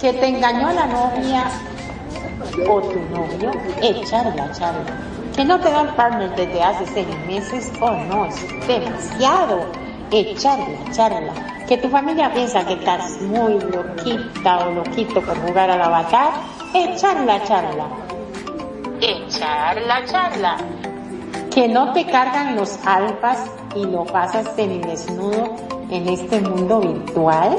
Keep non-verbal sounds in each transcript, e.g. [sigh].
que te engañó la novia o tu novio, echarla, charla. Que no te dan partner desde hace seis meses, oh no, es demasiado. Echarla, charla. Que tu familia piensa que estás muy loquita o loquito por jugar al avatar, echarla, charla. Echarla, charla. Que no te cargan los alfas y lo pasas desnudo en este mundo virtual,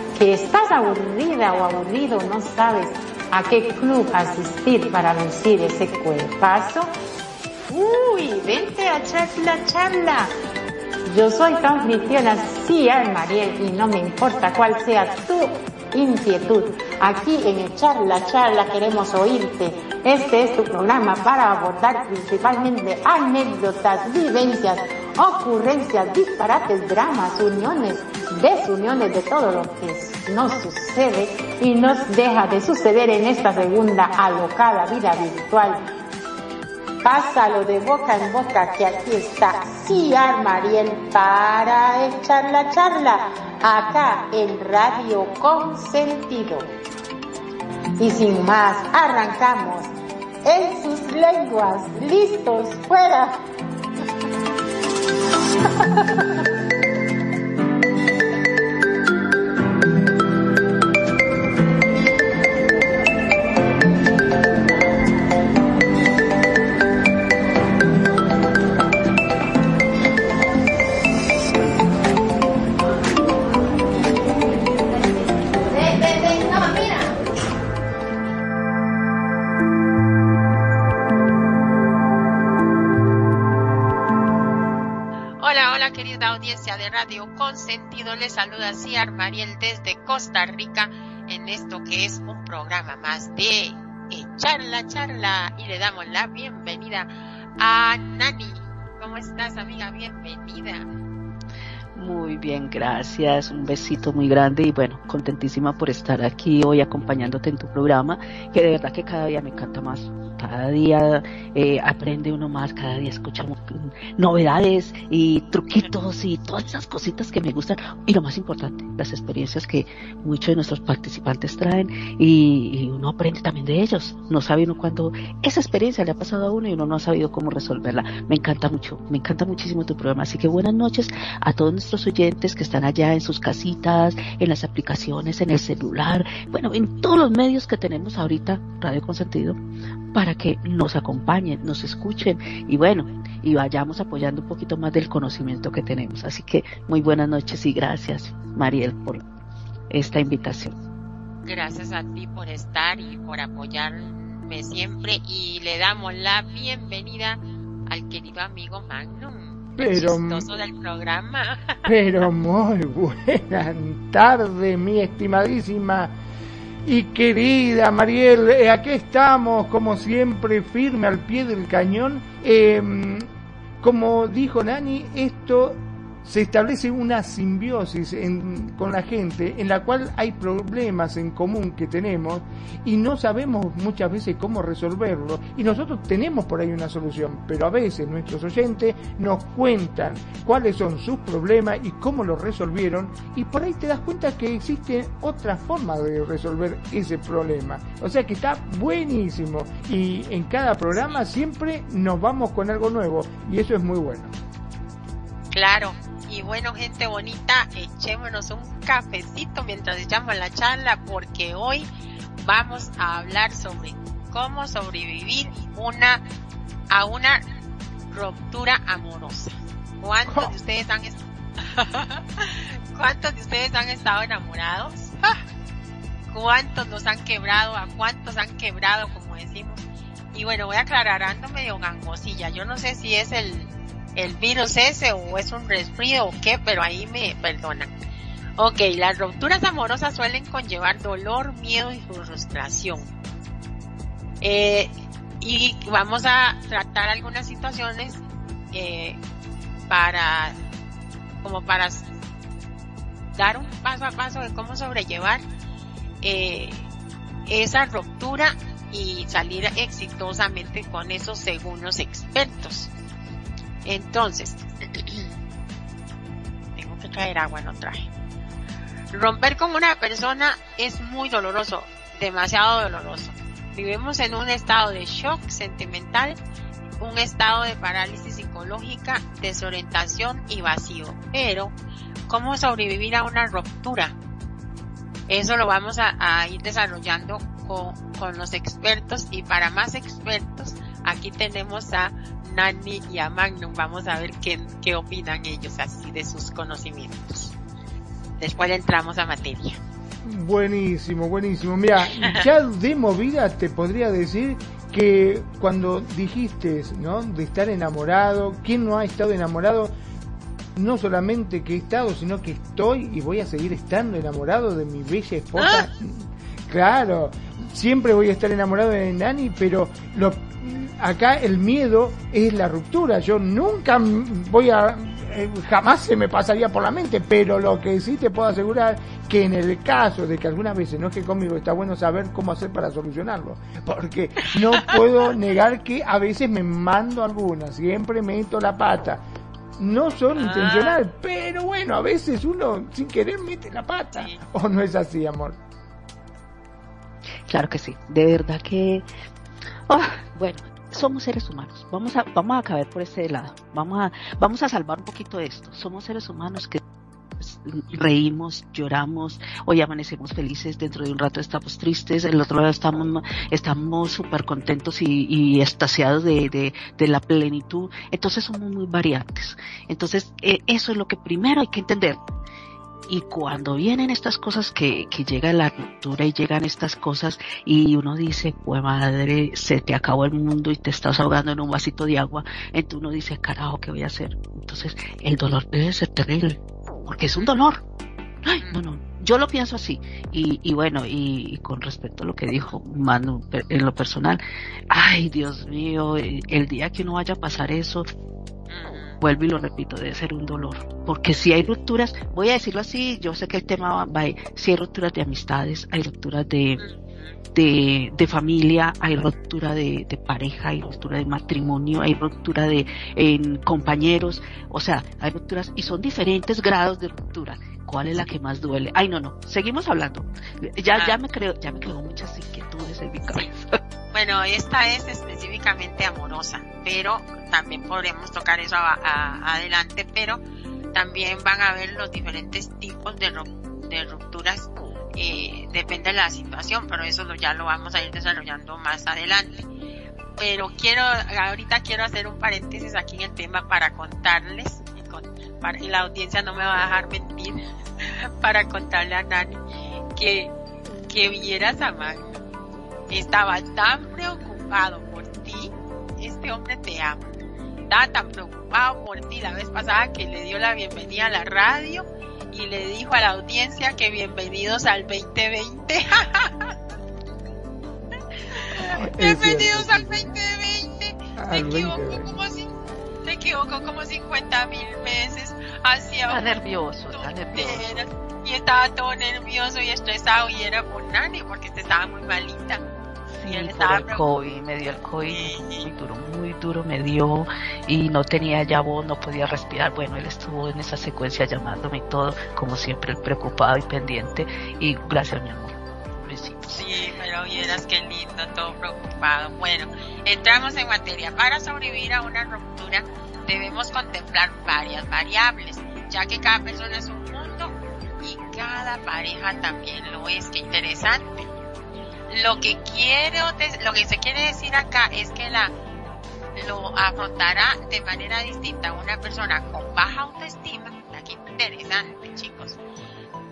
que estás aburrida o aburrido, no sabes a qué club asistir para vencir ese cuerpazo. Uy, vente a charla, charla. Yo soy tu anfitriona, Mariel, y no me importa cuál sea tu inquietud. Aquí en Charla Charla queremos oírte. Este es tu programa para abordar principalmente anécdotas, vivencias, ocurrencias, disparates, dramas, uniones, desuniones de todo lo que nos sucede y nos deja de suceder en esta segunda alocada vida virtual. Pásalo de boca en boca que aquí está Ciar Mariel para echar la charla acá en Radio Consentido. Y sin más, arrancamos en sus lenguas, listos, fuera. [laughs] Consentido le saluda Ciar Mariel desde Costa Rica en esto que es un programa más de Charla Charla y le damos la bienvenida a Nani. ¿Cómo estás amiga? Bienvenida. Muy bien, gracias. Un besito muy grande y bueno, contentísima por estar aquí hoy acompañándote en tu programa, que de verdad que cada día me encanta más cada día eh, aprende uno más, cada día escucha novedades y truquitos y todas esas cositas que me gustan. Y lo más importante, las experiencias que muchos de nuestros participantes traen y, uno aprende también de ellos. No sabe uno cuándo esa experiencia le ha pasado a uno y uno no ha sabido cómo resolverla. Me encanta mucho, me encanta muchísimo tu programa. Así que buenas noches a todos nuestros oyentes que están allá en sus casitas, en las aplicaciones, en el celular, bueno, en todos los medios que tenemos ahorita, Radio Consentido, para que nos acompañen, nos escuchen y bueno, y vayamos apoyando un poquito más del conocimiento que tenemos. Así que muy buenas noches y gracias, Mariel, por esta invitación. Gracias a ti por estar y por apoyarme siempre y le damos la bienvenida al querido amigo Magnum. Pero, chistoso del programa. [laughs] Pero muy buena tarde, mi estimadísima y querida Mariel, eh, aquí estamos, como siempre, firme al pie del cañón. Em, como dijo Nani, esto se establece una simbiosis con la gente en la cual hay problemas en común que tenemos y no sabemos muchas veces cómo resolverlo. Y nosotros tenemos por ahí una solución, pero a veces nuestros oyentes nos cuentan cuáles son sus problemas y cómo los resolvieron. Y por ahí te das cuenta que existe otra forma de resolver ese problema. O sea que está buenísimo. Y en cada programa siempre nos vamos con algo nuevo. Y eso es muy bueno. Claro, y bueno, gente bonita, echémonos un cafecito mientras echamos la charla porque hoy vamos a hablar sobre cómo sobrevivir una a una ruptura amorosa. ¿Cuántos de [laughs] ustedes han [laughs] ¿Cuántos de ustedes han estado enamorados? [laughs] ¿Cuántos nos han quebrado? ¿A cuántos han quebrado, como decimos? Y bueno, voy a aclarar, ando medio gangosilla. Yo no sé si es el, el virus ese o es un resfrío o qué, pero ahí me perdonan. Ok, las rupturas amorosas suelen conllevar dolor, miedo y frustración. Eh, y vamos a tratar algunas situaciones eh, para, como para dar un paso a paso de cómo sobrellevar eh, esa ruptura y salir exitosamente con eso según los expertos. Entonces, [clears throat] tengo que traer agua, no traje. Romper con una persona es muy doloroso, demasiado doloroso. Vivimos en un estado de shock sentimental, un estado de parálisis psicológica, desorientación y vacío. Pero, ¿cómo sobrevivir a una ruptura? Eso lo vamos a, ir desarrollando con, con, los expertos y para más expertos, aquí tenemos a Nani y a Magnum. Vamos a ver qué, qué opinan ellos así de sus conocimientos. Después entramos a materia. Buenísimo, buenísimo. Mira, [laughs] ya de movida te podría decir que cuando dijiste, ¿no? De estar enamorado, ¿quién no ha estado enamorado? No solamente que he estado, sino que estoy y voy a seguir estando enamorado de mi bella esposa. ¿Ah? Claro, siempre voy a estar enamorado de Nani, pero lo, acá el miedo es la ruptura. Yo nunca voy a eh, jamás se me pasaría por la mente, pero lo que sí te puedo asegurar que en el caso de que algunas veces no que conmigo, está bueno saber cómo hacer para solucionarlo, [laughs] porque no puedo negar que a veces me mando algunas, siempre meto la pata. No son ah. intencional, pero bueno, a veces uno sin querer mete la pata. [laughs] ¿O no es así, amor? Claro que sí, de verdad que... Ah, bueno, somos seres humanos. Vamos a, vamos a caber por este lado. Vamos a, vamos a salvar un poquito de esto. Somos seres humanos que reímos, lloramos, hoy amanecemos felices, dentro de un rato estamos tristes, el otro lado estamos estamos súper contentos y, y de, de, de, la plenitud. Entonces somos muy variantes. Entonces, eh, eso es lo que primero hay que entender. Y cuando vienen estas cosas que, que llega la ruptura y llegan estas cosas y uno dice, pues madre, se te acabó el mundo y te estás ahogando en un vasito de agua, entonces uno dice, carajo, ¿qué voy a hacer? Entonces el dolor debe ser terrible, porque es un dolor. Ay, bueno, yo lo pienso así. Y, y bueno, y, con respecto a lo que dijo Manu en lo personal, ay, Dios mío, el día que uno vaya a pasar eso, vuelvo y lo repito, debe ser un dolor. Porque si hay rupturas, voy a decirlo así, yo sé que el tema va, si hay rupturas de amistades, hay rupturas de, de, de familia, hay ruptura de, de, pareja, hay ruptura de matrimonio, hay ruptura de en compañeros, o sea, hay rupturas y son diferentes grados de ruptura. ¿Cuál es la que más duele? Ay, no, no, seguimos hablando. Ya, ya me creo, ya me creo muchas inquietudes Bueno, esta es específicamente amorosa, pero también podremos tocar eso adelante, pero también van a ver los diferentes tipos de, de rupturas, eh, depende de la situación, pero eso ya lo vamos a ir desarrollando más adelante. Pero quiero, ahorita quiero hacer un paréntesis aquí en el tema para contarles, la audiencia no me va a dejar mentir, [laughs] para contarle a Nani que, que vieras a Magno. Estaba tan preocupado por ti, este hombre te ama estaba tan preocupado por ti la vez pasada que le dio la bienvenida a la radio y le dijo a la audiencia que bienvenidos al 2020. [laughs] bienvenidos al 2020. se equivocó como si, se equivocó como 50 mil veces. Hacía está nervioso, está nervioso. Y estaba todo nervioso y estresado y era por Nani porque estaba muy malita Sí, por el COVID, me dio el COVID muy duro, muy duro me dio y no tenía ya voz, no podía respirar. Bueno, él estuvo en esa secuencia llamándome y todo, como siempre, preocupado y pendiente. Y gracias, mi amor. Sí, pero vieras qué lindo, todo preocupado. Bueno, entramos en materia. Para sobrevivir a una ruptura debemos contemplar varias variables, ya que cada persona es un mundo y cada pareja también lo es. Qué interesante. Lo que quiero, lo que se quiere decir acá es que la lo afrontará de manera distinta una persona con baja autoestima, aquí interesante chicos,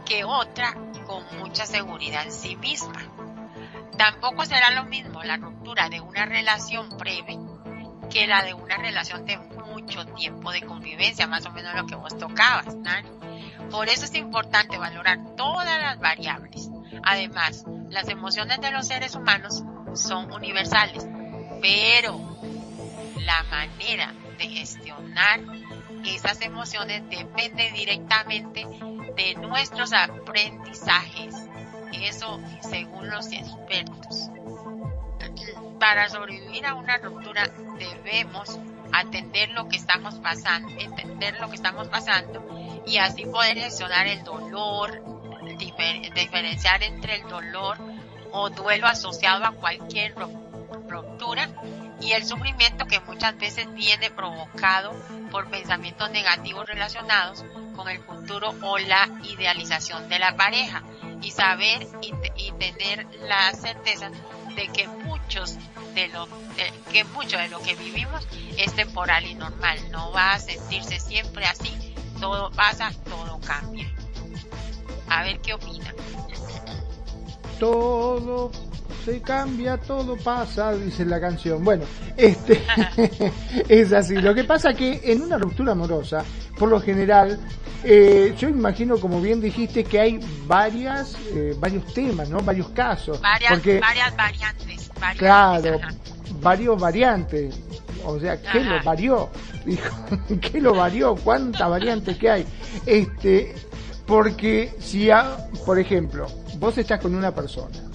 que otra con mucha seguridad en sí misma. Tampoco será lo mismo la ruptura de una relación breve que la de una relación de mucho tiempo de convivencia, más o menos lo que vos tocabas, Por eso es importante valorar todas las variables. Además, las emociones de los seres humanos son universales, pero la manera de gestionar esas emociones depende directamente de nuestros aprendizajes. Eso según los expertos. Para sobrevivir a una ruptura debemos atender lo que estamos pasando, entender lo que estamos pasando y así poder gestionar el dolor, diferenciar entre el dolor o duelo asociado a cualquier ruptura y el sufrimiento que muchas veces viene provocado por pensamientos negativos relacionados con el futuro o la idealización de la pareja. Y saber y, tener la certeza de que muchos de lo que mucho de lo que vivimos es temporal y normal. No va a sentirse siempre así. Todo pasa todo cambia. A ver qué opinan todo se cambia, todo pasa, dice la canción. Bueno, este [laughs] es así. Lo que pasa que en una ruptura amorosa, por lo general, eh, yo imagino, como bien dijiste, que hay varias, eh, varios temas, ¿no? Varios casos. Varias, varias variantes. claro, varios variantes. O sea, ¿qué lo varió? Dijo, [laughs] ¿qué lo varió? ¿Cuántas variantes que hay? Este, porque si, por ejemplo, vos estás con una persona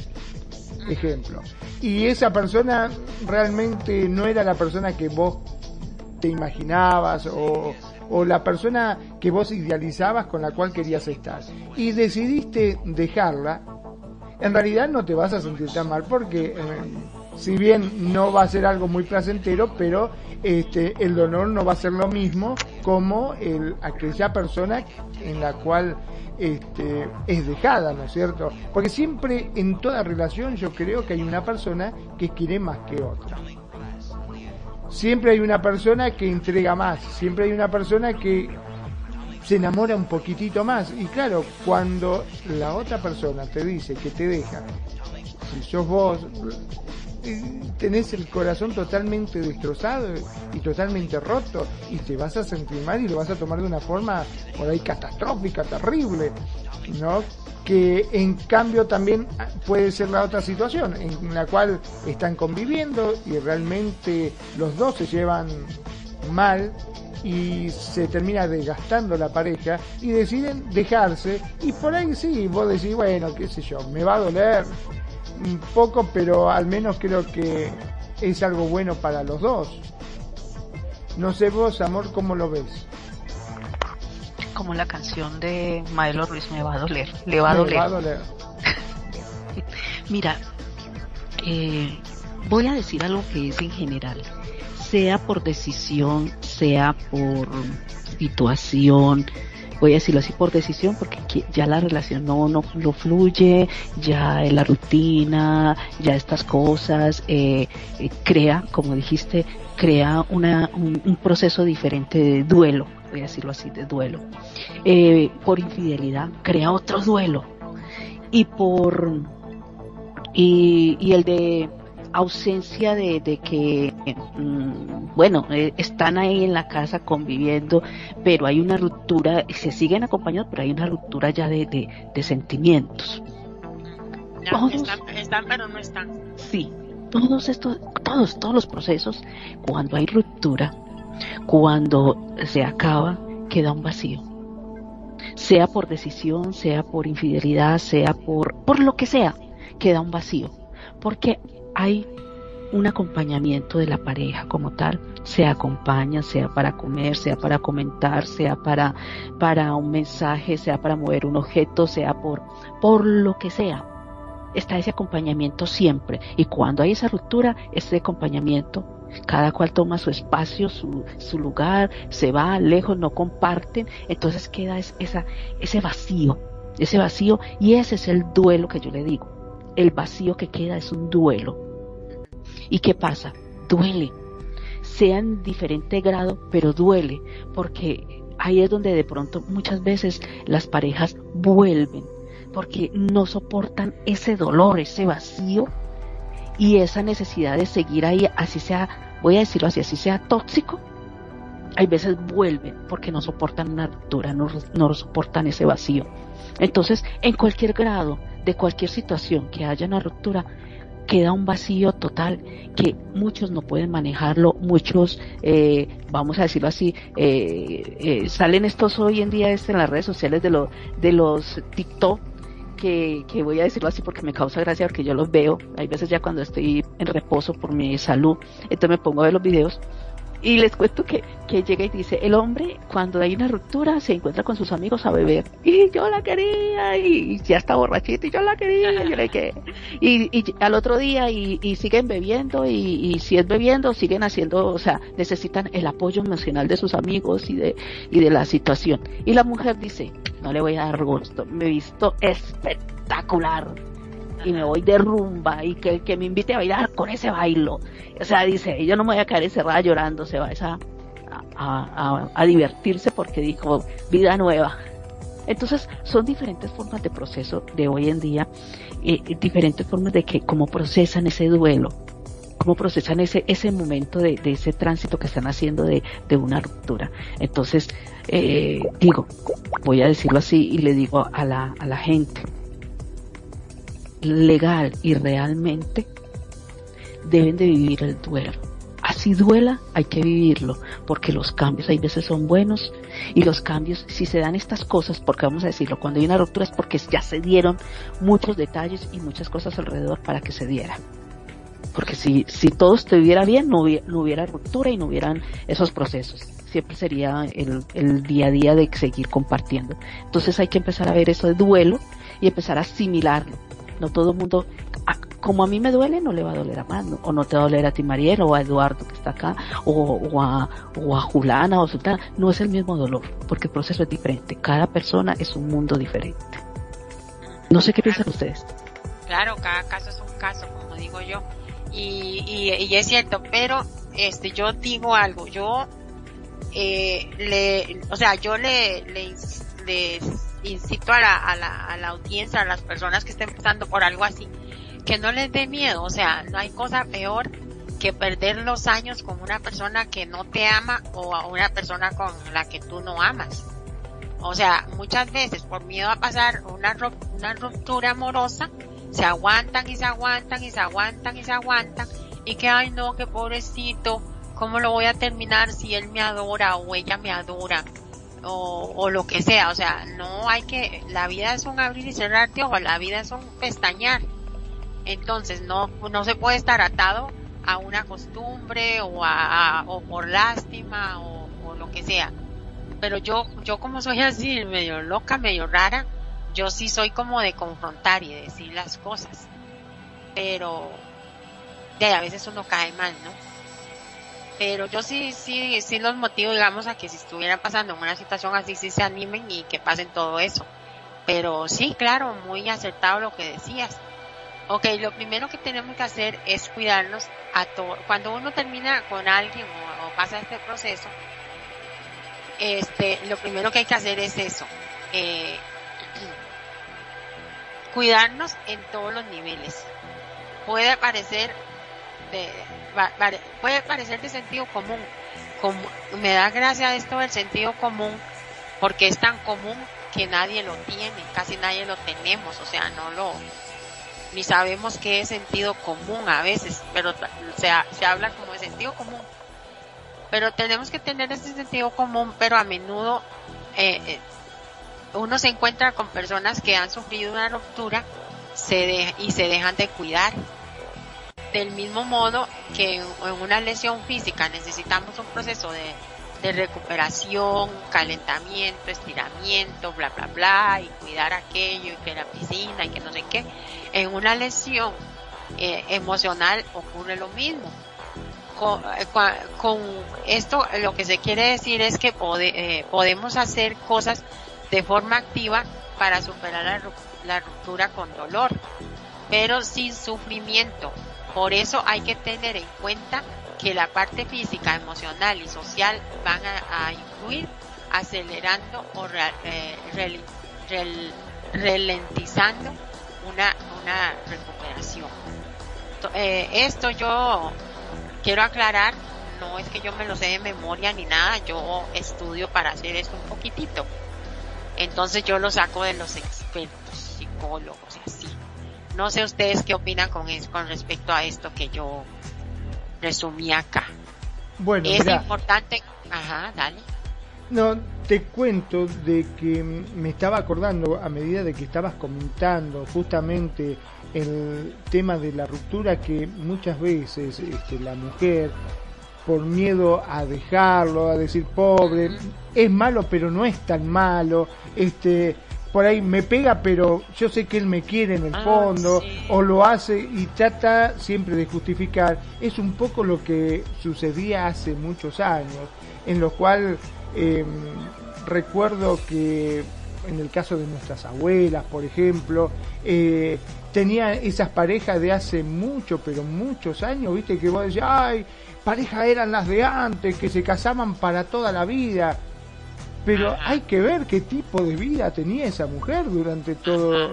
ejemplo. Y esa persona realmente no era la persona que vos te imaginabas o, o la persona que vos idealizabas con la cual querías estar. Y decidiste dejarla, en realidad no te vas a sentir tan mal porque eh, si bien no va a ser algo muy placentero, pero este, el dolor no va a ser lo mismo como el, aquella persona en la cual este, es dejada, ¿no es cierto? Porque siempre en toda relación yo creo que hay una persona que quiere más que otra. Siempre hay una persona que entrega más, siempre hay una persona que se enamora un poquitito más. Y claro, cuando la otra persona te dice que te deja, si sos vos tenés el corazón totalmente destrozado y totalmente roto y te vas a sentir mal y lo vas a tomar de una forma por ahí catastrófica, terrible, ¿no? Que en cambio también puede ser la otra situación en la cual están conviviendo y realmente los dos se llevan mal y se termina desgastando la pareja y deciden dejarse y por ahí sí, vos decís, bueno, qué sé yo, me va a doler, poco, pero al menos creo que es algo bueno para los dos. No sé vos, amor, ¿cómo lo ves? Como la canción de Maelo Ruiz, me va a doler, le va a doler. [laughs] Mira, eh, voy a decir algo que es en general, sea por decisión, sea por situación, voy a decirlo así por decisión porque ya la relación no, no, fluye, ya la rutina, ya estas cosas, eh, eh, crea, como dijiste, crea una, un, proceso diferente de duelo, voy a decirlo así, de duelo. Eh, por infidelidad, crea otro duelo. Y por, y, y el de ausencia de, de que, mm, bueno, eh, están ahí en la casa conviviendo, pero hay una ruptura, se siguen acompañados, pero hay una ruptura ya de, de, sentimientos. están, pero no están. Sí, todos estos, todos, todos los procesos, cuando hay ruptura, cuando se acaba, queda un vacío. Sea por decisión, sea por infidelidad, sea por, por lo que sea, queda un vacío. Porque hay un acompañamiento de la pareja como tal. Se acompaña, sea para comer, sea para comentar, sea para, para un mensaje, sea para mover un objeto, sea por, por lo que sea. Está ese acompañamiento siempre. Y cuando hay esa ruptura, ese acompañamiento, cada cual toma su espacio, su, su lugar, se va lejos, no comparten. Entonces queda esa, ese vacío, ese vacío. Y ese es el duelo que yo le digo. El vacío que queda es un duelo ¿Y qué pasa? Duele. Sea en diferente grado, pero duele, porque ahí es donde de pronto muchas veces las parejas vuelven, porque no soportan ese dolor, ese vacío y esa necesidad de seguir ahí, así sea, voy a decirlo así, así sea tóxico, hay veces vuelven porque no soportan una ruptura, no, no soportan ese vacío. Entonces, en cualquier grado, de cualquier situación que haya una ruptura, queda un vacío total que muchos no pueden manejarlo, muchos, eh, vamos a decirlo así, eh, eh, salen estos hoy en día en las redes sociales de, lo, de los TikTok, que, que, voy a decirlo así porque me causa gracia porque yo los veo, hay veces ya cuando estoy en reposo por mi salud, entonces me pongo a ver los videos y les cuento que, que llega y dice, el hombre cuando hay una ruptura se encuentra con sus amigos a beber. [laughs] Y yo la quería y, ya está borrachita y yo la quería. Y, y, al otro día y, y siguen bebiendo y, y, si es bebiendo siguen haciendo, o sea, necesitan el apoyo emocional de sus amigos y de, y de la situación. Y la mujer dice, no le voy a dar gusto, me he visto espectacular y me voy de rumba y que, que me invite a bailar con ese bailo. O sea, dice, yo no me voy a caer encerrada llorando, se va a, a, a, divertirse porque dijo, vida nueva. Entonces, son diferentes formas de proceso de hoy en día, eh, diferentes formas de que, cómo procesan ese duelo, cómo procesan ese, ese momento de, de ese tránsito que están haciendo de, de una ruptura. Entonces, eh, digo, voy a decirlo así y le digo a la, a la gente, legal y realmente deben de vivir el duelo. Así duela, hay que vivirlo, porque los cambios hay veces son buenos y los cambios, si se dan estas cosas, porque vamos a decirlo, cuando hay una ruptura es porque ya se dieron muchos detalles y muchas cosas alrededor para que se diera. Porque si, si todo estuviera bien, no hubiera, ruptura y no hubieran esos procesos. Siempre sería el, el día a día de seguir compartiendo. Entonces hay que empezar a ver eso de duelo y empezar a asimilarlo no todo el mundo, como a mí me duele, no le va a doler a Mano, o no te va a doler a ti Mariel, o a Eduardo que está acá, o, a, o a Julana, o Sultana. No es el mismo dolor, porque el proceso es diferente. Cada persona es un mundo diferente. No sé qué piensan ustedes. Claro, cada caso es un caso, como digo yo. Y, y, es cierto, pero este, yo digo algo, yo, eh, le, o sea, yo le, le, le incito a la, a la, a la audiencia, a las personas que estén pasando por algo así, que no les dé miedo, o sea, no hay cosa peor que perder los años con una persona que no te ama o a una persona con la que tú no amas. O sea, muchas veces por miedo a pasar una, una ruptura amorosa, se aguantan y se aguantan y se aguantan y se aguantan y que ay no, que pobrecito, ¿cómo lo voy a terminar si él me adora o ella me adora? O, o, lo que sea, o sea, no hay que, la vida es un abrir y cerrar de ojos, la vida es un pestañear. Entonces no, no se puede estar atado a una costumbre o a, o por lástima o, o, lo que sea. Pero yo, yo como soy así, medio loca, medio rara, yo sí soy como de confrontar y de decir las cosas. Pero, de a veces uno cae mal, ¿no? Pero yo sí, sí, sí los motivo, digamos, a que si estuvieran pasando en una situación así, sí se animen y que pasen todo eso. Pero sí, claro, muy acertado lo que decías. Ok, lo primero que tenemos que hacer es cuidarnos a todo. Cuando uno termina con alguien o, pasa este proceso, este, lo primero que hay que hacer es eso. Eh, [clears throat] cuidarnos en todos los niveles. Puede parecer de, puede parecer de sentido común. Como, me da gracia esto del sentido común porque es tan común que nadie lo tiene, casi nadie lo tenemos, o sea, no lo, ni sabemos qué es sentido común a veces, pero se, se habla como de sentido común. Pero tenemos que tener ese sentido común, pero a menudo eh, eh uno se encuentra con personas que han sufrido una ruptura se y se dejan de cuidar del mismo modo que en una lesión física necesitamos un proceso de, recuperación, calentamiento, estiramiento, bla, bla, bla, y cuidar aquello, y que la piscina, y que no sé qué. En una lesión eh, emocional ocurre lo mismo. Eh, con, esto lo que se quiere decir es que eh, podemos hacer cosas de forma activa para superar la ruptura con dolor, pero sin sufrimiento por eso hay que tener en cuenta que la parte física, emocional y social van a, influir acelerando o eh, ralentizando una, recuperación. Eh, esto yo quiero aclarar, no es que yo me lo sé de memoria ni nada, yo estudio para hacer esto un poquitito. Entonces yo lo saco de los expertos, psicólogos y así. No sé ustedes qué opinan con, eso, con respecto a esto que yo resumí acá. Bueno, es importante, ajá, dale. No, te cuento de que me estaba acordando a medida de que estabas comentando justamente el tema de la ruptura que muchas veces este, la mujer por miedo a dejarlo, a decir pobre, es malo pero no es tan malo, este por ahí me pega pero yo sé que él me quiere en el ah, fondo o lo hace y trata siempre de justificar, es un poco lo que sucedía hace muchos años, en lo cual em, recuerdo que en el caso de nuestras abuelas, por ejemplo, eh, tenía esas parejas de hace mucho, pero muchos años, viste, que vos decías, ay, parejas eran las de antes, que se casaban para toda la vida. Pero hay que ver qué tipo de vida tenía esa mujer durante todo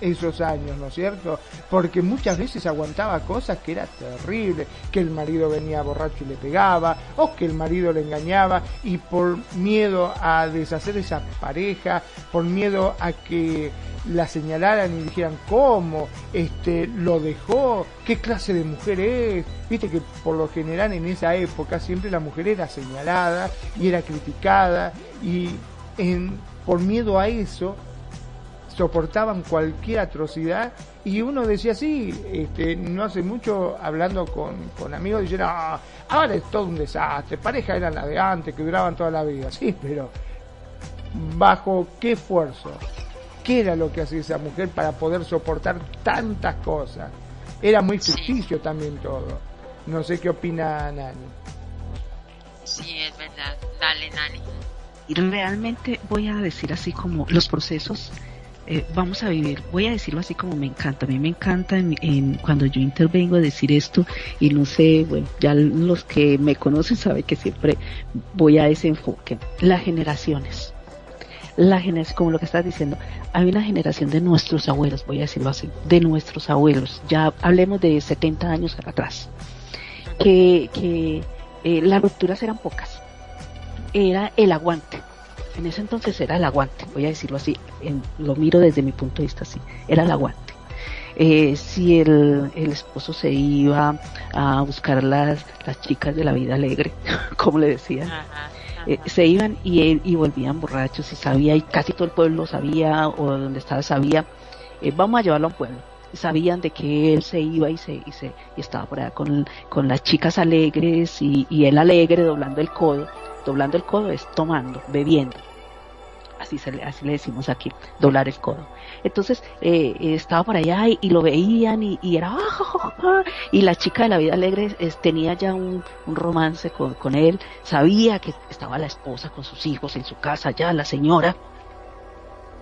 esos años, ¿no es cierto? Porque muchas veces aguantaba cosas que era terrible, que el marido venía borracho y le pegaba, o que el marido le engañaba, y por miedo a deshacer esa pareja, por miedo a que la señalaran y dijeran cómo, este, lo dejó, qué clase de mujer es. Viste que por lo general en esa época siempre la mujer era señalada y era criticada y en, por miedo a eso soportaban cualquier atrocidad y uno decía sí, este, no hace mucho hablando con, con amigos dijeron, ah, ahora es todo un desastre, pareja eran la de antes que duraban toda la vida, [laughs] sí, pero bajo qué esfuerzo, qué era lo que hacía esa mujer para poder soportar tantas cosas. Era muy ficticio también todo. No sé qué opina Nani. Sí, es verdad. Dale, Nani. Y realmente voy a decir así como los procesos eh, vamos a vivir, voy a decirlo así como me encanta, a mí me encanta en, cuando yo intervengo a decir esto y no sé, bueno, ya los que me conocen saben que siempre voy a ese enfoque, las generaciones, la generación, como lo que estás diciendo, hay una generación de nuestros abuelos, voy a decirlo así, de nuestros abuelos, ya hablemos de 70 años atrás, que, que eh, las rupturas eran pocas, era el aguante, en ese entonces era el aguante, voy a decirlo así, lo miro desde mi punto de vista así, era el aguante. Eh, si el, el, esposo se iba a buscar las, las chicas de la vida alegre, [laughs] como le decía, eh, se iban y, y volvían borrachos y sabía, y casi todo el pueblo sabía, o donde estaba sabía, eh, vamos a llevarlo a un pueblo. Sabían de que él se iba y se, y se y estaba por allá con, con las chicas alegres y, y él alegre doblando el codo doblando el codo es tomando, bebiendo. Así, se así le decimos aquí, doblar el codo. Entonces eh, estaba por allá y, lo veían y, era ah, y la chica de la vida alegre tenía ya un, romance con, con, él, sabía que estaba la esposa con sus hijos en su casa ya, la señora,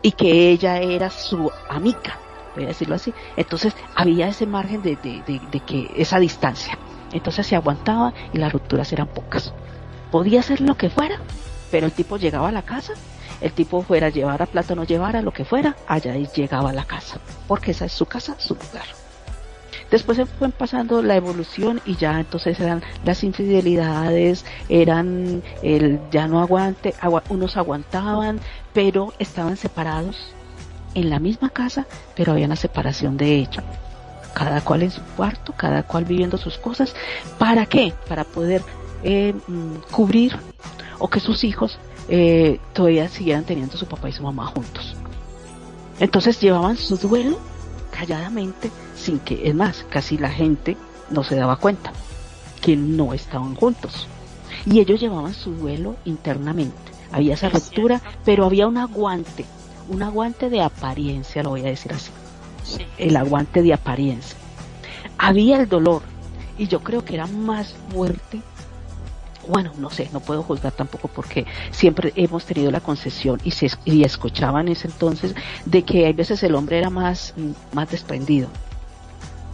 y que ella era su amiga, voy a decirlo así. Entonces había ese margen de, de, de, de que esa distancia. Entonces se aguantaba y las rupturas eran pocas podía hacer lo que fuera, pero el tipo llegaba a la casa, el tipo fuera a llevar a plata no llevara lo que fuera, allá y llegaba a la casa, porque esa es su casa, su lugar. Después se fue pasando la evolución y ya entonces eran las infidelidades, eran el ya no aguante, unos aguantaban, pero estaban separados en la misma casa, pero había una separación de hecho. Cada cual en su cuarto, cada cual viviendo sus cosas. ¿Para qué? Para poder eh, mm, cubrir o que sus hijos eh, todavía siguieran teniendo su papá y su mamá juntos. Entonces llevaban su duelo calladamente, sin que, es más, casi la gente no se daba cuenta que no estaban juntos. Y ellos llevaban su duelo internamente. Había esa ruptura, pero había un aguante, un aguante de apariencia, lo voy a decir así. El aguante de apariencia. Había el dolor, y yo creo que era más fuerte bueno, no sé, no puedo juzgar tampoco porque siempre hemos tenido la concesión y se y escuchaban en ese entonces de que a veces el hombre era más, más desprendido.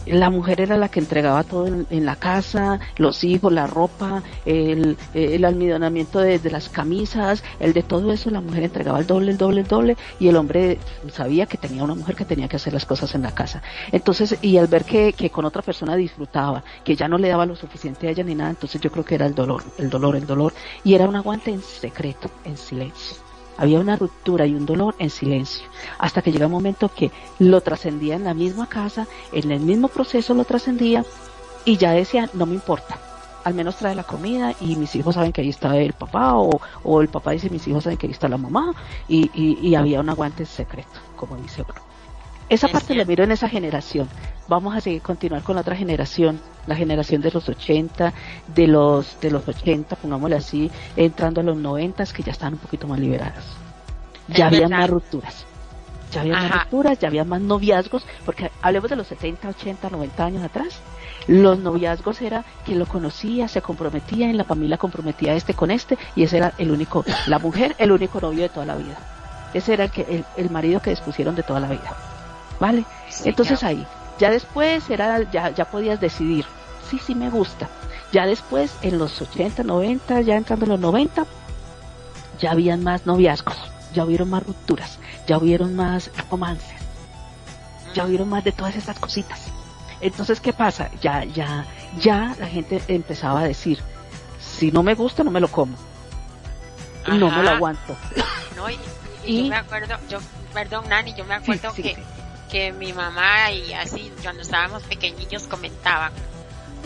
La mujer era la que entregaba todo en, la casa, los hijos, la ropa, el, el almidonamiento de, las camisas, el de todo eso, la mujer entregaba el doble, el doble, el doble, y el hombre sabía que tenía una mujer que tenía que hacer las cosas en la casa. Entonces, y al ver que, que con otra persona disfrutaba, que ya no le daba lo suficiente a ella ni nada, entonces yo creo que era el dolor, el dolor, el dolor, y era un aguante en secreto, en silencio. Había una ruptura y un dolor en silencio, hasta que llega un momento que lo trascendía en la misma casa, en el mismo proceso lo trascendía y ya decía, no me importa, al menos trae la comida y mis hijos saben que ahí está el papá o, o el papá dice mis hijos saben que ahí está la mamá y, y, había un aguante secreto, como dice otro. Esa parte la miro en esa generación. Vamos a seguir continuar con la otra generación, la generación de los 80, de los de los 80, pongámosle así, entrando a los 90 que ya están un poquito más liberadas. Ya había más rupturas. Ya había más rupturas, ya había más noviazgos, porque hablemos de los 70, 80, 90 años atrás. Los noviazgos era que lo conocía, se comprometía, en la familia comprometía este con este, y ese era el único, la mujer, el único novio de toda la vida. Ese era el, que, el, el marido que dispusieron de toda la vida. ¿vale? Entonces ahí, ya después era, ya, ya podías decidir, sí, sí me gusta. Ya después, en los 80, 90, ya entrando en los 90, ya habían más noviazgos, ya hubieron más rupturas, ya hubieron más romances, ya hubieron más de todas esas cositas. Entonces, ¿qué pasa? Ya, ya, ya la gente empezaba a decir, si no me gusta, no me lo como. No me lo aguanto. [laughs] No, y, yo me acuerdo, yo, perdón, Nani, yo me acuerdo que que mi mamá y así cuando estábamos pequeñillos comentaban,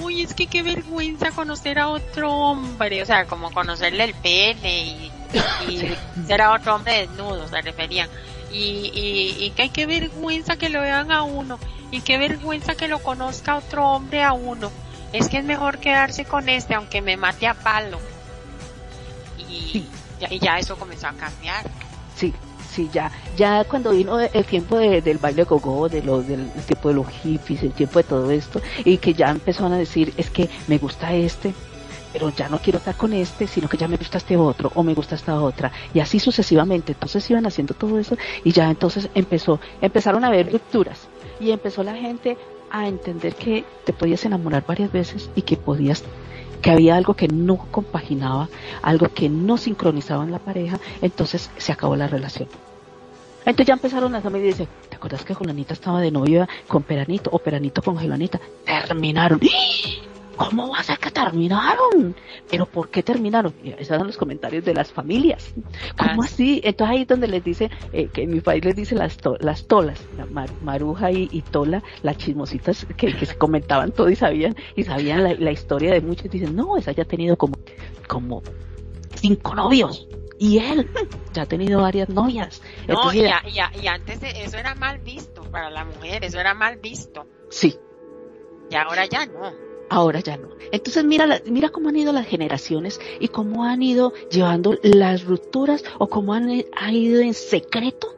uy, es que qué vergüenza conocer a otro hombre, o sea, como conocerle el pene y, [laughs] ser a otro hombre desnudo, se referían. Y, y, y que hay que vergüenza que lo vean a uno, y qué vergüenza que lo conozca otro hombre a uno. Es que es mejor quedarse con este, aunque me mate a palo. Y, y ya eso comenzó a cambiar. Sí, sí, ya, ya cuando vino el tiempo del baile gogo, de lo, del tiempo de los hippies, el tiempo de todo esto, y que ya empezaron a decir, es que me gusta este, pero ya no quiero estar con este, sino que ya me gusta este otro, o me gusta esta otra, y así sucesivamente, entonces iban haciendo todo eso, y ya entonces empezó, empezaron a haber rupturas, y empezó la gente a entender que te podías enamorar varias veces y que podías que había algo que no compaginaba, algo que no sincronizaba en la pareja, entonces se acabó la relación. Entonces ya empezaron las amigas y dicen, ¿te acuerdas que Julanita estaba de novia con Peranito o Peranito con Julanita? Terminaron. ¿Cómo va a ser que terminaron? ¿Pero por qué terminaron? esos eran los comentarios de las familias. ¿Cómo ah, así? Entonces ahí es donde les dice, eh, que en mi país les dice las, las tolas, Maruja y, Tola, las chismositas que, se comentaban todo y sabían, y sabían la, historia de muchos. Dicen, no, esa ya ha tenido como, como cinco novios. Y él [laughs] ya ha tenido varias novias. No, y, y, antes eso era mal visto para la mujer, eso era mal visto. Sí. Y ahora ya no ahora ya no. Entonces mira, mira cómo han ido las generaciones y cómo han ido llevando las rupturas o cómo han, ido en secreto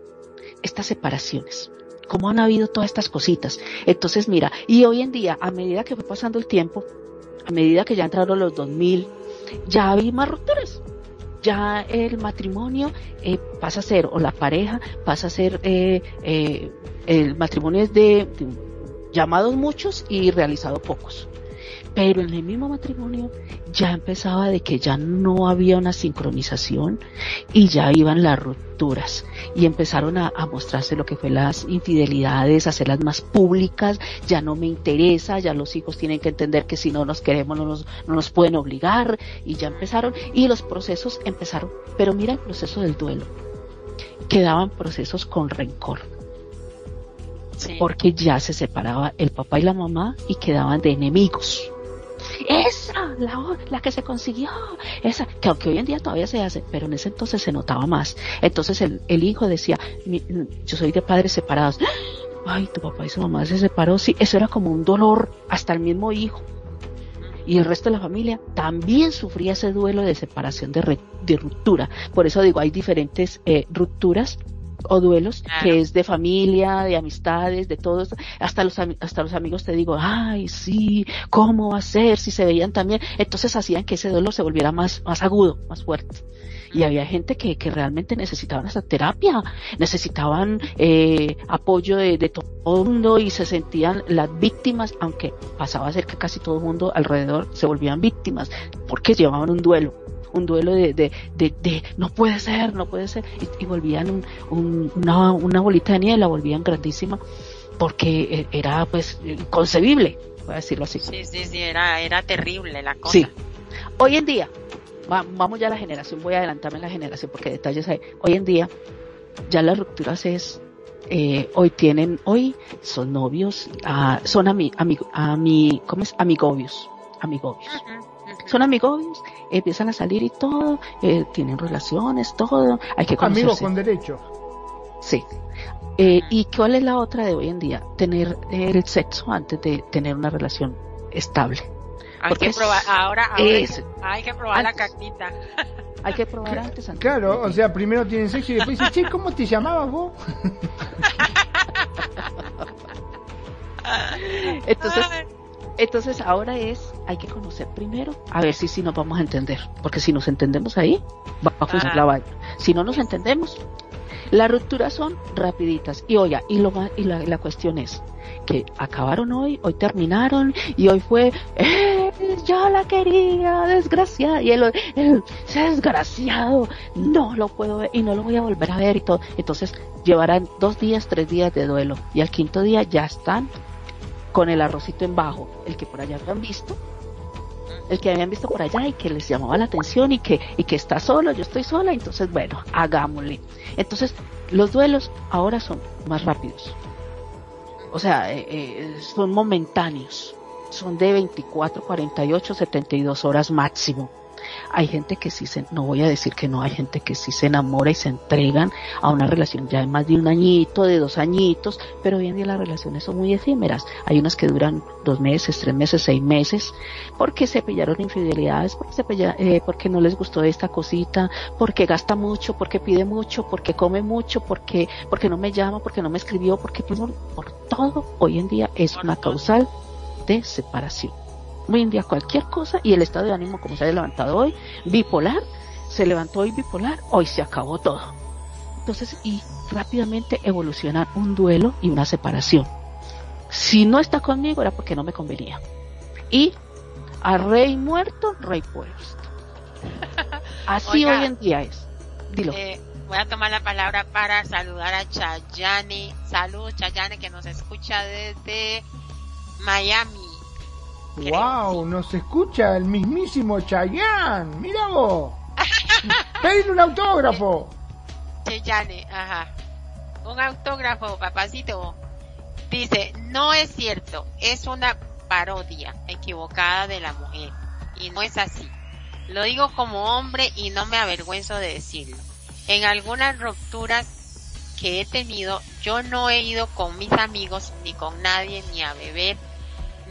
estas separaciones. Cómo han habido todas estas cositas. Entonces mira, y hoy en día, a medida que fue pasando el tiempo, a medida que ya entraron los 2000, ya había más rupturas. Ya el matrimonio eh, pasa a ser, o la pareja pasa a ser, eh, eh, el matrimonio es de llamados muchos y realizado pocos. Pero en el mismo matrimonio ya empezaba de que ya no había una sincronización y ya iban las rupturas. Y empezaron a, mostrarse lo que fue las infidelidades, hacerlas más públicas, ya no me interesa, ya los hijos tienen que entender que si no nos queremos no nos, no nos pueden obligar y ya empezaron. Y los procesos empezaron. Pero mira el proceso del duelo, quedaban procesos con rencor. Porque ya se separaba el papá y la mamá y quedaban de enemigos esa, la, la que se consiguió, esa, que aunque hoy en día todavía se hace, pero en ese entonces se notaba más. Entonces el, el hijo decía, yo soy de padres separados. Ay, tu papá y su mamá se separó, sí, eso era como un dolor, hasta el mismo hijo. Y el resto de la familia también sufría ese duelo de separación, de, de ruptura. Por eso digo, hay diferentes eh, rupturas o duelos que es de familia, de amistades, de todo Hasta los, hasta los amigos te digo, ay, sí, ¿cómo va a ser si se veían también? Entonces hacían que ese duelo se volviera más, más agudo, más fuerte. y había gente que, que realmente necesitaban esa terapia, necesitaban eh, apoyo de, de todo el mundo y se sentían las víctimas, aunque pasaba a ser que casi todo el mundo alrededor se volvían víctimas, porque llevaban un duelo un duelo de, de, de, de, no puede ser, no puede ser, y, volvían un, un, una, una bolita de nieve, la volvían grandísima, porque e, era pues inconcebible, voy a decirlo así. Sí, sí, sí, era, era terrible la cosa. Sí. Hoy en día, vamos ya a la generación, voy a adelantarme en la generación porque detalles hay. Hoy en día, ya las rupturas es, eh, hoy tienen, hoy son novios, uh, son ami, amigo, ami, ¿cómo es? Amigobios, amigobios. Son amigobios, empiezan a salir y todo, eh, tienen relaciones, todo, hay que conocerse. Amigos con derecho. Sí. Eh, ¿Y cuál es la otra de hoy en día? Tener el sexo antes de tener una relación estable. Hay que probar, ahora, hay que probar la cactita. [laughs] Hay que probar antes, antes. Claro, o sea, primero tienen sexo y después dicen, che, ¿cómo te llamabas vos? [laughs] entonces, entonces ahora es, hay que conocer primero, a ver si, si nos vamos a entender, porque si nos entendemos ahí, va a funcionar la vaina. Si no nos entendemos, las rupturas son rapiditas. Y oiga, y, lo, y la, la cuestión es que acabaron hoy, hoy terminaron y hoy fue, eh, yo la quería, desgraciada. Y él, desgraciado, no lo puedo ver y no lo voy a volver a ver y todo. Entonces llevarán dos días, tres días de duelo y al quinto día ya están con el arrocito en bajo, el que por allá habían visto, el que habían visto por allá y que les llamaba la atención y que, y que está solo, yo estoy sola, entonces bueno, hagámosle. Entonces, los duelos ahora son más rápidos. O sea, eh, eh, son momentáneos. Son de 24, 48, 72 horas máximo. Hay gente que sí se, no voy a decir que no, hay gente que sí se enamora y se entregan a una relación ya de más de un añito, de dos añitos, pero hoy en día las relaciones son muy efímeras. Hay unas que duran dos meses, tres meses, seis meses, porque se pillaron infidelidades, porque, se eh, porque no les gustó esta cosita, porque gasta mucho, porque pide mucho, porque come mucho, porque, porque no me llama, porque no me escribió, porque por, por todo hoy en día es una causal de separación hoy en día cualquier cosa y el estado de ánimo como se ha levantado hoy, bipolar, se levantó hoy bipolar, hoy se acabó todo. Entonces, y rápidamente evoluciona un duelo y una separación. Si no está conmigo era porque no me convenía. Y a rey muerto, rey puesto. [laughs] Así hoy en día es. Dilo. Eh, voy a tomar la palabra para saludar a Chayani. Salud, Chayani, que nos escucha desde Miami. ¡Wow! Nos escucha el mismísimo Chayanne. ¡Mira vos! [laughs] ¡Pedile un autógrafo! Chayanne, ajá. Un autógrafo, papacito. Dice, no es cierto, es una parodia equivocada de la mujer. Y no es así. Lo digo como hombre y no me avergüenzo de decirlo. En algunas rupturas que he tenido, yo no he ido con mis amigos ni con nadie ni a beber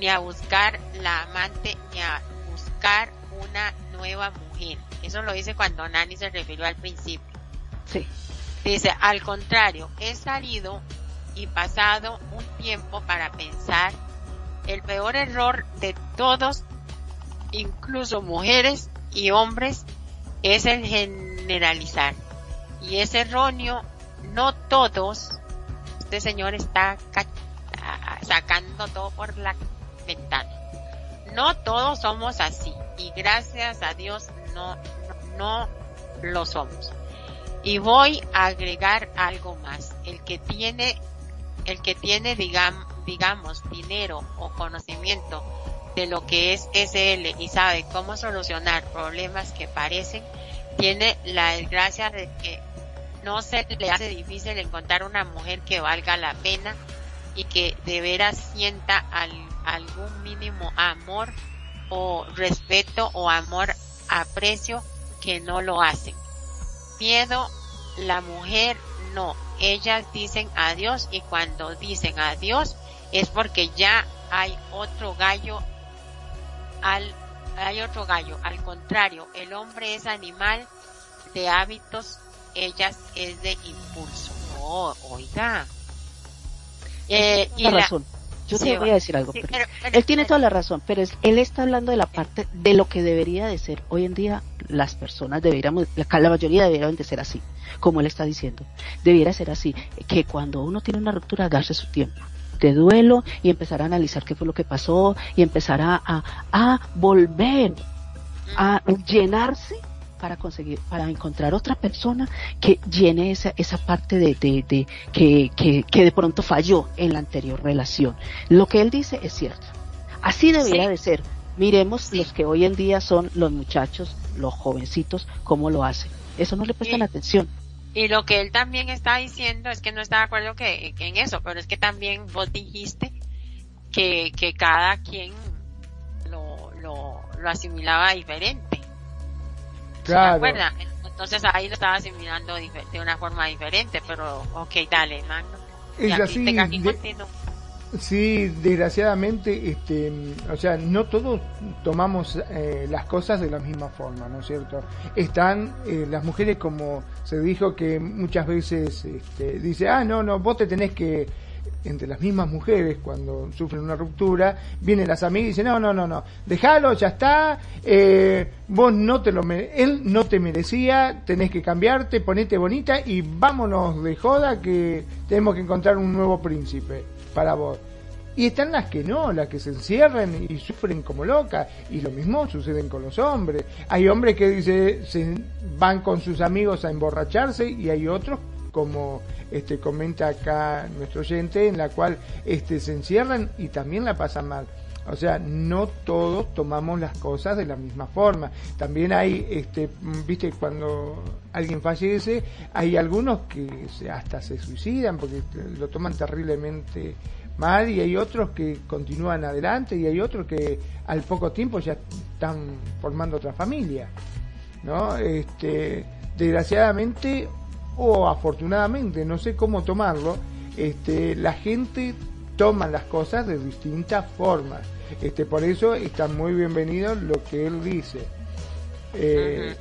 ni a buscar la amante, ni a buscar una nueva mujer. Eso lo dice cuando Nani se refirió al principio. Sí. Dice, al contrario, he salido y pasado un tiempo para pensar el peor error de todos, incluso mujeres y hombres, es el generalizar. Y es erróneo, no todos, este señor está sacando todo por la no todos somos así y gracias a Dios no, no, lo somos. Y voy a agregar algo más. El que tiene, el que tiene, digamos, digamos, dinero o conocimiento de lo que es SL y sabe cómo solucionar problemas que parecen, tiene la desgracia de que no se le hace difícil encontrar una mujer que valga la pena y que de veras sienta al algún mínimo amor o respeto o amor, aprecio que no lo hacen. Miedo, la mujer no. Ellas dicen adiós y cuando dicen adiós es porque ya hay otro gallo al, hay otro gallo. Al contrario, el hombre es animal de hábitos, ellas es de impulso. Oh, oiga. Eh, y razón yo te voy a decir algo. él tiene toda la razón, pero él está hablando de la parte de lo que debería de ser. Hoy en día las personas deberíamos, la, mayoría deberían de ser así, como él está diciendo. Debiera ser así, que cuando uno tiene una ruptura, darse su tiempo de duelo y empezar a analizar qué fue lo que pasó y empezar a, a volver a llenarse para conseguir, para encontrar otra persona que llene esa, esa parte de, de, que, que, que, de pronto falló en la anterior relación. Lo que él dice es cierto. Así debería de ser. Miremos los que hoy en día son los muchachos, los jovencitos, cómo lo hacen. Eso no le prestan atención. Y lo que él también está diciendo es que no está de acuerdo que, en eso, pero es que también vos dijiste que, que cada quien lo, lo, lo asimilaba diferente. Claro. Entonces ahí lo estaba asimilando de una forma diferente, pero ok, dale, mano. Es así. sí, desgraciadamente, este, o sea, no todos tomamos eh, las cosas de la misma forma, ¿no es cierto? Están eh, las mujeres como se dijo que muchas veces este, dice, ah, no, no, vos te tenés que entre las mismas mujeres cuando sufren una ruptura, vienen las amigas y dicen, no, no, no, no, déjalo, ya está, eh, vos no te lo él no te merecía, tenés que cambiarte, ponete bonita y vámonos de joda que tenemos que encontrar un nuevo príncipe para vos. Y están las que no, las que se encierran y sufren como locas. Y lo mismo sucede con los hombres. Hay hombres que dice, se van con sus amigos a emborracharse y hay otros como este, comenta acá nuestro oyente, en la cual este, se encierran y también la pasan mal. O sea, no todos tomamos las cosas de la misma forma. También hay, este, viste, cuando alguien fallece, hay algunos que hasta se suicidan porque lo toman terriblemente mal y hay otros que continúan adelante y hay otros que al poco tiempo ya están formando otra familia. ¿no? Este, desgraciadamente o afortunadamente, no sé cómo tomarlo, este, la gente toma las cosas de distintas formas. Este, por eso está muy bienvenido lo que él dice. Eh,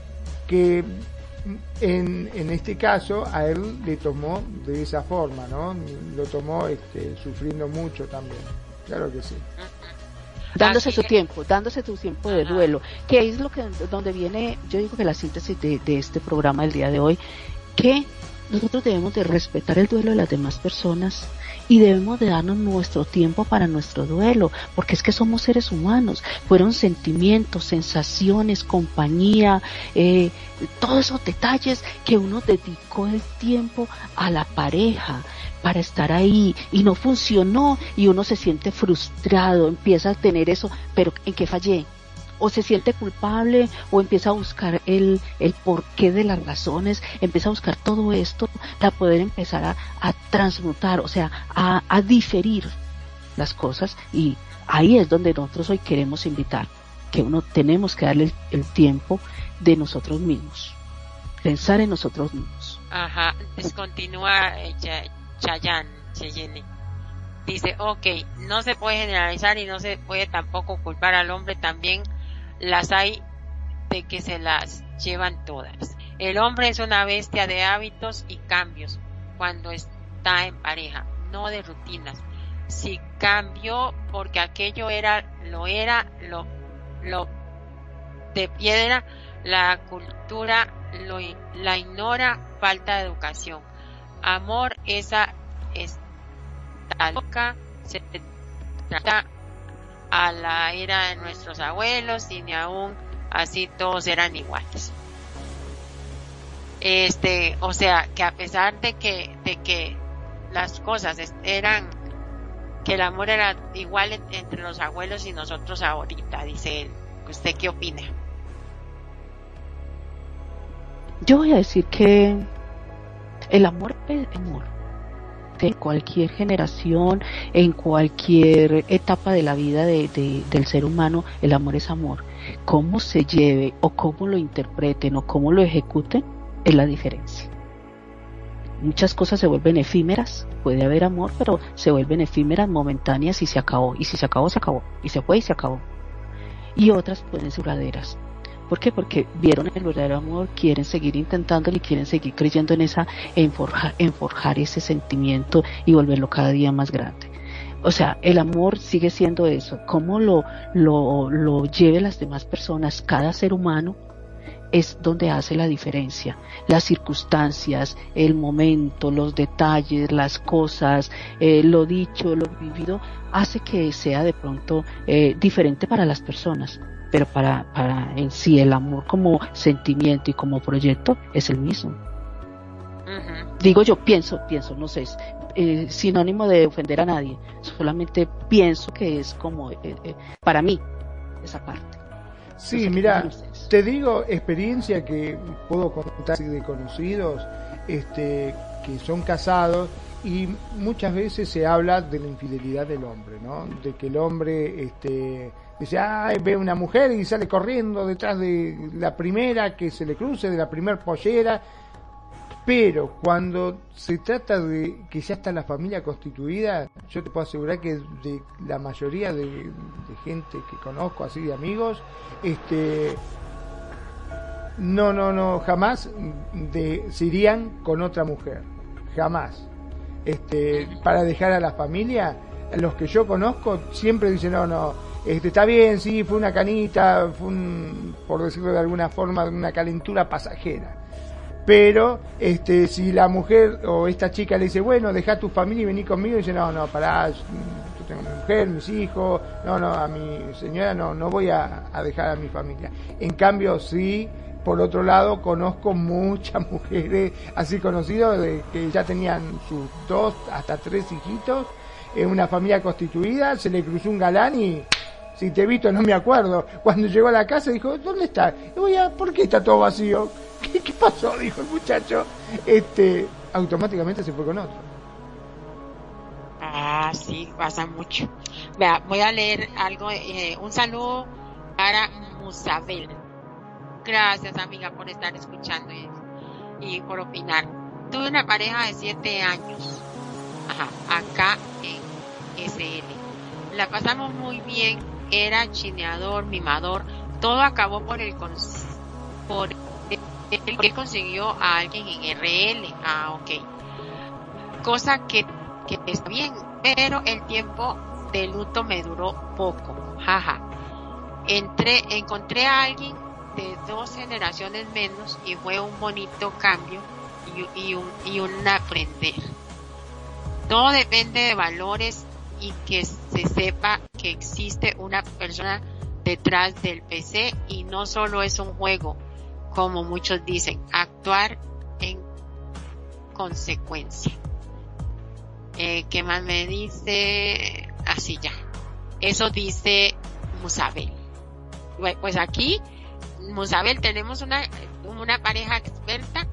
que en, en este caso a él le tomó de esa forma, ¿no? Lo tomó este, sufriendo mucho también. Claro que sí. Dándose su tiempo, dándose su tiempo de duelo, que es lo que donde viene, yo digo que la síntesis de, de este programa del día de hoy que nosotros debemos de respetar el duelo de las demás personas y debemos de darnos nuestro tiempo para nuestro duelo, porque es que somos seres humanos, fueron sentimientos, sensaciones, compañía, eh, todos esos detalles que uno dedicó el tiempo a la pareja para estar ahí y no funcionó y uno se siente frustrado, empieza a tener eso, pero ¿en qué fallé? O se siente culpable o empieza a buscar el, el porqué de las razones, empieza a buscar todo esto para poder empezar a, a transmutar, o sea, a, a diferir las cosas y ahí es donde nosotros hoy queremos invitar, que uno tenemos que darle el, tiempo de nosotros mismos, pensar en nosotros mismos. Ajá, descontinúa eh, Chayan, Cheyenne. Dice, ok, no se puede generalizar y no se puede tampoco culpar al hombre también las hay de que se las llevan todas. El hombre es una bestia de hábitos y cambios cuando está en pareja, no de rutinas. Si cambió porque aquello era, lo era, lo, lo de piedra, la cultura lo, la ignora, falta de educación. Amor, esa está loca, se trata a la era de nuestros abuelos y ni aún así todos eran iguales. Este, o sea, que a pesar de que, de que las cosas eran, que el amor era igual entre los abuelos y nosotros ahorita, dice él. ¿Usted qué opina? Yo voy a decir que el amor es amor en cualquier generación, en cualquier etapa de la vida de, del ser humano, el amor es amor. Cómo se lleve o cómo lo interpreten o cómo lo ejecuten es la diferencia. Muchas cosas se vuelven efímeras, puede haber amor, pero se vuelven efímeras, momentáneas y se acabó. Y si se acabó, se acabó. Y se fue y se acabó. Y otras pueden ser duraderas. ¿Por qué? Porque vieron el verdadero amor, quieren seguir intentándolo y quieren seguir creyendo en esa, en forjar, ese sentimiento y volverlo cada día más grande. O sea, el amor sigue siendo eso. Cómo lo, lo, lo lleve las demás personas, cada ser humano, es donde hace la diferencia. Las circunstancias, el momento, los detalles, las cosas, eh, lo dicho, lo vivido, hace que sea de pronto eh, diferente para las personas. Pero para, para en sí el amor como sentimiento y como proyecto es el mismo. Digo yo, pienso, pienso, no sé, eh, sinónimo de ofender a nadie, solamente pienso que es como, para mí, esa parte. Sí, mira, te digo experiencia que puedo contar de conocidos este, que son casados y muchas veces se habla de la infidelidad del hombre, ¿no? De que el hombre este, dice, ay, ve una mujer y sale corriendo detrás de la primera que se le cruce, de la primer pollera pero cuando se trata de que ya está la familia constituida, yo te puedo asegurar que de la mayoría de, gente que conozco, así de amigos, este, no, no, no, jamás de, se irían con otra mujer, jamás. Este, para dejar a la familia, los que yo conozco siempre dicen, no, no, este, está bien, sí, fue una canita, fue un, por decirlo de alguna forma, una calentura pasajera pero este, si la mujer o esta chica le dice, bueno, deja tu familia y vení conmigo, dice, no, no, pará, yo tengo mi mujer, mis hijos, no, no, a mi señora no, no voy a, dejar a mi familia. En cambio, sí, por otro lado, conozco muchas [laughs] mujeres así conocidas que ya tenían sus dos hasta tres hijitos en una familia constituida, se le cruzó un galán y si te he visto no me acuerdo. Cuando llegó a la casa dijo, ¿dónde está? Y voy a, ¿por qué está todo vacío? [laughs] ¿Qué, pasó? Dijo el muchacho. Este, automáticamente se fue con otro. Ah, sí, pasa mucho. Vea, voy a leer algo, eh, un saludo para Musabel. Gracias, amiga, por estar escuchando y, por opinar. Tuve una pareja de siete años, ajá, acá en SL. La pasamos muy bien, era chineador, mimador, todo acabó por el por él consiguió a alguien en RL. Ah, ok. Cosa que, que está bien, pero el tiempo de luto me duró poco. Jaja. Entré, encontré a alguien de dos generaciones menos y fue un bonito cambio y, un, y un aprender. Todo depende de valores y que se sepa que existe una persona detrás del PC y no solo es un juego, como muchos dicen, actuar en consecuencia. Eh, ¿Qué más me dice? Así ya. Eso dice Musabel. Pues aquí, Musabel, tenemos una, una pareja experta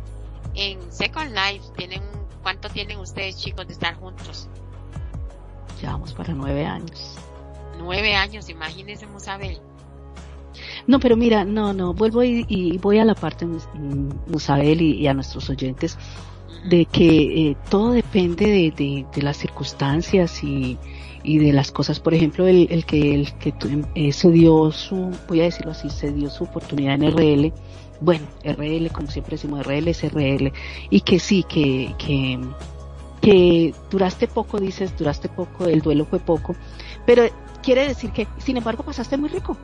en Second Life. Tienen, ¿Cuánto tienen ustedes chicos de estar juntos? Llevamos para nueve años. Nueve años, imagínense Musabel. No, pero mira, no, no, vuelvo y, voy a la parte, Musabel, y, y a nuestros oyentes, de que eh, todo depende de, de, las circunstancias y, y de las cosas. Por ejemplo, el, el que, el que eh, se dio su, voy a decirlo así, se dio su oportunidad en RL. Bueno, RL, como siempre decimos, RL es RL. Y que sí, que, que, que duraste poco, dices, duraste poco, el duelo fue poco. Pero quiere decir que, sin embargo, pasaste muy rico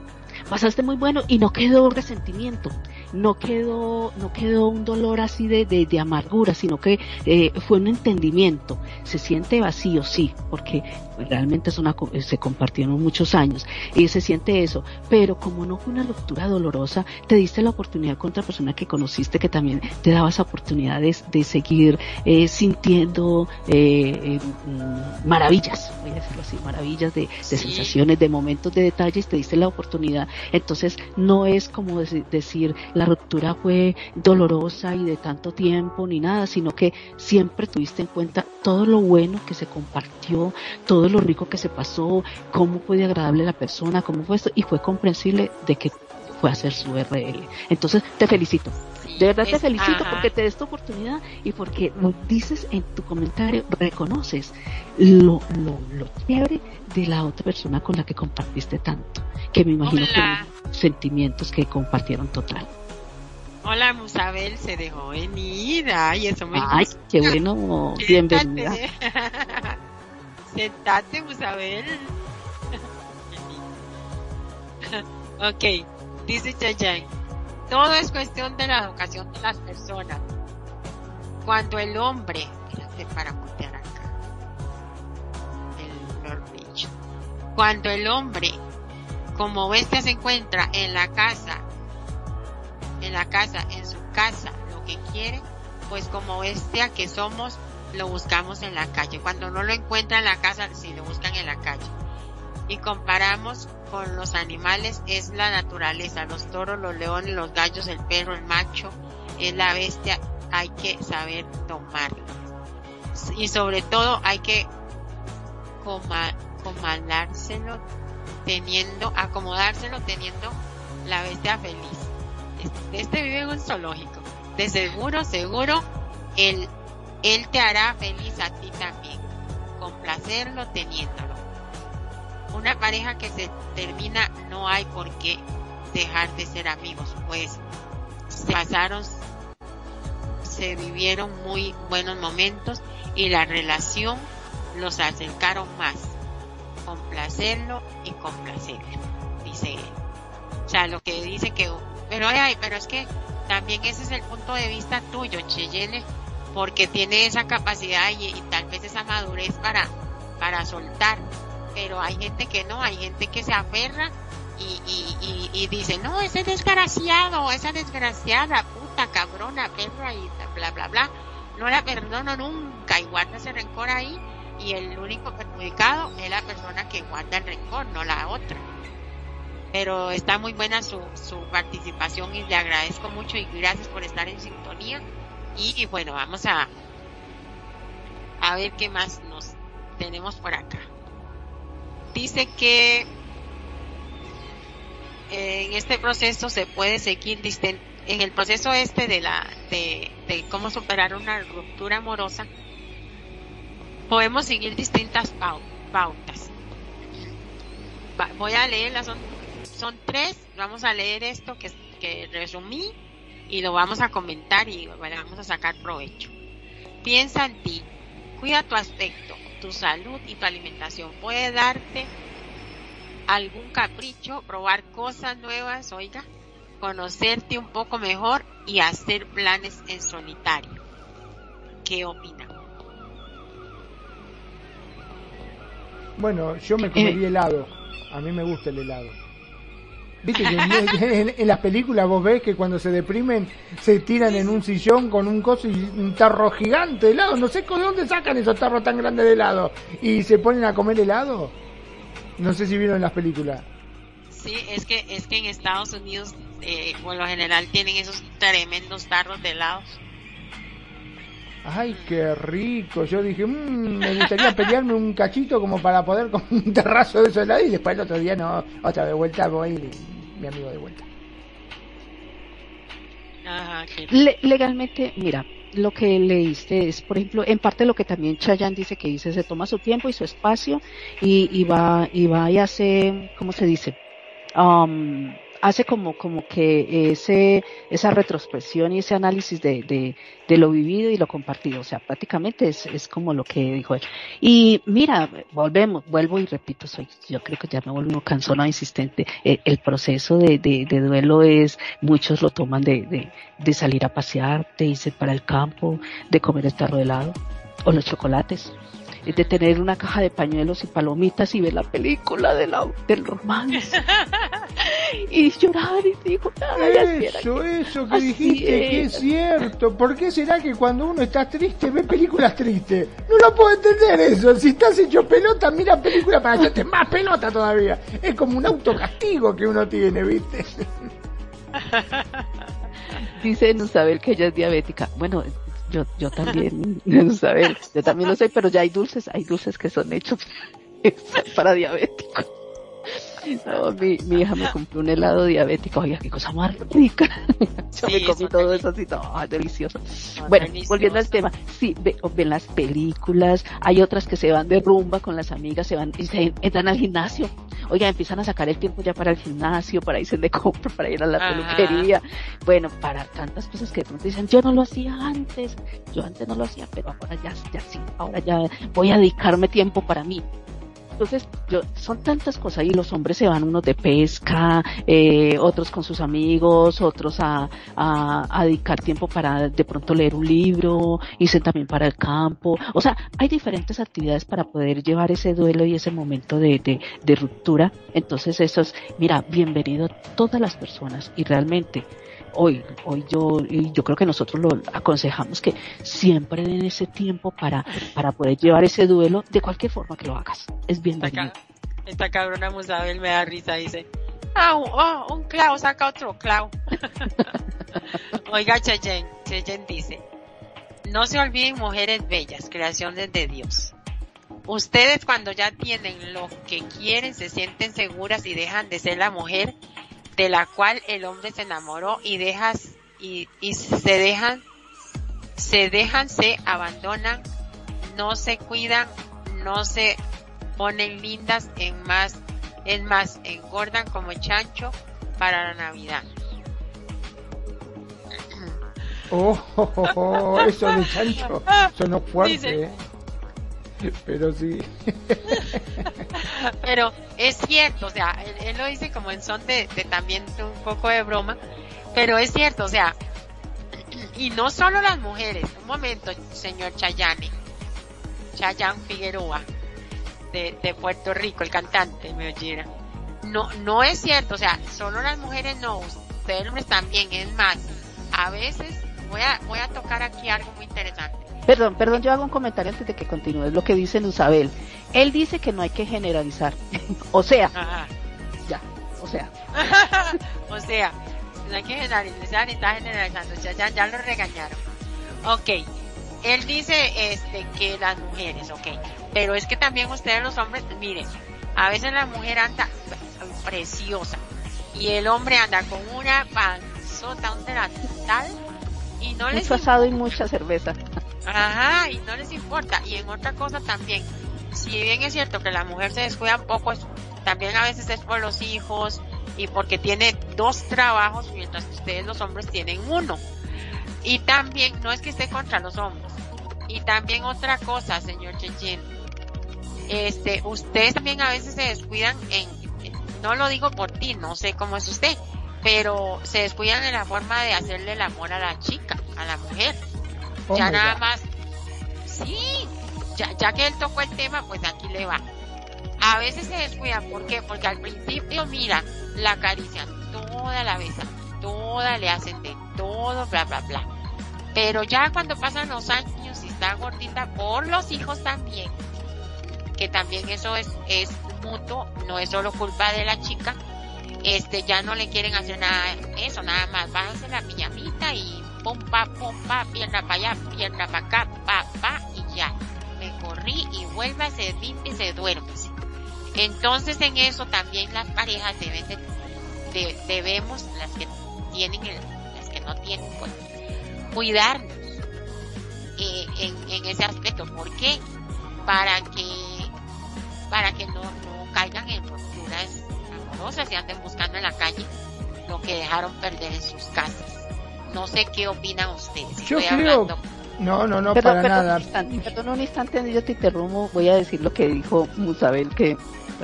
pasaste muy bueno y no quedó resentimiento, no quedó, no quedó un dolor así de, de, amargura, sino que eh, fue un entendimiento. Se siente vacío, sí, porque realmente es una, se compartieron muchos años y se siente eso, pero como no fue una ruptura dolorosa, te diste la oportunidad con otra persona que conociste que también te daba esa oportunidad de, seguir eh, sintiendo eh, mm, maravillas, voy a decirlo así, maravillas de, sensaciones, de momentos, de detalles, te diste la oportunidad. Entonces no es como decir la ruptura fue dolorosa y de tanto tiempo ni nada, sino que siempre tuviste en cuenta todo lo bueno que se compartió, todo lo rico que se pasó, cómo fue agradable la persona, cómo fue esto, y fue comprensible de que fue a hacer su RL. Entonces, te felicito. De verdad te felicito porque te des esta oportunidad y porque lo dices en tu comentario, reconoces lo, lo, lo chévere de la otra persona con la que compartiste tanto, que me imagino que sentimientos que compartieron total. Hola, Musabel se dejó venir. Ay, eso me Ay, qué bueno. [laughs] Bienvenida. [laughs] Sentate, Musabel. ok, dice Chayan. Todo es cuestión de la educación de las personas. Cuando el hombre, para acá. El Lord Beach. Cuando el hombre, como bestia se encuentra en la casa, en la casa, en su casa, lo que quiere, pues como bestia que somos, lo buscamos en la calle. Cuando no lo encuentra en la casa, sí lo buscan en la calle. Y comparamos con los animales, es la naturaleza, los toros, los leones, los gallos, el perro, el macho, es la bestia, hay que saber tomarlo. Y sobre todo hay que comandárselo teniendo, acomodárselo teniendo la bestia feliz. Este, este vive en un zoológico. De seguro, seguro, el él te hará feliz a ti también, complacerlo teniéndolo. Una pareja que se termina no hay por qué dejar de ser amigos, pues se pasaron, se vivieron muy buenos momentos y la relación los acercaron más. Complacerlo y complacerlo, dice él. O sea, lo que dice que, pero ay, pero es que también ese es el punto de vista tuyo, Cheyenne porque tiene esa capacidad y, tal vez esa madurez para, para soltar. Pero hay gente que no, hay gente que se aferra y, y, dice, no, ese desgraciado, esa desgraciada, puta, cabrona, perra y bla, bla, bla. No la perdono nunca y guarda ese rencor ahí y el único perjudicado es la persona que guarda el rencor, no la otra. Pero está muy buena su, su participación y le agradezco mucho y gracias por estar en sintonía y bueno, vamos a, a ver qué más nos tenemos por acá. Dice que en este proceso se puede seguir en el proceso este de la de, de cómo superar una ruptura amorosa podemos seguir distintas pautas voy a leerlas son son tres vamos a leer esto que, que resumí y lo vamos a comentar y vamos a sacar provecho. Piensa en ti, cuida tu aspecto, tu salud y tu alimentación. Puede darte algún capricho, probar cosas nuevas, oiga, conocerte un poco mejor y hacer planes en solitario. ¿Qué opina? Bueno, yo me comería [laughs] helado. A mí me gusta el helado. Viste que en, las películas vos ves que cuando se deprimen se tiran en un sillón con un coso y un tarro gigante de helado. No sé de dónde sacan esos tarros tan grandes de helado. Y se ponen a comer helado. No sé si vieron en las películas. Sí, es que, es que en Estados Unidos eh, por lo general tienen esos tremendos tarros de helados. Ay, qué rico. Yo dije, mmm, me gustaría pelearme un cachito como para poder con un terrazo de esos helados y después el otro día no, otra vez vuelta voy mi amigo de vuelta. legalmente, mira, lo que leíste es, por ejemplo, en parte lo que también Chayan dice que dice, se toma su tiempo y su espacio y, y va y va y hace, ¿cómo se dice? Um, hace como, como que ese, esa retrospección y ese análisis de, de, de lo vivido y lo compartido. O sea, prácticamente es, es como lo que dijo él. Y mira, volvemos, vuelvo y repito, soy, yo creo que ya me vuelvo cansona insistente. El, el proceso de, de, de, duelo es, muchos lo toman de, de, de salir a pasear, de irse para el campo, de comer el tarro de helado o los chocolates de tener una caja de pañuelos y palomitas y ver la película de la, del romance. [laughs] y llorar y digo, eso, eso que dijiste que es cierto. ¿Por qué será que cuando uno está triste ve películas tristes? No lo puedo entender eso. Si estás hecho pelota, mira películas para hacerte más pelota todavía. Es como un autocastigo que uno tiene, ¿viste? [laughs] Dice Nusabel que ella es diabética. Bueno, yo, yo también, [laughs] ¿sabes? Yo también lo sé, pero ya hay dulces, hay dulces que son hechos [laughs] para diabéticos. [laughs] No, mi, mi, hija me compró un helado diabético. Oiga, qué cosa más rica. [laughs] Yo me comí todo eso así, todo delicioso. bueno, volviendo al tema. Sí, ven las películas. Hay otras que se van de rumba con las amigas, se van y se entran al gimnasio. Oiga, empiezan a sacar el tiempo ya para el gimnasio, para irse de compra, para ir a la peluquería. Bueno, para tantas cosas que de pronto dicen, yo no lo hacía antes. Yo antes no lo hacía, pero ahora ya, ya sí. Ahora ya voy a dedicarme tiempo para mí. Entonces, yo, son tantas cosas y los hombres se van unos de pesca, eh, otros con sus amigos, otros a, a, dedicar tiempo para de pronto leer un libro, irse también para el campo. O sea, hay diferentes actividades para poder llevar ese duelo y ese momento de, de, de ruptura. Entonces, eso es, mira, bienvenido a todas las personas y realmente hoy, hoy yo, y yo creo que nosotros lo aconsejamos que siempre den ese tiempo para, para poder llevar ese duelo de cualquier forma que lo hagas. Es bien esta, esta cabrona Musabel me da risa, dice. Ah, oh, un clavo, saca otro clavo. [laughs] Oiga, Cheyen, Cheyen dice, no se olviden mujeres bellas, creaciones de Dios. Ustedes cuando ya tienen lo que quieren, se sienten seguras y dejan de ser la mujer de la cual el hombre se enamoró y dejas y, y se dejan se dejan se abandonan no se cuidan no se ponen lindas en más es más engordan como chancho para la navidad oh, oh, [laughs] eso de chancho sonó fuerte ¿eh? Pero sí. [laughs] pero es cierto, o sea, él, lo dice como en son de, también un poco de broma, pero es cierto, o sea, [clears throat] y no solo las mujeres, un momento, señor Chayane, Chayan Figueroa, de, de Puerto Rico, el cantante, me oyera. No, no es cierto, o sea, solo las mujeres no, ustedes también, es más, a veces voy a, voy a tocar aquí algo muy interesante Perdón, perdón, yo hago un comentario antes de que continúes lo que dice Nusabel. Él dice que no hay que generalizar. [laughs] o sea, ya, o sea. [laughs] o sea, no hay que generalizar y está generalizando. Ya, ya, ya lo regañaron. Ok. Él dice este que las mujeres, ok. Pero es que también ustedes los hombres, miren, a veces la mujer anda preciosa y el hombre anda con una panzota, un tal y no Mucho asado y mucha cerveza. Ajá, y no les importa. Y en otra cosa también, si bien es cierto que la mujer se descuida un poco, también a veces es por los hijos y porque tiene dos trabajos, mientras que ustedes los hombres tienen uno. Y también, no es que esté contra los hombres. Y también otra cosa, señor Chechen, este, ustedes también a veces se descuidan en, no lo digo por ti, no sé cómo es usted, pero se descuidan en la forma de hacerle el amor a la chica, a la mujer ya nada más, sí, ya, ya que él tocó el tema, pues aquí le va. A veces se descuida, ¿por qué? Porque al principio, mira, la acarician toda la vez, toda le hacen de todo, bla, bla, bla. Pero ya cuando pasan los años y está gordita, por los hijos también, que también eso es, es mutuo, no es solo culpa de la chica, este, ya no le quieren hacer nada, eso, nada más, bájense la pijamita y pum, pa, pum, pa, pierna para allá, pierna para acá, pa, pa, y ya. Me corrí y vuelva, se limpia y se duerme. Entonces en eso también las parejas deben de, debemos, las que tienen, las que no tienen, pues, cuidarnos eh, en, en ese aspecto. ¿Por qué? Para que, para que no, no caigan en rupturas amorosas y anden buscando en la calle lo que dejaron perder en sus casas. No sé qué opinan ustedes. Yo creo... No, no, no, para nada. Un instante, perdón un instante, yo te interrumpo, voy a decir lo que dijo Musabel, que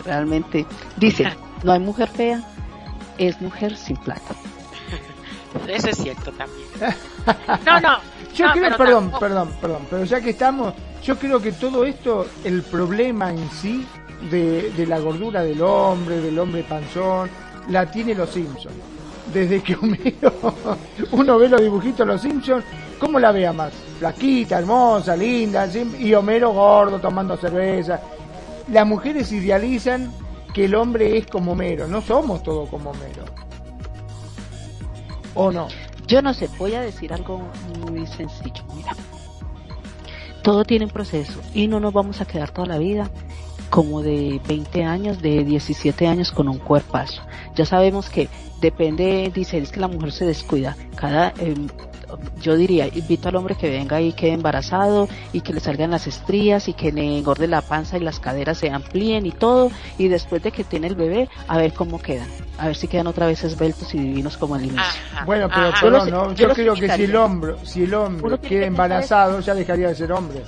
realmente dice, [laughs] no hay mujer fea, es mujer sin plata. [laughs] Eso es cierto también. No, no. [laughs] Yo creo, perdón, perdón, perdón, pero ya que estamos, yo creo que todo esto, el problema en sí de, de la gordura del hombre, del hombre panzón, la tiene los Simpsons desde que [laughs] uno ve los dibujitos de los Simpsons, ¿cómo la vea más? Flaquita, hermosa, linda, y Homero gordo tomando cerveza. Las mujeres idealizan que el hombre es como Homero, no somos todos como Homero. ¿O no? Yo no sé, voy a decir algo muy sencillo, mira. Todo tiene un proceso y no nos vamos a quedar toda la vida como de 20 años, de 17 años con un cuerpazo. Ya sabemos que depende, dice, es que la mujer se descuida. Cada, eh, yo diría, invito al hombre que venga y quede embarazado y que le salgan las estrías y que le engorde la panza y las caderas se amplíen y todo. Y después de que tiene el bebé a ver cómo quedan, a ver si quedan otra vez esbeltos y divinos como el inicio. Bueno, pero, no, yo, creo que si el hombre, si el hombre queda embarazado ya dejaría de ser hombre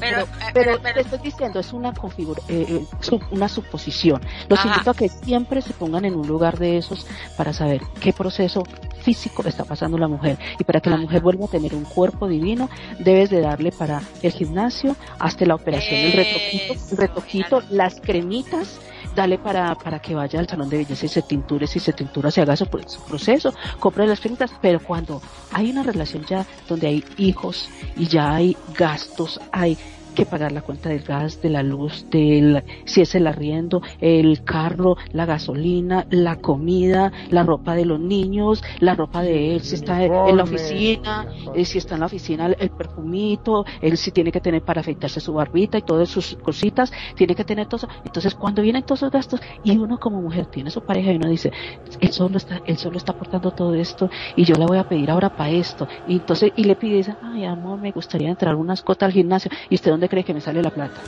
pero, pero, eh, estoy diciendo, es una configura, eh, eh, una suposición. Los invito a que siempre se pongan en un lugar de esos para saber qué proceso físico está pasando la mujer. Y para que la mujer vuelva a tener un cuerpo divino, debes de darle para el gimnasio, hasta la operación, el retojito, el retojito, las cremitas, dale para, para que vaya al salón de belleza y se tinture, si se tintura se haga su, proceso, compre las cremitas, pero cuando hay una relación ya donde hay hijos y ya hay gastos, hay que pagar la cuenta del gas, de la luz, del, si es el arriendo, el carro, la gasolina, la comida, la ropa de los niños, la ropa de él, si está en la oficina, eh, si está en la oficina, el perfumito, él si tiene que tener para afeitarse su barbita y todas sus cositas, tiene que tener todo eso. Entonces, cuando vienen todos esos gastos y uno como mujer tiene su pareja y uno dice, él solo está, él solo está aportando todo esto y yo le voy a pedir ahora para esto. Y entonces, y le pide, dice, ay amor, me gustaría entrar unas cotas al gimnasio. ¿Y usted dónde cree que me sale la plata?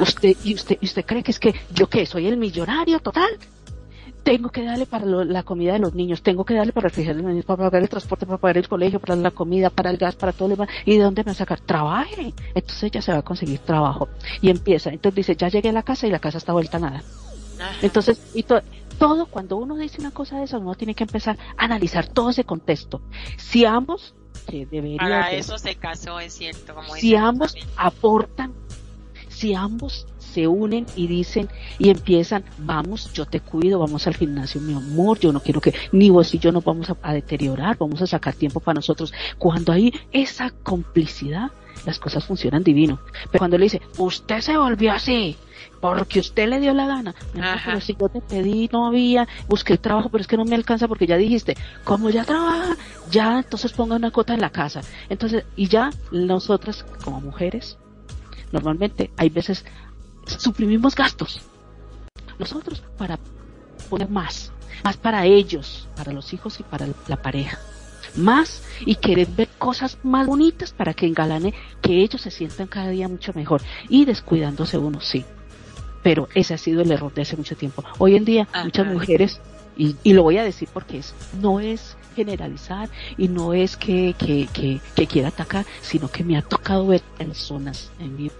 Usted, y usted, y usted cree que es que yo qué, soy el millonario total. Tengo que darle para la comida de los niños, tengo que darle para refrigerar los niños, para pagar el transporte, para pagar el colegio, para la comida, para el gas, para todo lo demás. ¿Y de dónde me va a sacar? Trabaje. Entonces ya se va a conseguir trabajo. Y empieza. Entonces dice, ya llegué a la casa y la casa está vuelta a nada. Entonces, y todo cuando uno dice una cosa de eso, uno tiene que empezar a analizar todo ese contexto. Si ambos que debería Para eso se casó, es cierto. Como si ambos aportan, si ambos se unen y dicen y empiezan, vamos, yo te cuido, vamos al gimnasio, mi amor, yo no quiero que ni vos y yo nos vamos a, deteriorar, vamos a sacar tiempo para nosotros. Cuando hay esa complicidad, las cosas funcionan divino. Pero cuando le dice, usted se volvió así, porque usted le dio la gana. pero si yo te pedí, no había, busqué trabajo, pero es que no me alcanza porque ya dijiste, como ya trabaja, ya entonces ponga una cota en la casa. Entonces, y ya nosotras como mujeres, normalmente hay veces suprimimos gastos. Nosotros para poner más, más para ellos, para los hijos y para la pareja más y querer ver cosas más bonitas para que engalane que ellos se sientan cada día mucho mejor y descuidándose uno, sí pero ese ha sido el error de hace mucho tiempo. Hoy en día muchas mujeres, y, y, lo voy a decir porque es, no es generalizar y no es que, que, que, quiera atacar, sino que me ha tocado ver personas en vivo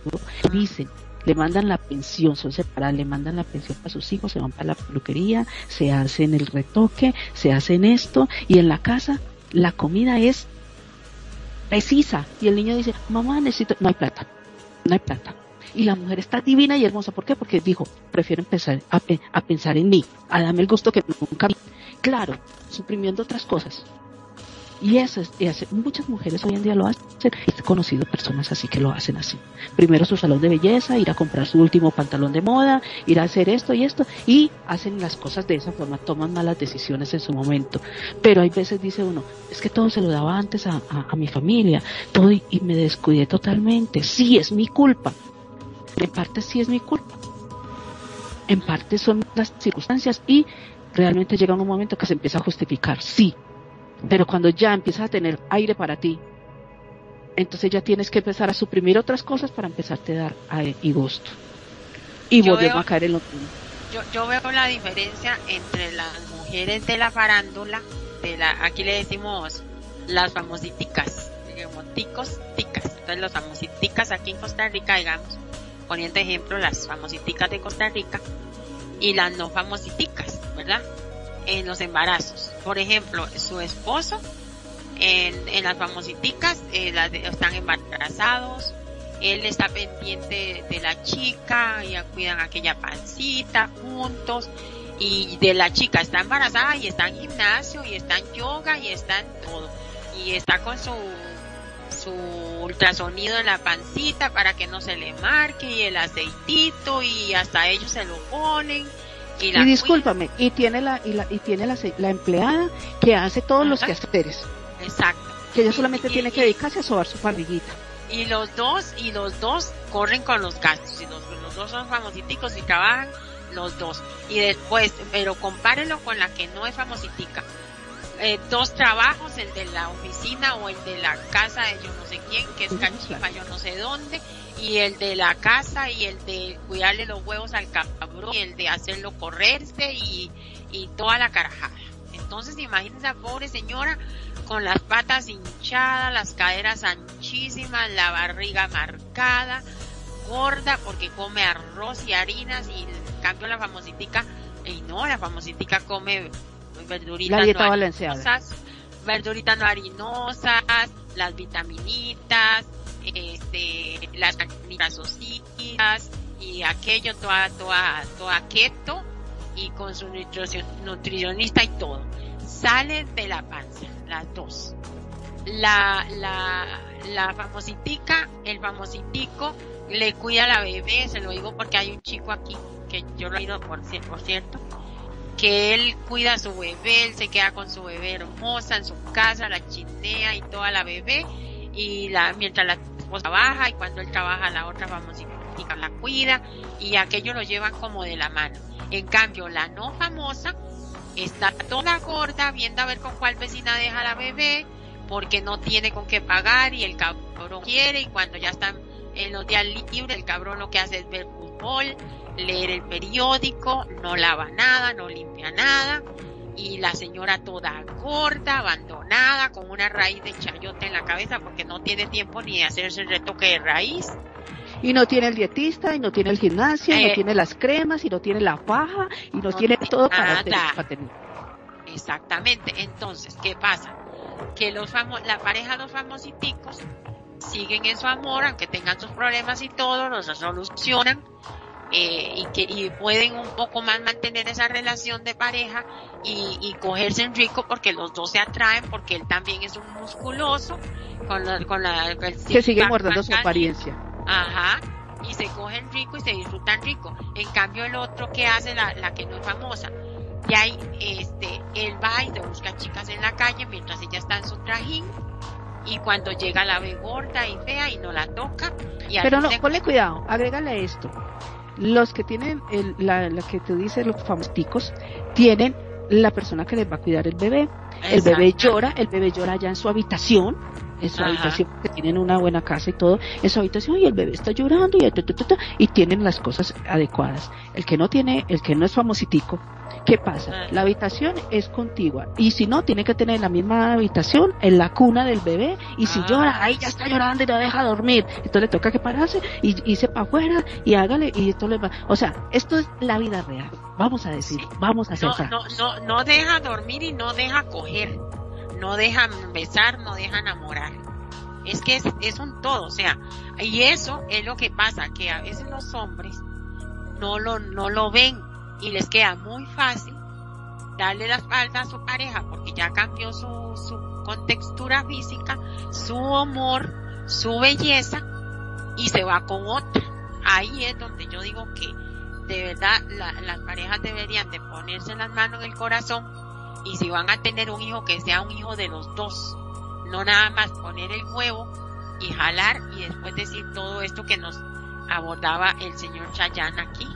dicen, le mandan la pensión, son separadas, le mandan la pensión para sus hijos, se van para la peluquería, se hacen el retoque, se hacen esto y en la casa la comida es precisa. Y el niño dice, mamá necesito, no hay plata, no hay plata y la mujer está divina y hermosa. ¿Por qué? Porque dijo, prefiero empezar a, a pensar en mí, a darme el gusto que nunca vi. Claro, suprimiendo otras cosas. Y eso es, muchas mujeres hoy en día lo hacen. He conocido personas así que lo hacen así. Primero su salón de belleza, ir a comprar su último pantalón de moda, ir a hacer esto y esto, y hacen las cosas de esa forma, toman malas decisiones en su momento. Pero hay veces dice uno, es que todo se lo daba antes a, a mi familia, todo y me descuidé totalmente. Sí, es mi culpa. En parte sí es mi culpa. En parte son las circunstancias y realmente llega un momento que se empieza a justificar, sí. Pero cuando ya empiezas a tener aire para ti, entonces ya tienes que empezar a suprimir otras cosas para empezarte a dar aire y gusto. Y volvemos a caer en lo mismo. Yo, yo veo la diferencia entre las mujeres de la farándula, de la, aquí le decimos las famositicas, digamos, ticos, ticas. Entonces los famositicas aquí en Costa Rica, digamos, poniendo ejemplo las famositicas de Costa Rica y las no famositicas, ¿verdad? En los embarazos. Por ejemplo, su esposo en, en las famositicas eh, están embarazados, él está pendiente de la chica, ya cuidan aquella pancita juntos y de la chica está embarazada y está en gimnasio y está en yoga y está en todo y está con su su ultrasonido en la pancita para que no se le marque y el aceitito y hasta ellos se lo ponen. Y, la y discúlpame, y tiene la, y la, y tiene la, la empleada que hace todos los quehaceres. Exacto. Que ella solamente tiene que dedicarse a sobar su barriguita. y los dos, y los dos corren con los gastos, y los, los dos son famositicos y trabajan los dos. Y después, pero compárenlo con la que no es famositica. Eh, dos trabajos, el de la oficina o el de la casa de yo no sé quién, que es canchifa yo no sé dónde, y el de la casa y el de cuidarle los huevos al cabrón y el de hacerlo correrse y, y toda la carajada. Entonces imagínense a pobre señora con las patas hinchadas, las caderas anchísimas, la barriga marcada, gorda porque come arroz y harinas y en cambio la famositica, y no, la famositica come verduritas La dieta no harinosas, verduritas no harinosas, las vitaminitas, este, las aminoácidos y aquello toda, toda, toda keto y con su nutricio- nutricionista y todo. Salen de la panza, las dos. La, la, la famositica, el famositico, le cuida a la bebé, se lo digo porque hay un chico aquí, que yo lo he ido por, por cierto, que él cuida a su bebé, él se queda con su bebé hermosa en su casa, la chinea y toda la bebé, y la, mientras la esposa trabaja y cuando él trabaja la otra famosita la cuida y aquello lo llevan como de la mano. En cambio, la no famosa está toda gorda viendo a ver con cuál vecina deja la bebé porque no tiene con qué pagar y el cabrón quiere y cuando ya están en los días libres el cabrón lo que hace es ver fútbol, leer el periódico, no lava nada, no limpia nada y la señora toda gorda, abandonada, con una raíz de chayote en la cabeza porque no tiene tiempo ni de hacerse el retoque de raíz. Y no tiene el dietista, y no tiene el gimnasio, y Eh. no tiene las cremas, y no tiene la faja, y no, No tiene tiene todo para nada. tener, para tener. Exactamente. Entonces, ¿qué pasa? Que los la pareja los famositicos siguen en su amor, aunque tengan sus problemas y todo, los solucionan eh, y que y pueden un poco más mantener esa relación de pareja y, y cogerse en rico porque los dos se atraen, porque él también es un musculoso con la, con la el Que sigue guardando su apariencia. Ajá. Y se cogen rico y se disfrutan rico. En cambio el otro que hace la, la que no es famosa. Y ahí, este, él va y se busca chicas en la calle mientras ella está en su trajín. Y cuando llega la ve gorda y fea y no la toca. Y Pero no, se- ponle cuidado, agrégale esto. Los que tienen, el, la, la que te dice los famosticos, tienen la persona que les va a cuidar el bebé. El bebé llora, el bebé llora ya en su habitación, en su Ajá. habitación, que tienen una buena casa y todo, en su habitación y el bebé está llorando y, y tienen las cosas adecuadas. El que no tiene, el que no es famositico, ¿qué pasa? Ah. La habitación es contigua y si no, tiene que tener la misma habitación en la cuna del bebé y si Ah. llora, ahí ya está llorando y no deja dormir. Entonces le toca que pararse y irse para afuera y hágale y esto le va. O sea, esto es la vida real. Vamos a decir, vamos a ser no, no, no, no deja dormir y no deja coger, no deja besar, no deja enamorar. Es que es, es un todo, o sea, y eso es lo que pasa, que a veces los hombres no lo, no lo ven y les queda muy fácil darle la espalda a su pareja porque ya cambió su, su contextura física, su humor, su belleza y se va con otra. Ahí es donde yo digo que de verdad la- las parejas deberían de ponerse las manos en el corazón y si van a tener un hijo que sea un hijo de los dos, no nada más poner el huevo y jalar y después decir todo esto que nos abordaba el señor Chayanne aquí.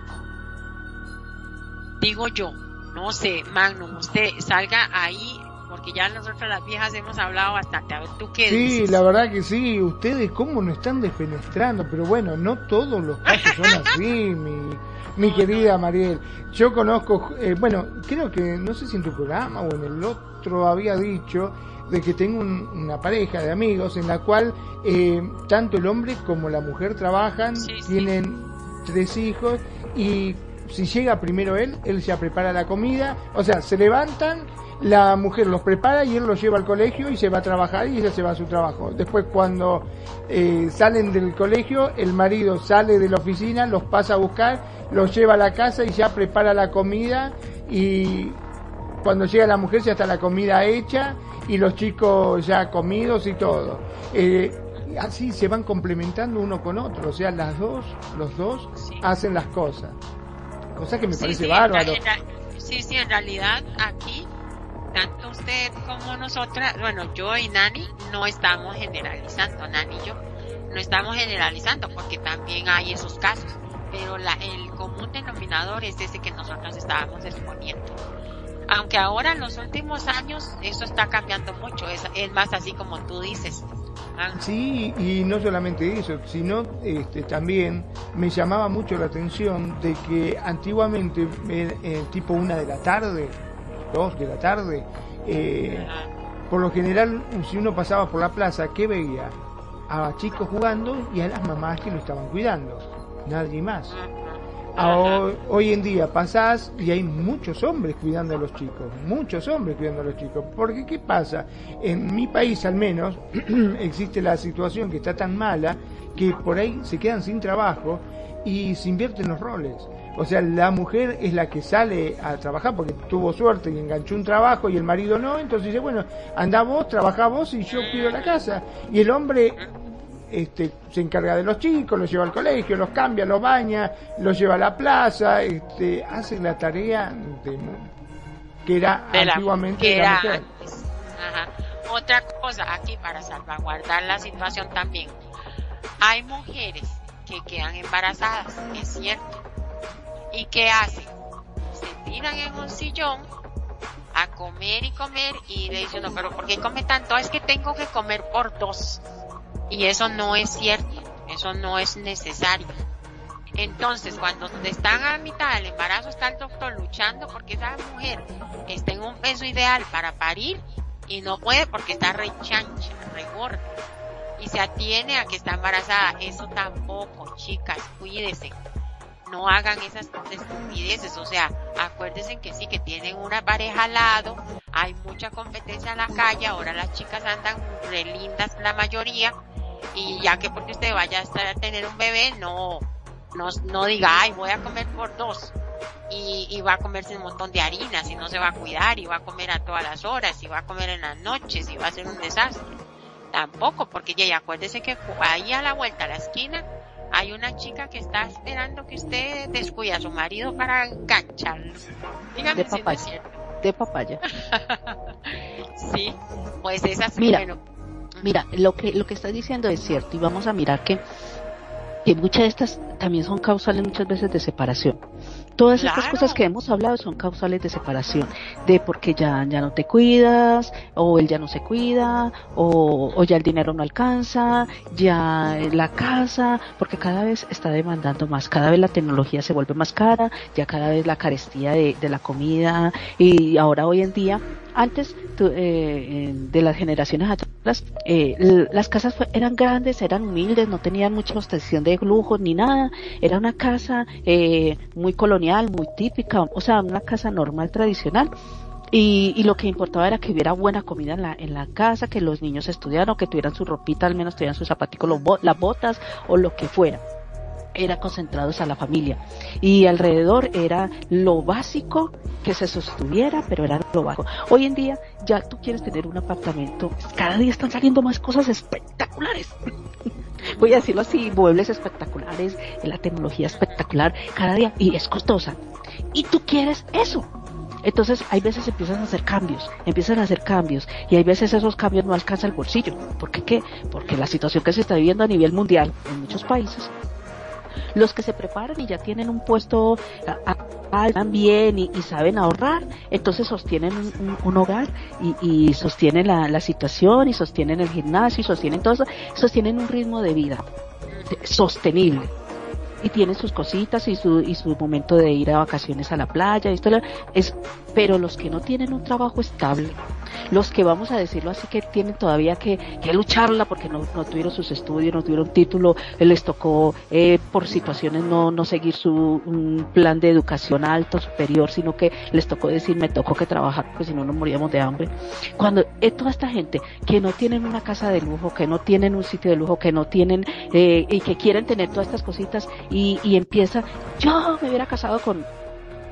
Digo yo, no sé, Magnum, usted salga ahí porque ya nosotros las viejas hemos hablado bastante. A ver, ¿tú qué Sí, dices? la verdad que sí. Ustedes cómo nos están defenestrando, pero bueno, no todos los casos son así, [laughs] mi, mi querida Mariel. Yo conozco, eh, bueno, creo que, no sé si en tu programa o en el otro había dicho de que tengo un- una pareja de amigos en la cual eh, tanto el hombre como la mujer trabajan, Sí, sí. tienen tres hijos y si llega primero él, él ya prepara la comida, o sea, se levantan, la mujer los prepara y él los lleva al colegio y se va a trabajar y ella se va a su trabajo. Después cuando eh, salen del colegio, el marido sale de la oficina, los pasa a buscar, los lleva a la casa y ya prepara la comida y cuando llega la mujer ya está la comida hecha y los chicos ya comidos y todo. Eh, así se van complementando uno con otro, o sea, las dos, los dos Sí. hacen las cosas. Cosa que me Sí, parece sí, bárbaro. en sí, sí, en realidad aquí, tanto usted como nosotras, bueno, yo y Nani no estamos generalizando, Nani y yo, no estamos generalizando porque también hay esos casos, pero la, el común denominador es ese que nosotros estábamos exponiendo. Aunque ahora en los últimos años eso está cambiando mucho, es, es más así como tú dices. Ah. Sí, y no solamente eso, sino este, también me llamaba mucho la atención de que antiguamente, eh, tipo una de la tarde, dos de la tarde, eh, por lo general, si uno pasaba por la plaza, ¿qué veía? A chicos jugando y a las mamás que lo estaban cuidando, nadie más hoy, en día pasás y hay muchos hombres cuidando a los chicos, muchos hombres cuidando a los chicos. Porque ¿qué pasa? En mi país al menos [clears throat] existe la situación que está tan mala que por ahí se quedan sin trabajo y se invierten los roles. O sea, la mujer es la que sale a trabajar porque tuvo suerte y enganchó un trabajo y el marido no, entonces dice, bueno, anda vos, trabaja vos y yo cuido la casa. Y el hombre este, se encarga de los chicos, los lleva al colegio, los cambia, los baña, los lleva a la plaza, este, hace la tarea de, que era antiguamente la, Otra cosa aquí para salvaguardar la situación también. Hay mujeres que quedan embarazadas, es cierto. ¿Y qué hacen? Se tiran en un sillón a comer y comer y le dicen, no, pero ¿por qué come tanto? Es que tengo que comer por dos. Y eso no es cierto, eso no es necesario. Entonces, cuando están a mitad del embarazo, está el doctor luchando porque esa mujer está en un peso ideal para parir y no puede porque está rechancha, regorda. Y se atiene a que está embarazada. Eso tampoco, chicas, cuídense. No hagan esas estupideces. O sea, acuérdense que sí, que tienen una pareja al lado. Hay mucha competencia en la calle. Ahora las chicas andan re lindas la mayoría y ya que porque usted vaya a estar a tener un bebé, no, no, no diga, ay, voy a comer por dos y, va a comerse un montón de harinas y no se va a cuidar y va a comer a todas las horas y va a comer en las noches y va a ser un desastre. Tampoco, porque ya, acuérdese que ahí a la vuelta a la esquina hay una chica que está esperando que usted descuide a su marido para engancharlo. Dígame de papaya. De papaya. [laughs] sí, pues es así. Mira, Mira, lo que, lo que estás diciendo es cierto y vamos a mirar que, que muchas de estas también son causales muchas veces de separación. Todas estas cosas que hemos hablado son causales de separación, de porque ya, ya no te cuidas, o él ya no se cuida, o, o ya el dinero no alcanza, ya la casa, porque cada vez está demandando más, cada vez la tecnología se vuelve más cara, ya cada vez la carestía de, de la comida, y ahora hoy en día antes eh, de las generaciones atrás, eh, las casas eran grandes, eran humildes, no tenían mucha ostentación de lujos ni nada. Era una casa eh, muy colonial, muy típica, o sea, una casa normal, tradicional. Y, y, lo que importaba era que hubiera buena comida en la, en la casa, que los niños estudiaran, que tuvieran su ropita, al menos tuvieran sus zapaticos, las botas o lo que fuera era concentrados a la familia y alrededor era lo básico que se sostuviera, pero era lo básico. Hoy en día ya tú quieres tener un apartamento, cada día están saliendo más cosas espectaculares. [laughs] Voy a decirlo así, muebles espectaculares, la tecnología espectacular, cada día, y es costosa. Y tú quieres eso. Entonces, hay veces empiezan a hacer cambios, empiezan a hacer cambios, y hay veces esos cambios no alcanzan el bolsillo. ¿Por qué qué? Porque la situación que se está viviendo a nivel mundial en muchos países los que se preparan y ya tienen un puesto bien y, bien y, ahorrar, entonces sostienen un, hogar y, sostienen la, situación y sostienen el gimnasio y sostienen todo eso, sostienen un ritmo de vida sostenible y tienen sus cositas y su, y su momento de ir a vacaciones a la playa, esto es, pero los que no tienen un trabajo estable, los que vamos a decirlo así que tienen todavía que, que lucharla porque no, no, tuvieron sus estudios, no tuvieron título, les tocó eh, por situaciones no, no seguir su plan de educación alto, superior, sino que les tocó decir me tocó que trabajar porque si no nos moríamos de hambre. Cuando eh, toda esta gente que no tienen una casa de lujo, que no tienen un sitio de lujo, que no tienen eh, y que quieren tener todas estas cositas y, y empieza, yo me hubiera casado con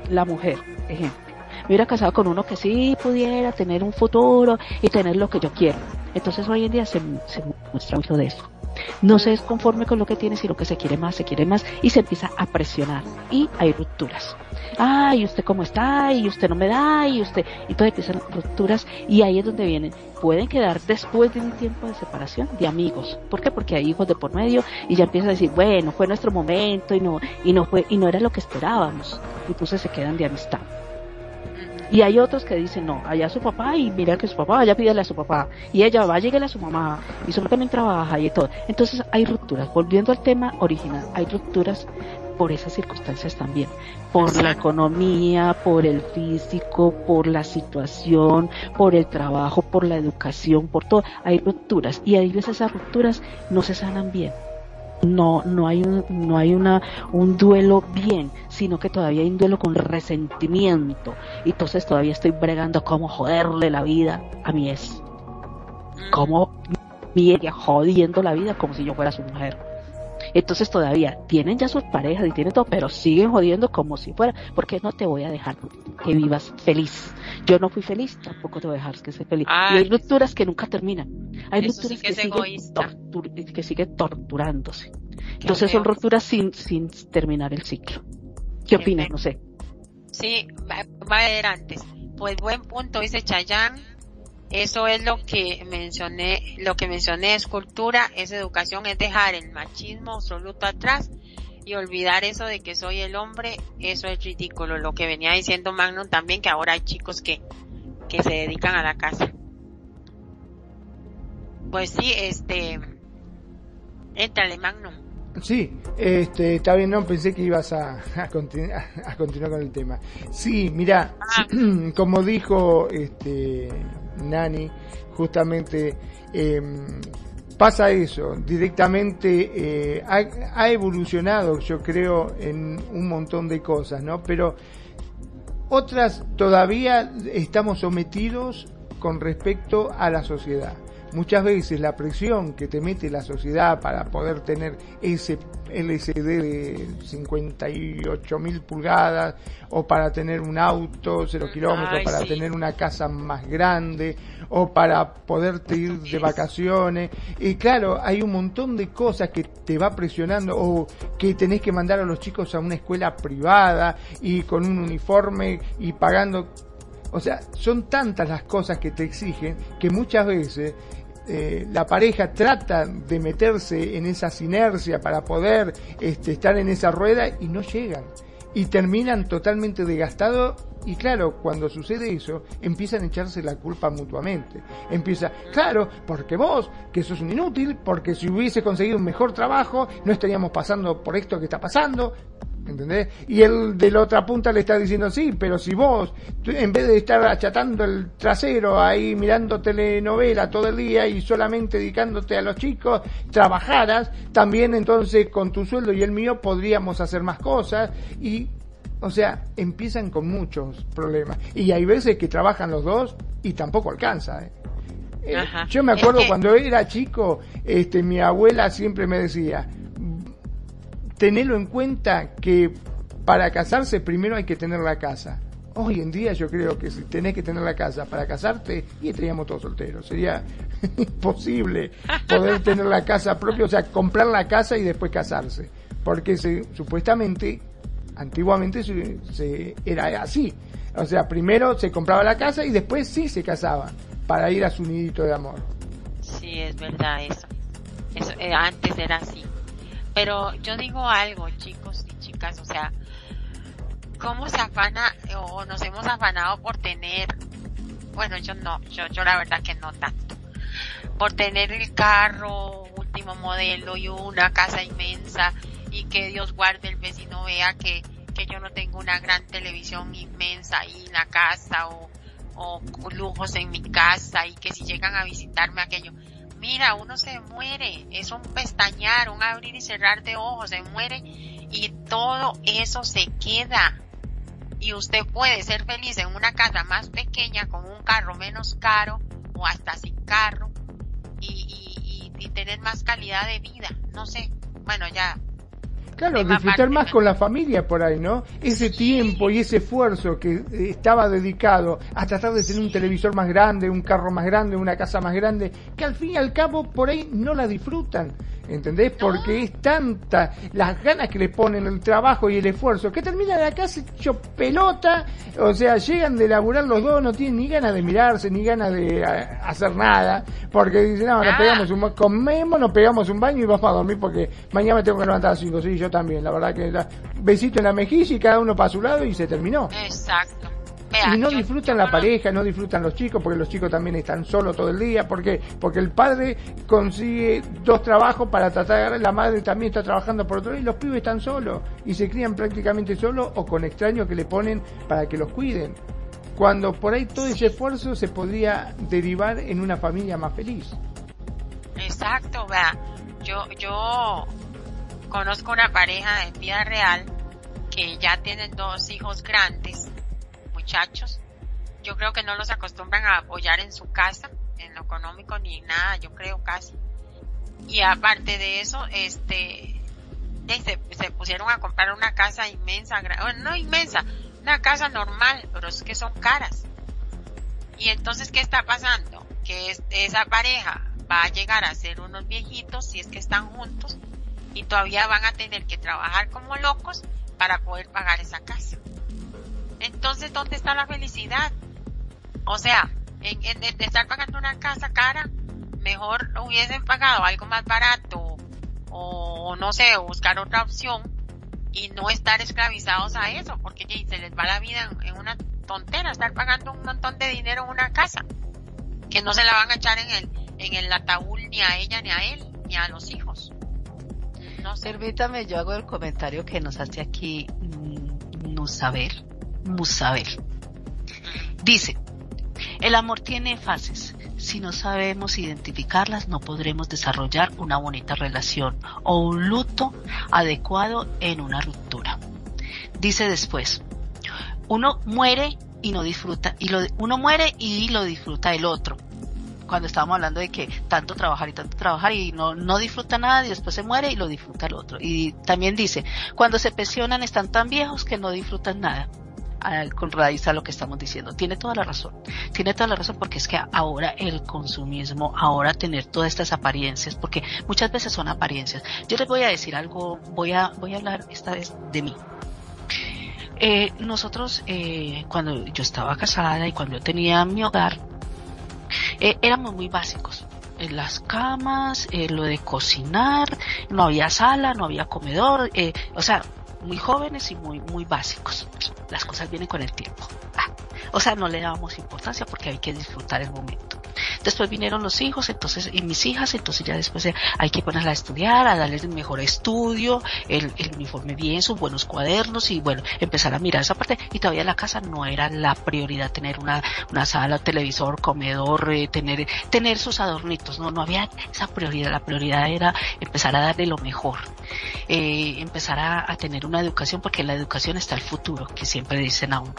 la mujer, ejemplo me hubiera casado con uno que sí pudiera tener un futuro y tener lo que yo quiero. Entonces hoy en día se, se muestra mucho de eso no se es conforme con lo que tiene, sino que se quiere más, se quiere más y se empieza a presionar y hay rupturas. Ay, usted cómo está, y usted no me da, y usted, y todo empiezan rupturas y ahí es donde vienen. Pueden quedar después de un tiempo de separación de amigos. ¿Por qué? Porque hay hijos de por medio y ya empiezan a decir, bueno, fue nuestro momento y no, y no fue, y no era lo que esperábamos. Entonces se quedan de amistad. Y hay otros que dicen, no, allá su papá y mira que su papá, allá pídele a su papá. Y ella va, llegue a su mamá. Y su mamá también trabaja y todo. Entonces hay rupturas. Volviendo al tema original, hay rupturas por esas circunstancias también. Por la economía, por el físico, por la situación, por el trabajo, por la educación, por todo. Hay rupturas. Y a veces esas rupturas no se sanan bien no no hay un, no hay una un duelo bien sino que todavía hay un duelo con resentimiento. Y entonces todavía estoy bregando cómo joderle la vida a mi ex. Como mi ella jodiendo la vida como si yo fuera su mujer. Entonces todavía tienen ya sus parejas y tienen todo, pero siguen jodiendo como si fuera, porque no te voy a dejar que vivas feliz. Yo no fui feliz, tampoco te voy a dejar que seas feliz. y hay rupturas que nunca terminan. Hay rupturas que, siguen que siguen torturándose. Entonces son rupturas sin, sin terminar el ciclo. ¿Qué opinas? No sé. Sí, va, a ver antes. Pues buen punto, dice Chayán eso es lo que mencioné, lo que mencioné es cultura, es educación, es dejar el machismo absoluto atrás y olvidar eso de que soy el hombre, eso es ridículo. Lo que venía diciendo Magnum también, que ahora hay chicos que, que se dedican a la casa. Pues sí, este, éntale Magnum. Sí, este, está bien, no pensé que ibas a, a, continuar con el tema. Sí, mira, ah. [clears throat] como dijo este Nani, justamente em, pasa eso, directamente eh, ha, evolucionado, yo creo, en un montón de cosas, ¿no? Pero otras todavía estamos sometidos con respecto a la sociedad. Muchas veces la presión que te mete la sociedad para poder tener ese LCD de 58 mil pulgadas o para tener un auto cero kilómetros, para tener una casa más grande o para poderte ir de vacaciones. Y claro, hay un montón de cosas que te va presionando o que tenés que mandar a los chicos a una escuela privada y con un uniforme y pagando o sea, son tantas las cosas que te exigen que muchas veces eh, la pareja trata de meterse en esa sinergia para poder este, estar en esa rueda y no llegan. Y terminan totalmente desgastados y claro, cuando sucede eso, empiezan a echarse la culpa mutuamente. Empieza, claro, porque vos, que sos un inútil, porque si hubiese conseguido un mejor trabajo, no estaríamos pasando por esto que está pasando. ¿entendés? Y él de la otra punta le está diciendo, sí, pero si vos, en vez de estar achatando el trasero ahí mirando telenovela todo el día y solamente dedicándote a los chicos, trabajaras, también entonces con tu sueldo y el mío podríamos hacer más cosas y o sea, empiezan con muchos problemas. Y hay veces que trabajan los dos y tampoco alcanza. ¿eh? eh yo me acuerdo cuando era chico, este, mi abuela siempre me decía, tenelo en cuenta que para casarse primero hay que tener la casa. Hoy en día yo creo que si tenés que tener la casa para casarte, y estaríamos todos solteros. Sería [laughs] imposible poder tener la casa propia, o sea, comprar la casa y después casarse. Porque se, supuestamente, antiguamente se, era así. O sea, primero se compraba la casa y después sí se casaba para ir a su nidito de amor. Sí, es verdad eso. eso eh, antes era así. Pero yo digo algo, chicos y chicas, o sea, ¿cómo se afana o nos hemos afanado por tener, bueno, yo no, yo, yo la verdad que no tanto, por tener el carro último modelo y una casa inmensa y que Dios guarde el vecino vea que, que yo no tengo una gran televisión inmensa ahí en la casa o, o lujos en mi casa y que si llegan a visitarme aquello mira, uno se muere, es un pestañear, un abrir y cerrar de ojos, se muere y todo eso se queda. Y usted puede ser feliz en una casa más pequeña, con un carro menos caro o hasta sin carro y, y, y, tener más calidad de vida. No sé, bueno, ya Claro, disfrutar más con la familia por ahí, ¿no? Ese tiempo y ese esfuerzo que eh, estaba dedicado a tratar de tener un televisor más grande, un carro más grande, una casa más grande, que al fin y al cabo por ahí no la disfrutan. ¿Entendés? Porque es tanta las ganas que le ponen el trabajo y el esfuerzo que terminan acá hecho pelota, o sea, llegan de laburar los dos, no tienen ni ganas de mirarse, ni ganas de eh, hacer nada, porque dicen, no, nos pegamos un, comemos, nos pegamos un baño y vamos a dormir porque mañana me tengo que levantar a las 5, sí, yo también, la verdad que besito en la mejilla y cada uno para su lado y se terminó. Exacto y no disfrutan la pareja, no disfrutan los chicos, porque los chicos también están solos todo el día, porque porque el padre consigue dos trabajos para tratar, la madre también está trabajando por otro lado, y los pibes están solos, y se crían prácticamente solos o con extraños que le ponen para que los cuiden. Cuando por ahí todo ese esfuerzo se podría derivar en una familia más feliz. Exacto, vea, yo, yo conozco una pareja en vida real que ya tienen dos hijos grandes muchachos, yo creo que no los acostumbran a apoyar en su casa, en lo económico ni nada, yo creo casi. Y aparte de eso, este, se, pusieron a comprar una casa inmensa, no inmensa, una casa normal, pero es que son caras. Y entonces, ¿qué está pasando? Que esa pareja va a llegar a ser unos viejitos si es que están juntos y todavía van a tener que trabajar como locos para poder pagar esa casa. Entonces, ¿dónde está la felicidad? O sea, en, en, de estar pagando una casa cara, mejor hubiesen pagado algo más barato o no sé, buscar otra opción y no estar esclavizados a eso, porque se les va la vida en, una tontera, estar pagando un montón de dinero en una casa, que no se la van a echar en el, en el ataúd ni a ella, ni a él, ni a los hijos. No Permítame, yo hago el comentario que nos hace aquí mm, no saber saber. Dice, el amor tiene fases. Si no sabemos identificarlas, no podremos desarrollar una bonita relación o un luto adecuado en una ruptura. Dice después, uno muere y no disfruta, y lo, uno muere y lo disfruta el otro. Cuando estábamos hablando de que tanto trabajar y tanto trabajar y no, no disfruta nada y después se muere y lo disfruta el otro. Y también dice, cuando se pensionan están tan viejos que no disfrutan nada con raíz a lo que estamos diciendo. Tiene toda la razón. Tiene toda la razón porque es que ahora el consumismo, ahora tener todas estas apariencias, porque muchas veces son apariencias. Yo les voy a decir algo, voy a, voy a hablar esta vez de mí. Eh, nosotros, eh, cuando yo estaba casada y cuando yo tenía mi hogar, eh, éramos muy básicos. En las camas, lo de cocinar, no había sala, no había comedor, o sea, muy jóvenes y muy, muy básicos. Las cosas vienen con el tiempo. O sea, no le dábamos importancia porque hay que disfrutar el momento. Después vinieron los hijos, entonces, y mis hijas, entonces ya después eh, hay que ponerla a estudiar, a darles el mejor estudio, el, uniforme bien, sus buenos cuadernos y bueno, empezar a mirar esa parte. Y todavía la casa no era la prioridad tener una, una sala, televisor, comedor, eh, tener, tener sus adornitos, no, no había esa prioridad. La prioridad era empezar a darle lo mejor, eh, empezar a, a tener una educación porque la educación está el futuro, que siempre dicen a uno.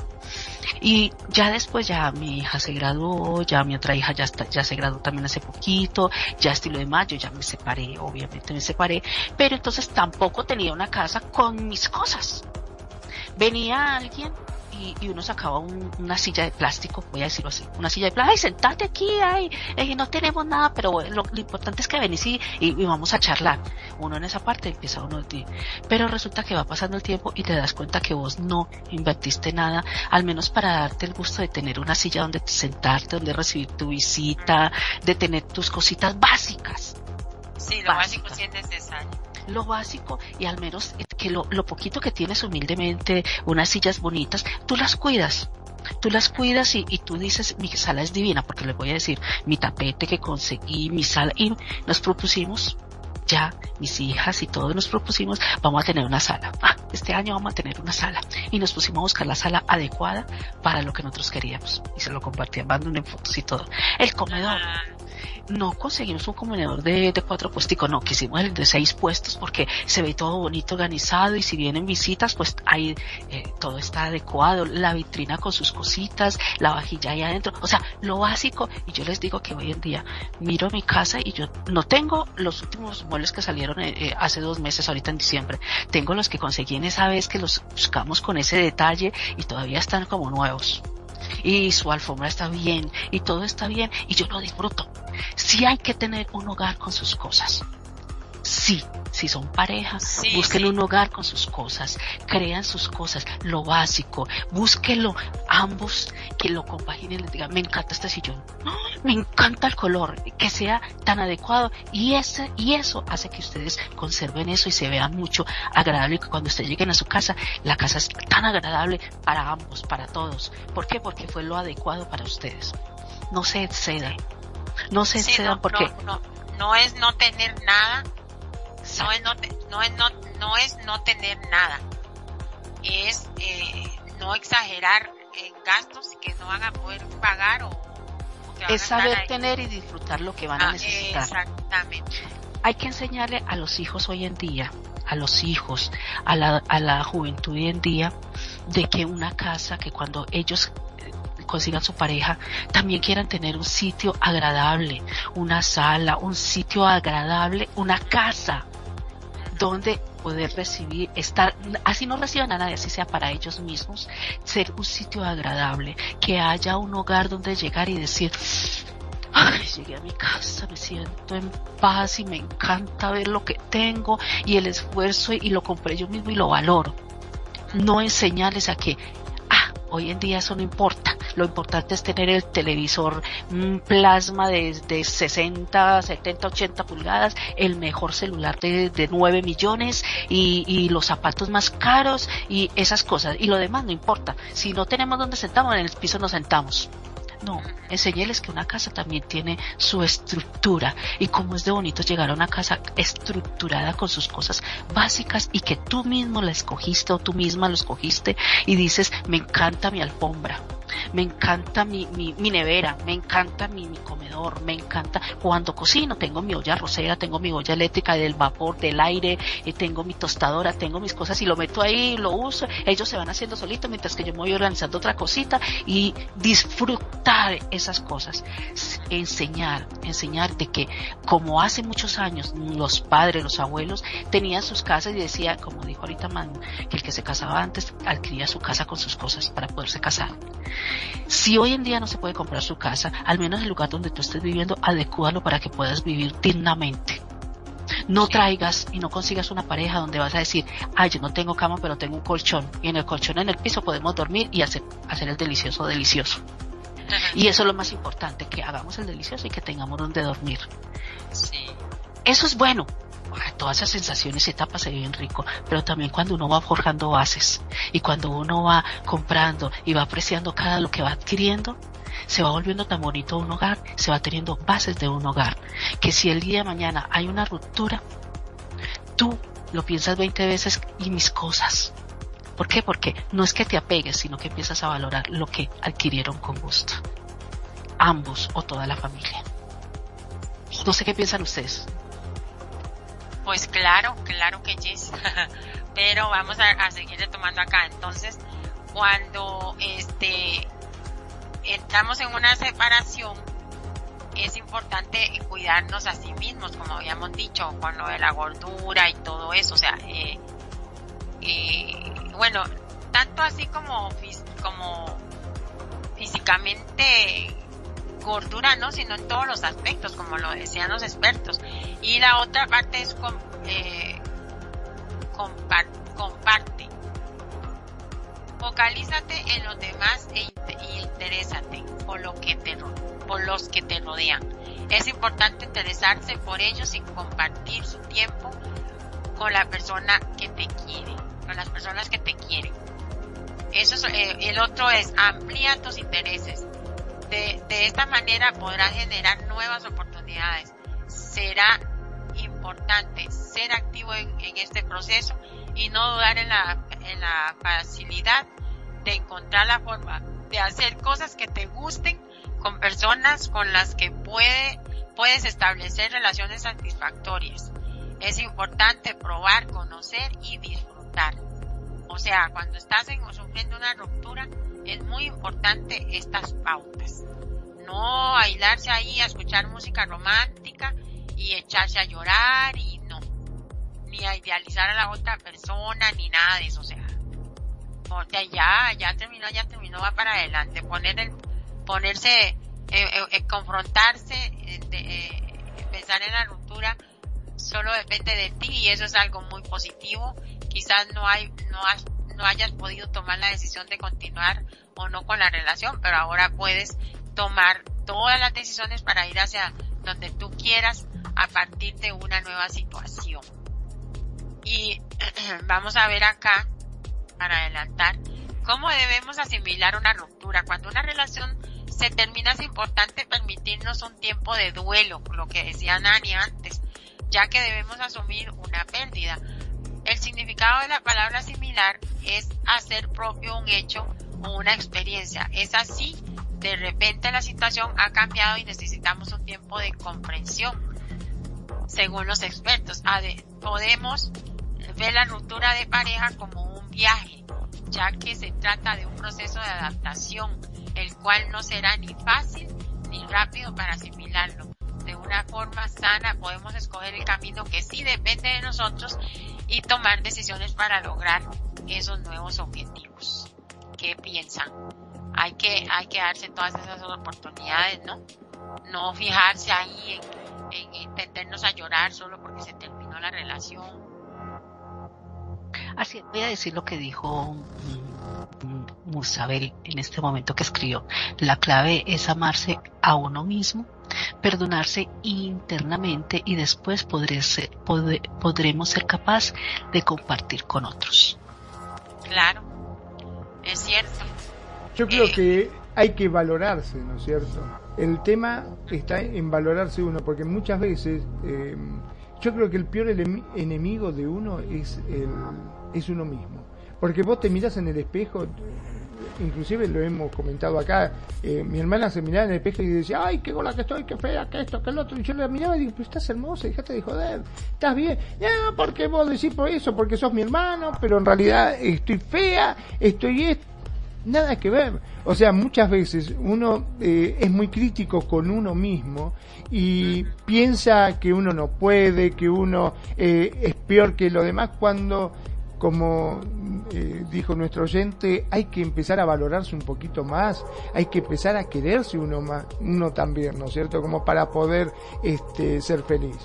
Y ya después ya mi hija se graduó, ya mi otra hija ya está, ya se graduó también hace poquito, ya estilo de mayo, ya me separé, obviamente me separé, pero entonces tampoco tenía una casa con mis cosas. Venía alguien y, uno sacaba una silla de plástico, voy a decirlo así, una silla de plástico, ay, sentate aquí, ay, eh, no tenemos nada, pero lo, importante es que venís y, y, vamos a charlar. Uno en esa parte empieza uno ti. Pero resulta que va pasando el tiempo y te das cuenta que vos no invertiste nada, al menos para darte el gusto de tener una silla donde sentarte, donde recibir tu visita, de tener tus cositas básicas. Sí, lo básico sí es necesario lo básico y al menos que lo, lo poquito que tienes humildemente, unas sillas bonitas, tú las cuidas tú las cuidas y, y, tú dices, mi sala es divina, porque les voy a decir, mi tapete que conseguí, mi sala, y nos propusimos, ya, mis hijas y todos nos propusimos, vamos a tener una sala. Ah, este año vamos a tener una sala. Y nos pusimos a buscar la sala adecuada para lo que nosotros queríamos. Y se lo compartían, mandando en fotos y todo. El comedor. No conseguimos un comedor de, cuatro puestos, no, quisimos el de seis puestos porque se ve todo bonito, organizado y si vienen visitas, pues ahí eh, todo está adecuado, la vitrina con sus cositas, la vajilla ahí adentro, o sea, lo básico. Y yo les digo que hoy en día miro mi casa y yo no tengo los últimos muebles que salieron eh, eh, hace dos meses, ahorita en diciembre, tengo los que conseguí en esa vez que los buscamos con ese detalle y todavía están como nuevos y su alfombra está bien y todo está bien y yo lo disfruto. Sí hay que tener un hogar con sus cosas. Sí, si son parejas, busquen un hogar con sus cosas, crean sus cosas, lo básico, búsquenlo ambos que lo compaginen, les digan, me encanta este sillón, me encanta el color, que sea tan adecuado y ese y eso hace que ustedes conserven eso y se vean mucho agradable y que cuando ustedes lleguen a su casa, la casa es tan agradable para ambos, para todos. ¿Por qué? Porque fue lo adecuado para ustedes. No se excedan. No se excedan porque no, no es no tener nada no es no, no, es no, no es no tener nada, es eh, no exagerar en gastos que no van a poder pagar o, es saber tener y disfrutar lo que van a ah, necesitar. Exactamente. Hay que enseñarle a los hijos hoy en día, a los hijos, a la, a la juventud hoy en día, de que una casa, que cuando ellos consigan su pareja, también quieran tener un sitio agradable, una sala, un sitio agradable, una casa donde poder recibir, estar, así no reciban a nadie, así sea para ellos mismos, ser un sitio agradable, que haya un hogar donde llegar y decir, ay, llegué a mi casa, me siento en paz y me encanta ver lo que tengo y el esfuerzo y lo compré yo mismo y lo valoro. No enseñarles a que Hoy en día eso no importa. Lo importante es tener el televisor mm, plasma de, 60, 70, 80 pulgadas, el mejor celular de, de 9 millones y, y, los zapatos más caros y esas cosas. Y lo demás no importa. Si no tenemos donde sentamos, en el piso nos sentamos. No, enseñéles que una casa también tiene su estructura. Y como es de bonito llegar a una casa estructurada con sus cosas básicas y que tú mismo la escogiste o tú misma lo escogiste y dices, me encanta mi alfombra, me encanta mi, mi, nevera, me encanta mi, mi, comedor, me encanta cuando cocino, tengo mi olla rosera, tengo mi olla eléctrica del vapor, del aire, eh, tengo mi tostadora, tengo mis cosas y lo meto ahí, lo uso, ellos se van haciendo solitos mientras que yo me voy organizando otra cosita y disfrutar esas cosas, enseñar, enseñar de que como hace muchos años los padres, los abuelos tenían sus casas y decía, como dijo ahorita Man, que el que se casaba antes adquiría su casa con sus cosas para poderse casar. Si hoy en día no se puede comprar su casa, al menos el lugar donde tú estés viviendo, adecúalo para que puedas vivir dignamente. No traigas y no consigas una pareja donde vas a decir, ay, yo no tengo cama, pero tengo un colchón. Y en el colchón en el piso podemos dormir y hacer, hacer el delicioso delicioso. Y eso es lo más importante, que hagamos el delicioso y que tengamos donde dormir. Eso es bueno, todas esas sensaciones y etapas se viven rico, pero también cuando uno va forjando bases y cuando uno va comprando y va apreciando cada lo que va adquiriendo, se va volviendo tan bonito un hogar, se va teniendo bases de un hogar, que si el día de mañana hay una ruptura, tú lo piensas 20 veces y mis cosas. ¿Por qué? Porque no es que te apegues, sino que empiezas a valorar lo que adquirieron con gusto. Ambos o toda la familia. No sé qué piensan ustedes. Pues claro, claro que yes. [laughs] Pero vamos a, seguir retomando acá. Entonces, cuando este entramos en una separación, es importante cuidarnos a sí mismos, como habíamos dicho, con lo de la gordura y todo eso. O sea, eh, eh, bueno, tanto así como físicamente gordura, ¿no? Sino en todos los aspectos, como lo decían los expertos. Y la otra parte es eh, comparte. Focalízate en los demás e, interésate por, lo que te, por los que te rodean. Es importante interesarse por ellos y compartir su tiempo con la persona que te quiere, con las personas que te quieren. Eso es, eh, el otro es amplía tus intereses de, esta manera podrás generar nuevas oportunidades. Será importante ser activo en, este proceso y no dudar en la, en la facilidad de encontrar la forma de hacer cosas que te gusten con personas con las que puede puedes establecer relaciones satisfactorias. Es importante probar, conocer y disfrutar. O sea, cuando estás en, sufriendo una ruptura, es muy importante estas pautas. No aislarse ahí a escuchar música romántica y echarse a llorar y no. Ni a idealizar a la otra persona ni nada de eso. O sea, porque ya, ya terminó, ya terminó, va para adelante. Poner el, ponerse, eh, eh, eh confrontarse, pensar en la ruptura solo depende de ti y eso es algo muy positivo. Quizás no hay, no, no hayas podido tomar la decisión de continuar o no con la relación, pero ahora puedes tomar todas las decisiones para ir hacia donde tú quieras a partir de una nueva situación. Y [clears throat] vamos a ver acá, para adelantar, cómo debemos asimilar una ruptura. Cuando una relación se termina es importante permitirnos un tiempo de duelo, lo que decía Nani antes, ya que debemos asumir una pérdida. El significado de la palabra similar es hacer propio un hecho o una experiencia. Es así, de repente la situación ha cambiado y necesitamos un tiempo de comprensión. Según los expertos, podemos ver la ruptura de pareja como un viaje, ya que se trata de un proceso de adaptación, el cual no será ni fácil ni rápido para asimilarlo. De una forma sana podemos escoger el camino que sí depende de nosotros y tomar decisiones para lograr esos nuevos objetivos. ¿Qué piensan? Hay que, hay que darse todas esas oportunidades, ¿no? No fijarse ahí en, en entendernos a llorar solo porque se terminó la relación. Así, voy a decir lo que dijo Musabel en este momento que escribió. La clave es amarse a uno mismo, perdonarse internamente y después podremos ser capaz de compartir con otros. Claro, es cierto. Yo creo eh, que hay que valorarse, ¿no es cierto? El tema está en valorarse uno, porque muchas veces eh, yo creo que el peor enemigo de uno es, el, es uno mismo. Porque vos te miras en el espejo, inclusive lo hemos comentado acá, eh, mi hermana se miraba en el espejo y decía, ay, qué gola que estoy, qué fea, que esto, que el otro. Y yo la miraba y digo, pero estás hermosa, déjate de joder, estás bien. Ya, porque vos decís por eso, porque sos mi hermano, pero en realidad estoy fea, estoy esto. Nada que ver. O sea, muchas veces uno eh, es muy crítico con uno mismo y piensa que uno no puede, que uno eh, es peor que lo demás cuando como eh, dijo nuestro oyente, hay que empezar a valorarse un poquito más, hay que empezar a quererse uno más, uno también, ¿no es cierto? Como para poder este, ser feliz.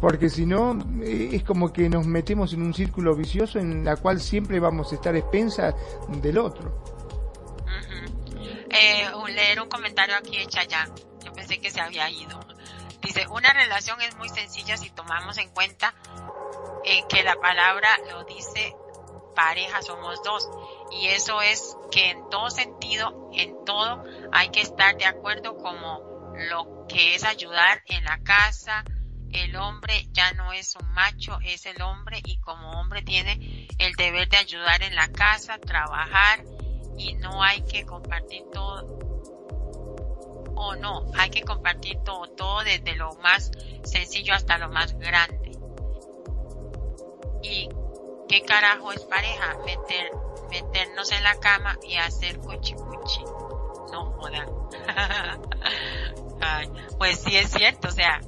Porque si no, eh, es como que nos metemos en un círculo vicioso en la cual siempre vamos a estar expensas del otro. eh, leer un comentario aquí de Chayán. Yo pensé que se había ido. Dice, una relación es muy sencilla si tomamos en cuenta eh, que la palabra lo dice pareja somos dos y eso es que en todo sentido, en todo hay que estar de acuerdo como lo que es ayudar en la casa, el hombre ya no es un macho, es el hombre y como hombre tiene el deber de ayudar en la casa, trabajar y no hay que compartir todo o no, hay que compartir todo, todo desde lo más sencillo hasta lo más grande. ¿Y qué carajo es pareja? Meter, meternos en la cama y hacer cuchi cuchi. No jodan. [laughs] pues sí es cierto, o sea,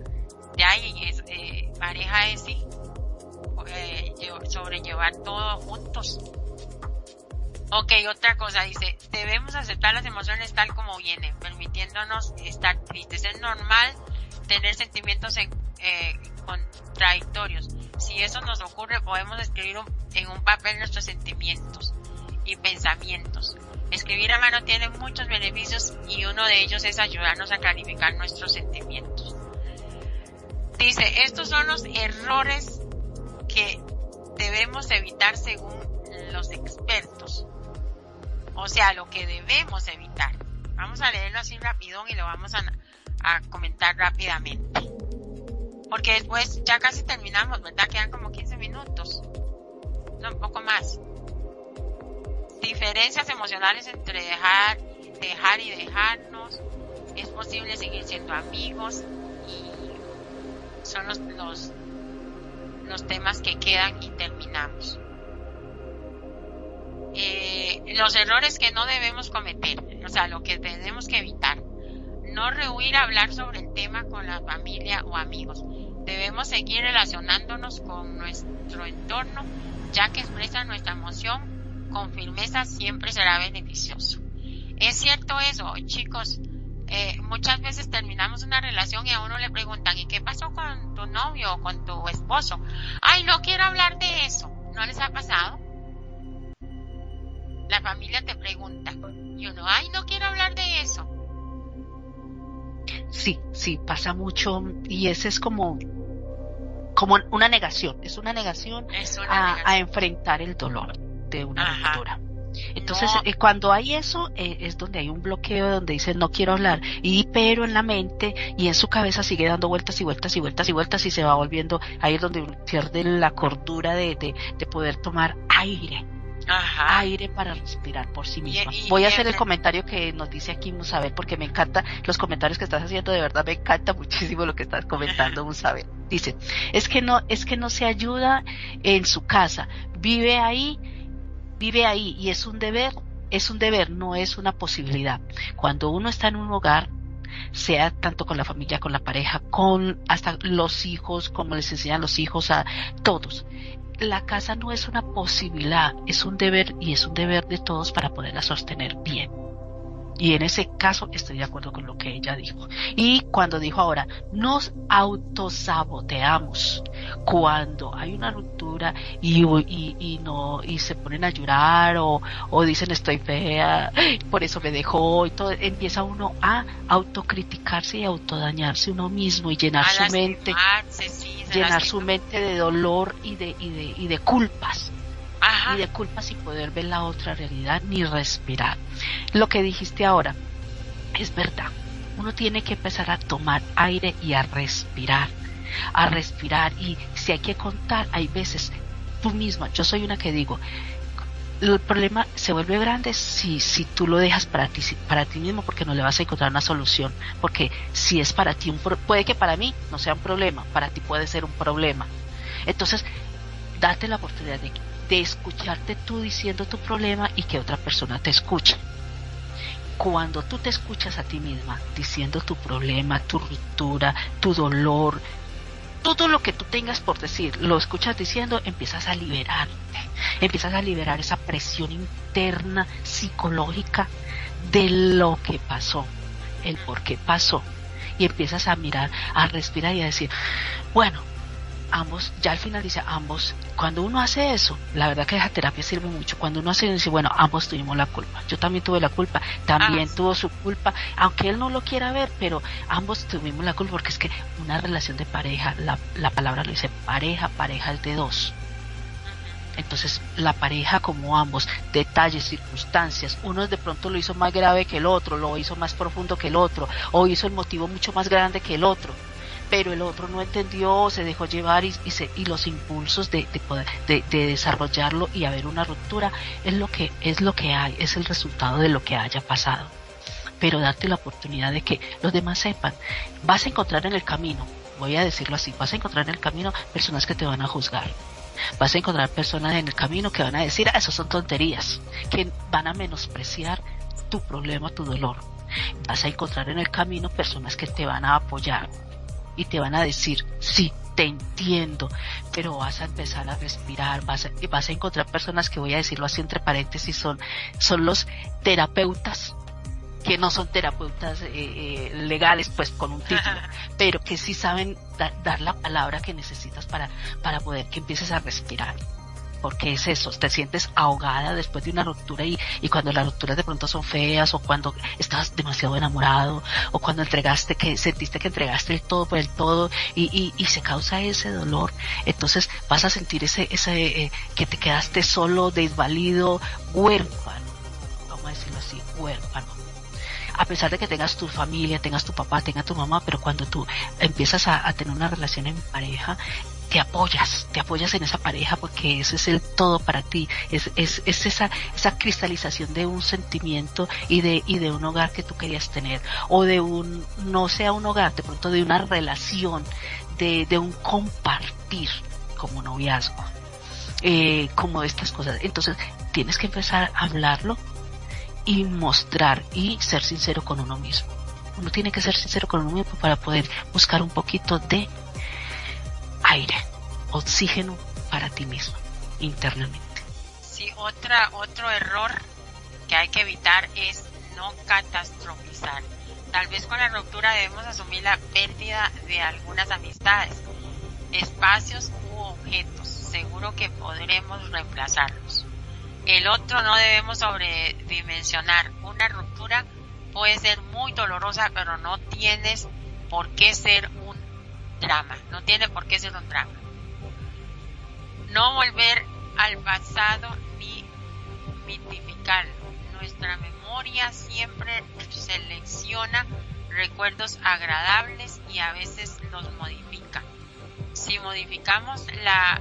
de ahí es, eh, pareja es sí, eh, sobrellevar todo juntos Ok, otra cosa, dice, debemos aceptar las emociones tal como vienen, permitiéndonos estar tristes. Es normal tener sentimientos en, eh, contradictorios. Si eso nos ocurre, podemos escribir en un papel nuestros sentimientos y pensamientos. Escribir a mano tiene muchos beneficios y uno de ellos es ayudarnos a clarificar nuestros sentimientos. Dice, estos son los errores que debemos evitar según los expertos. O sea, lo que debemos evitar. Vamos a leerlo así rapidón y lo vamos a, comentar rápidamente. Porque después ya casi terminamos, ¿verdad? Quedan como 15 minutos. No, un poco más. Diferencias emocionales entre dejar, dejar y dejarnos. es posible seguir siendo amigos y son los, los, los temas que quedan y terminamos. Eh, los errores que no debemos cometer, o sea, lo que tenemos que evitar. No rehuir hablar sobre el tema con la familia o amigos. Debemos seguir relacionándonos con nuestro entorno, ya que expresa nuestra emoción con firmeza siempre será beneficioso. Es cierto eso, chicos. Eh, muchas veces terminamos una relación y a uno le preguntan, ¿y qué pasó con tu novio o con tu esposo? Ay, no quiero hablar de eso. ¿No les ha pasado? La familia te pregunta y uno, ay, no quiero hablar de eso. Sí, sí, pasa mucho y ese es como como una negación, es una negación, a, enfrentar el dolor de una ruptura. Entonces, eh, cuando hay eso, eh, es donde hay un bloqueo, donde dice no quiero hablar, y pero en la mente y en su cabeza sigue dando vueltas y vueltas y vueltas y vueltas y se va volviendo, ahí es donde pierde la cordura de, de, de poder tomar aire aire para respirar por sí misma. Voy a hacer el comentario que nos dice aquí Musabel porque me encanta los comentarios que estás haciendo, de verdad me encanta [laughs] muchísimo lo que estás comentando Musabel. Dice, es que no, es que no se ayuda en su casa, vive ahí, vive ahí y es un deber, es un deber, no es una posibilidad. Cuando uno está en un hogar, sea tanto con la familia, con la pareja, con hasta los hijos, como les enseñan los hijos a todos la casa no es una posibilidad, es un deber y es un deber de todos para poderla sostener bien. Y en ese caso estoy de acuerdo con lo que ella dijo. Y cuando dijo ahora, nos autosaboteamos cuando hay una ruptura y, y, no y se ponen a llorar o, o, dicen estoy fea, por eso me dejó y todo, empieza uno a autocriticarse y autodañarse uno mismo y llenar su mente, llenar su mente de dolor y de, y de, y de culpas y de culpa sin poder ver la otra realidad ni respirar. Lo que dijiste ahora es verdad. Uno tiene que empezar a tomar aire y a respirar, a respirar y si hay que contar, hay veces tú misma, yo soy una que digo, el problema se vuelve grande si, si tú lo dejas para ti, para ti mismo porque no le vas a encontrar una solución. Porque si es para ti, un puede que para mí no sea un problema, para ti puede ser un problema. Entonces, date la oportunidad de de escucharte tú diciendo tu problema y que otra persona te escuche. Cuando tú te escuchas a ti misma diciendo tu problema, tu ruptura, tu dolor, todo lo que tú tengas por decir, lo escuchas diciendo, empiezas a liberarte, empiezas a liberar esa presión interna psicológica de lo que pasó, el por qué pasó, y empiezas a mirar, a respirar y a decir, bueno, ambos, ya al final dice ambos, cuando uno hace eso, la verdad que esa terapia sirve mucho, cuando uno hace eso, dice, bueno, ambos tuvimos la culpa, yo también tuve la culpa, también ah, tuvo su culpa, aunque él no lo quiera ver, pero ambos tuvimos la culpa, porque es que una relación de pareja, la, la palabra lo dice, pareja, pareja es de dos. Entonces, la pareja como ambos, detalles, circunstancias, uno de pronto lo hizo más grave que el otro, lo hizo más profundo que el otro, o hizo el motivo mucho más grande que el otro pero el otro no entendió, se dejó llevar y, los impulsos de, de poder de, de, desarrollarlo y haber una ruptura es lo que es lo que hay, es el resultado de lo que haya pasado. Pero darte la oportunidad de que los demás sepan, vas a encontrar en el camino, voy a decirlo así, vas a encontrar en el camino personas que te van a juzgar. Vas a encontrar personas en el camino que van a decir, ah, eso son tonterías, que van a menospreciar tu problema, tu dolor. Vas a encontrar en el camino personas que te van a apoyar, y te van a decir, sí, te entiendo, pero vas a empezar a respirar, vas a, vas a encontrar personas que voy a decirlo así entre paréntesis, son, son los terapeutas que no son terapeutas eh, eh, legales, pues con un título, [laughs] pero que sí saben dar la palabra que necesitas para, para poder que empieces a respirar porque es eso, te sientes ahogada después de una ruptura y, y cuando las rupturas de pronto son feas o cuando estás demasiado enamorado o cuando entregaste que sentiste que entregaste el todo por el todo y, y, y se causa ese dolor, entonces vas a sentir ese, ese eh, que te quedaste solo, desvalido, huérfano, vamos a decirlo así, huérfano. A pesar de que tengas tu familia, tengas tu papá, tengas tu mamá, pero cuando tú empiezas a, a, tener una relación en pareja, te apoyas, te apoyas en esa pareja porque ese es el todo para ti, es, es, es esa, esa cristalización de un sentimiento y de, y de un hogar que tú querías tener, o de un, no sea un hogar, de pronto de una relación, de, de un compartir como noviazgo, eh, como estas cosas. Entonces, tienes que empezar a hablarlo y mostrar y ser sincero con uno mismo. Uno tiene que ser sincero con uno mismo para poder buscar un poquito de aire, oxígeno para ti mismo, internamente. Sí, otra, otro error que hay que evitar es no catastrofizar. Tal vez con la ruptura debemos asumir la pérdida de algunas amistades, espacios u objetos. Seguro que podremos reemplazarlos. El otro no debemos sobredimensionar. Una ruptura puede ser muy dolorosa, pero no tienes por qué ser drama. No tiene por qué ser un drama. No volver al pasado ni mitificarlo. Nuestra memoria siempre selecciona recuerdos agradables y a veces los modifica. Si modificamos la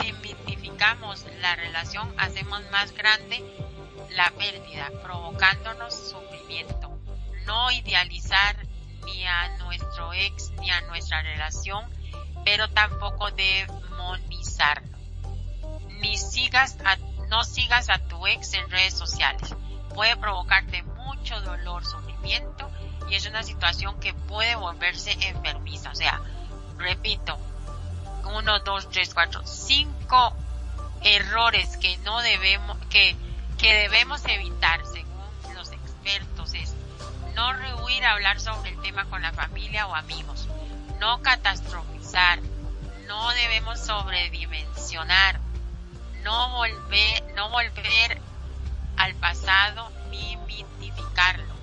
si mitificamos la relación, hacemos más grande la pérdida, provocándonos sufrimiento. No idealizar ni a nuestro ex ni a nuestra relación, pero tampoco demonizarlo. Ni sigas a, no sigas a tu ex en redes sociales. Puede provocarte mucho dolor, sufrimiento y es una situación que puede volverse enfermiza. O sea, repito, uno, dos, tres, cuatro, cinco errores que no debemos, que, que debemos evitar según los expertos no rehuir a hablar sobre el tema con la familia o amigos, no catastrofizar, no debemos sobredimensionar, no volver, no volver al pasado ni mitificarlo.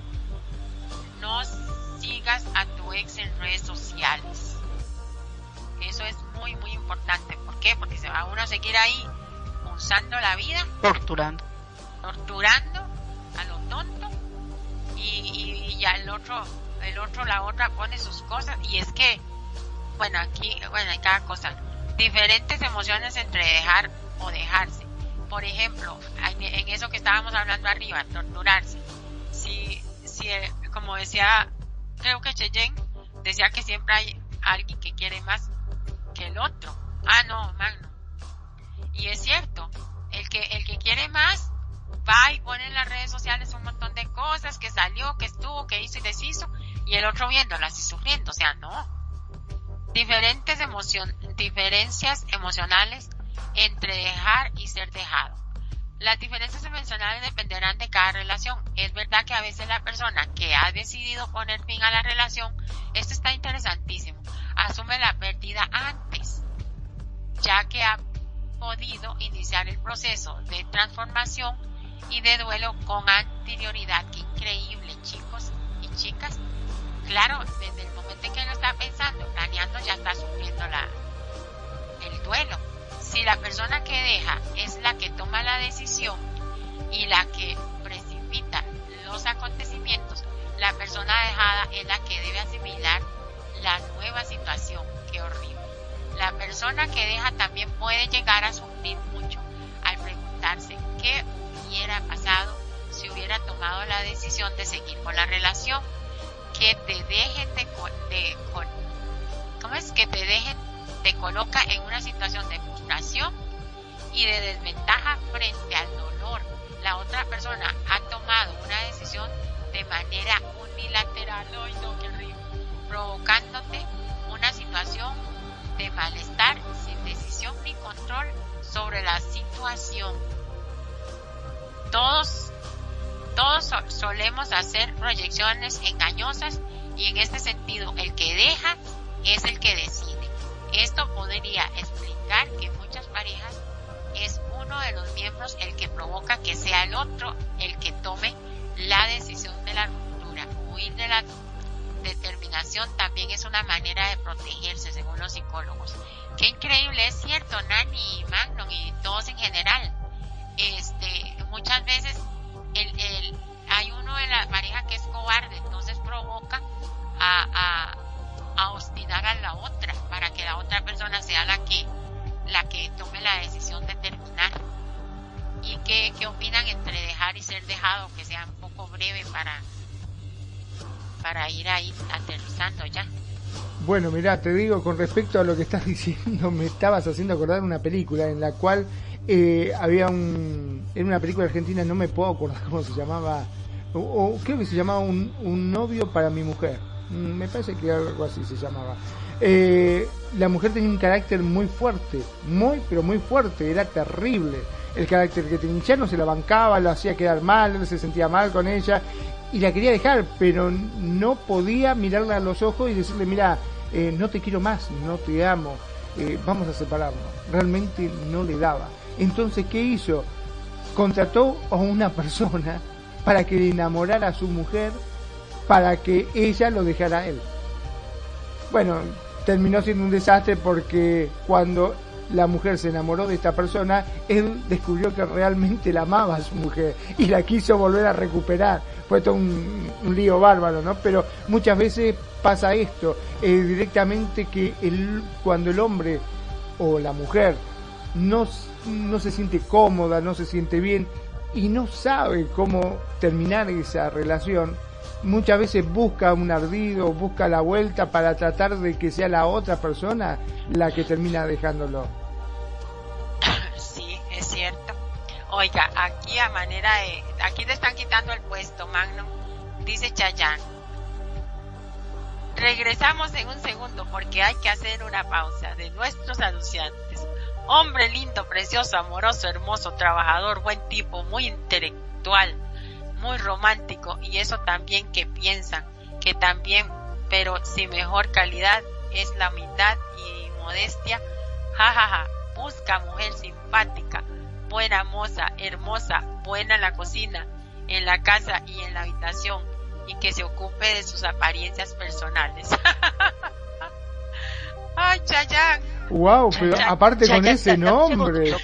No sigas a tu ex en redes sociales. Eso es muy, muy importante. ¿Por qué? Porque se va uno a seguir ahí usando la vida. Torturando. Torturando a lo tonto. Y, y, ya el otro, el otro, la otra pone sus cosas. Y es que, bueno, aquí, bueno, hay cada cosa. Diferentes emociones entre dejar o dejarse. Por ejemplo, en eso que estábamos hablando arriba, torturarse. Si, si, como decía, creo que Cheyenne decía que siempre hay alguien que quiere más que el otro. Ah, no, Magno. Y es cierto, el que, el que quiere más va y pone en las redes sociales un montón de cosas, que salió, que estuvo, que hizo y deshizo, y el otro viéndolas y sufriendo. O sea, no. Diferentes emoción, diferencias emocionales entre dejar y ser dejado. Las diferencias emocionales dependerán de cada relación. Es verdad que a veces la persona que ha decidido poner fin a la relación, esto está interesantísimo, asume la pérdida antes, ya que ha podido iniciar el proceso de transformación y de duelo con anterioridad. Qué increíble, chicos y chicas. Claro, desde el momento en que lo está pensando, planeando, ya está sufriendo la, el duelo si la persona que deja es la que toma la decisión y la que precipita los acontecimientos, la persona dejada es la que debe asimilar la nueva situación. Qué horrible. La persona que deja también puede llegar a sufrir mucho al preguntarse qué hubiera pasado si hubiera tomado la decisión de seguir con la relación. Que te dejen de, de ¿cómo es? Que te dejen, te coloca en una situación de y de desventaja frente al dolor. La otra persona ha tomado una decisión de manera unilateral, provocándote una situación de malestar sin decisión ni control sobre la situación. Todos, todos solemos hacer proyecciones engañosas y en este sentido el que deja es el que decide. Esto podría explicar que muchas parejas es uno de los miembros el que provoca que sea el otro el que tome la decisión de la ruptura. Huir de la determinación también es una manera de protegerse, según los psicólogos. Qué increíble, es cierto, Nani y Magnum y todos en general este, muchas veces el, el, hay uno de la pareja que es cobarde, entonces provoca a, a, a hostigar a la otra para que la otra persona sea la que, la que tome la decisión de terminar. ¿Y qué, qué opinan entre dejar y ser dejado? Que sea un poco breve para, para ir ahí aterrizando ya. Bueno, mirá, te digo, con respecto a lo que estás [laughs] diciendo, me estabas haciendo acordar una película en la cual eh, había un. En una película argentina, no me puedo acordar cómo se llamaba, o, creo que se llamaba un, un, novio para mi mujer. Mm, me parece que algo así se llamaba. Eh, la mujer tenía un carácter muy fuerte, muy, pero muy fuerte, era terrible el carácter que tenía. No se la bancaba, lo hacía quedar mal, se sentía mal con ella y la quería dejar, pero no podía mirarla a los ojos y decirle, mira, eh, no te quiero más, no te amo, eh, vamos a separarnos. Realmente no le daba. Entonces, ¿qué hizo? Contrató a una persona para que le enamorara a su mujer, para que ella lo dejara a él. Bueno, terminó siendo un desastre porque cuando la mujer se enamoró de esta persona, él descubrió que realmente la amaba a su mujer y la quiso volver a recuperar. Fue todo un, lío bárbaro, ¿no? Pero muchas veces pasa esto, eh, directamente que el, cuando el hombre o la mujer no, no se siente cómoda, no se siente bien y no sabe cómo terminar esa relación, muchas veces busca un ardido, busca la vuelta para tratar de que sea la otra persona la que termina dejándolo. Sí, es cierto. Oiga, aquí a manera de... Aquí te están quitando el puesto, Magno. Dice Chayán. Regresamos en un segundo porque hay que hacer una pausa de nuestros anunciantes. Hombre lindo, precioso, amoroso, hermoso, trabajador, buen tipo, muy intelectual, muy romántico y eso también que piensan que también, pero sin mejor calidad es la humildad y modestia. Jajaja, ja, ja. busca mujer simpática, buena moza, hermosa, buena en la cocina, en la casa y en la habitación y que se ocupe de sus apariencias personales. [laughs] Ay, Chayán. Wow, pero aparte con ese nombre.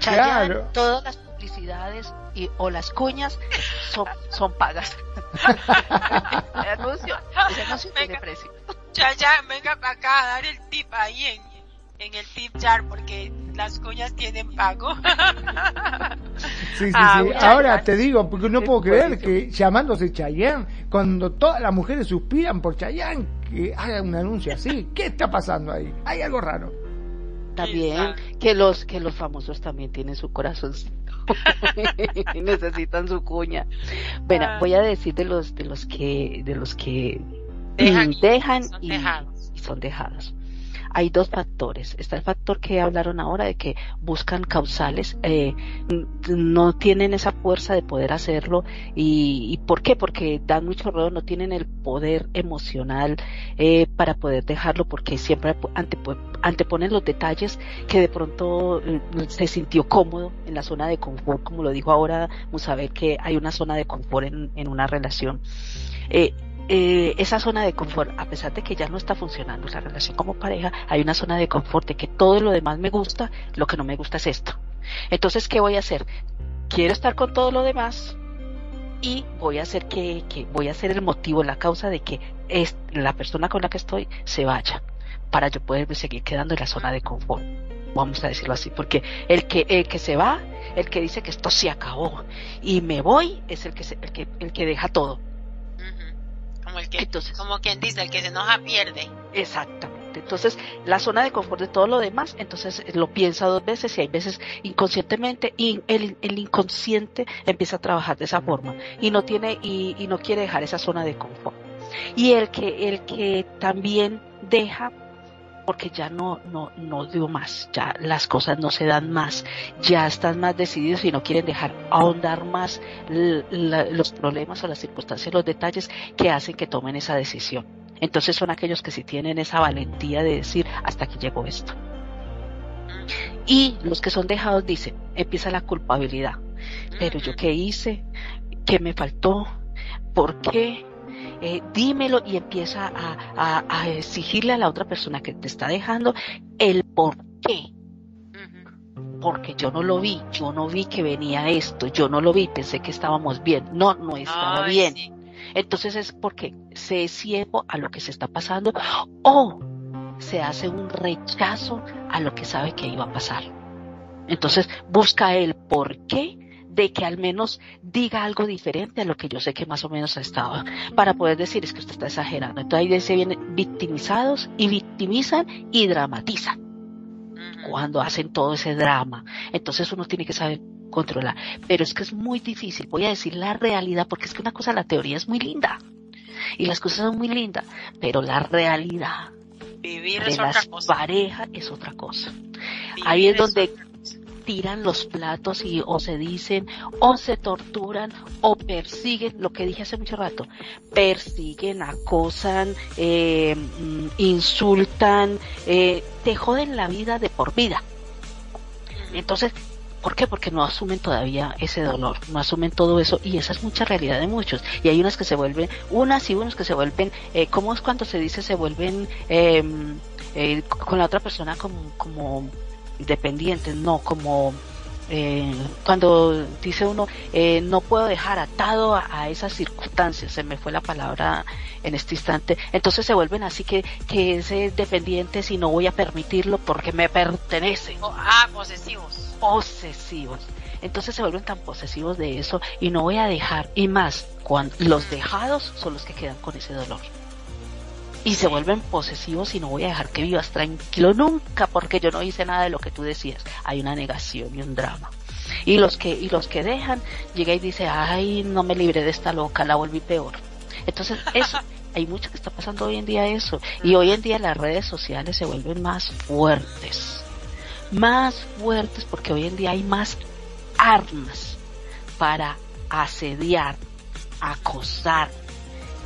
claro. todas las publicidades y, o las cuñas son, son pagas. [laughs] el anuncio, el anuncio venga, tiene precio. Ya, ya, venga para acá a dar el tip ahí en, en el tip jar porque las cuñas tienen pago. [laughs] sí, sí, ah, sí. Ahora te digo, porque no puedo creer que llamándose Chayanne, cuando todas las mujeres suspiran por Chayanne, que haga un anuncio así. ¿Qué está pasando ahí? Hay algo raro. También que los que los famosos también tienen su corazoncito y [laughs] necesitan su cuña. Bueno, ah. voy a decir de los de los que de los que dejan, y, y son dejados hay dos factores. Está el factor que hablaron ahora de que buscan causales, eh, no tienen esa fuerza de poder hacerlo. ¿Y, y por qué? Porque dan mucho ruido, no tienen el poder emocional eh, para poder dejarlo, porque siempre anteponen los detalles que de pronto eh, se sintió cómodo en la zona de confort, como lo dijo ahora saber que hay una zona de confort en, en una relación. Eh, eh, esa zona de confort, a pesar de que ya no está funcionando la relación como pareja, hay una zona de confort de que todo lo demás me gusta, lo que no me gusta es esto. Entonces, ¿qué voy a hacer? Quiero estar con todo lo demás y voy a hacer que, voy a hacer el motivo, la causa de que es, la persona con la que estoy se vaya para yo poder seguir quedando en la zona de confort. Vamos a decirlo así, porque el que, el que se va, el que dice que esto se acabó y me voy, es el que, el que, el que deja todo como el que, entonces, como quien dice, el que se enoja pierde. Exactamente. Entonces, la zona de confort de todo lo demás, entonces lo piensa dos veces y hay veces inconscientemente y el, el inconsciente empieza a trabajar de esa forma y no tiene y, y no quiere dejar esa zona de confort. Y el que el que también deja porque ya no, no, no dio más, ya las cosas no se dan más, ya están más decididos y no quieren dejar ahondar más los problemas o las circunstancias, los detalles que hacen que tomen esa decisión. Entonces son aquellos que sí tienen esa valentía de decir hasta aquí llegó esto. Y los que son dejados dicen, empieza la culpabilidad. Pero yo qué hice, qué me faltó, por qué, eh, dímelo y empieza a, exigirle a la otra persona que te está dejando el por qué. Porque yo no lo vi, yo no vi que venía esto, yo no lo vi, pensé que estábamos bien. No, no estaba bien. Entonces es porque se es ciego a lo que se está pasando o se hace un rechazo a lo que sabe que iba a pasar. Entonces busca el por qué de que al menos diga algo diferente a lo que yo sé que más o menos ha estado, para poder decir es que usted está exagerando. Entonces ahí se vienen victimizados y victimizan y dramatizan cuando hacen todo ese drama. Entonces uno tiene que saber controlar. Pero es que es muy difícil, voy a decir la realidad, porque es que una cosa, la teoría es muy linda. Y las cosas son muy lindas, pero la realidad Vivir de las parejas es otra cosa. Vivir Ahí es es donde. Tiran los platos y o se dicen o se torturan o persiguen, lo que dije hace mucho rato, persiguen, acosan, eh, mm, insultan, eh, te joden la vida de por vida. Entonces, ¿por qué? Porque no asumen todavía ese dolor, no asumen todo eso y esa es mucha realidad de muchos. Y hay unas que se vuelven, unas y unos que se vuelven, eh, ¿cómo es cuando se dice se vuelven eh, eh, con la otra persona como, como dependientes? No, como eh, cuando dice uno, eh, no puedo dejar atado a, a, esas circunstancias, se me fue la palabra en este instante, entonces se vuelven así que, que es dependiente si no voy a permitirlo porque me pertenece. Oh, ah, posesivos. Posesivos. Entonces se vuelven tan posesivos de eso y no voy a dejar, y más, cuando los dejados son los que quedan con ese dolor. Y se vuelven posesivos y no voy a dejar que vivas tranquilo nunca porque yo no hice nada de lo que tú decías. Hay una negación y un drama. Y los que, y los que dejan, llega y dice, ay, no me libré de esta loca, la volví peor. Entonces, eso, [laughs] hay mucho que está pasando hoy en día eso. Y hoy en día las redes sociales se vuelven más fuertes. Más fuertes porque hoy en día hay más armas para asediar, acosar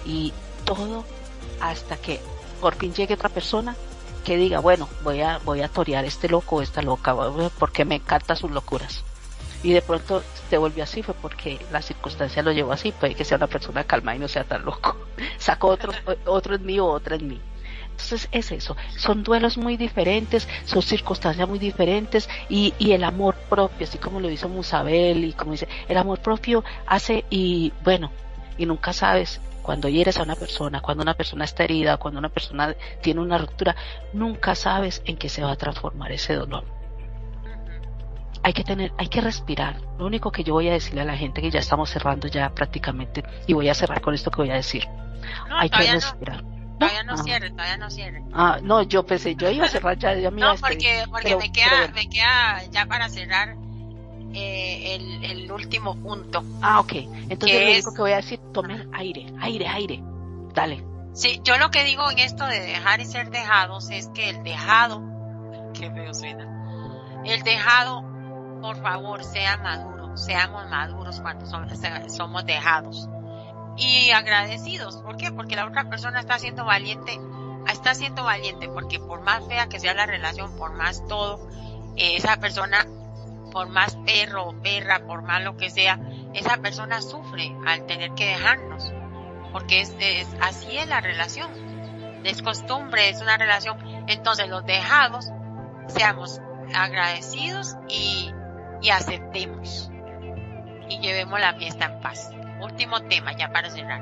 y todo hasta que por fin llegue otra persona que diga, bueno, voy a, voy a torear este loco o esta loca, porque me encantan sus locuras. Y de pronto se volvió así, fue porque la circunstancia lo llevó así, puede que sea una persona calma y no sea tan loco. [laughs] Sacó otro, [laughs] otro en mí o otra en mí. Entonces es eso, son duelos muy diferentes, son circunstancias muy diferentes y, y el amor propio, así como lo hizo Musabel y como dice, el amor propio hace y bueno, y nunca sabes cuando hieres a una persona, cuando una persona está herida, cuando una persona tiene una ruptura, nunca sabes en qué se va a transformar ese dolor. Hay que tener, hay que respirar. Lo único que yo voy a decirle a la gente que ya estamos cerrando ya prácticamente y voy a cerrar con esto que voy a decir. No, hay que respirar. no. Todavía no cierre, todavía no cierre. Ah, no, yo pensé, yo iba a cerrar ya, ya me No, despedir. porque, porque Pero- me queda, pero me queda ya para cerrar eh, el, el último punto. Ah, ok. Entonces ¿Qué lo es? único que voy a decir, tomen aire, aire, aire. Dale. Sí, yo lo que digo en esto de dejar y ser dejados es que el dejado, qué feo suena, el dejado, por favor, sea maduro, seamos maduros cuando son- somos dejados. Y agradecidos, ¿por qué? Porque la otra persona está siendo valiente, está siendo valiente, porque por más fea que sea la relación, por más todo, esa persona, por más perro o perra, por más lo que sea, esa persona sufre al tener que dejarnos porque es, es- así es la relación. Es costumbre, es una relación. Entonces los dejados, seamos agradecidos y, y aceptemos. Y llevemos la fiesta en paz. Último tema, ya para cerrar.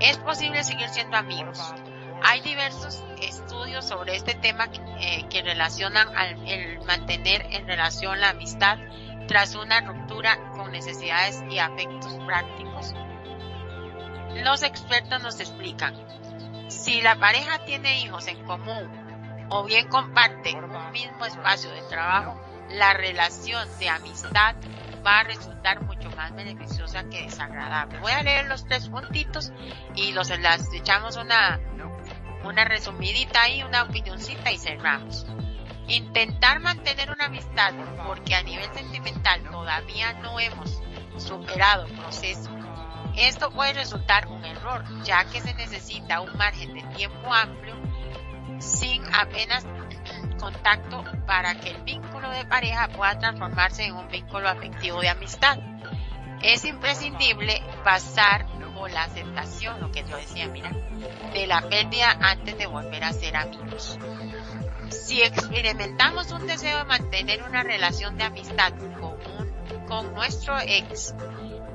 ¿Es posible seguir siendo amigos? Hay diversos estudios sobre este tema eh, que relacionan al el mantener en relación la amistad tras una ruptura con necesidades y afectos prácticos. Los expertos nos explican, si la pareja tiene hijos en común o bien comparten un mismo espacio de trabajo, la relación de amistad va a resultar mucho más beneficiosa que desagradable. Voy a leer los tres puntitos y los las echamos una una resumidita ahí, una opinioncita y cerramos. Intentar mantener una amistad porque a nivel sentimental todavía no hemos superado proceso. Esto puede resultar un error, ya que se necesita un margen de tiempo amplio sin apenas contacto para que el vínculo de pareja pueda transformarse en un vínculo afectivo de amistad. Es imprescindible pasar por la aceptación, lo que yo decía, mira, de la pérdida antes de volver a ser amigos. Si experimentamos un deseo de mantener una relación de amistad con, con nuestro ex,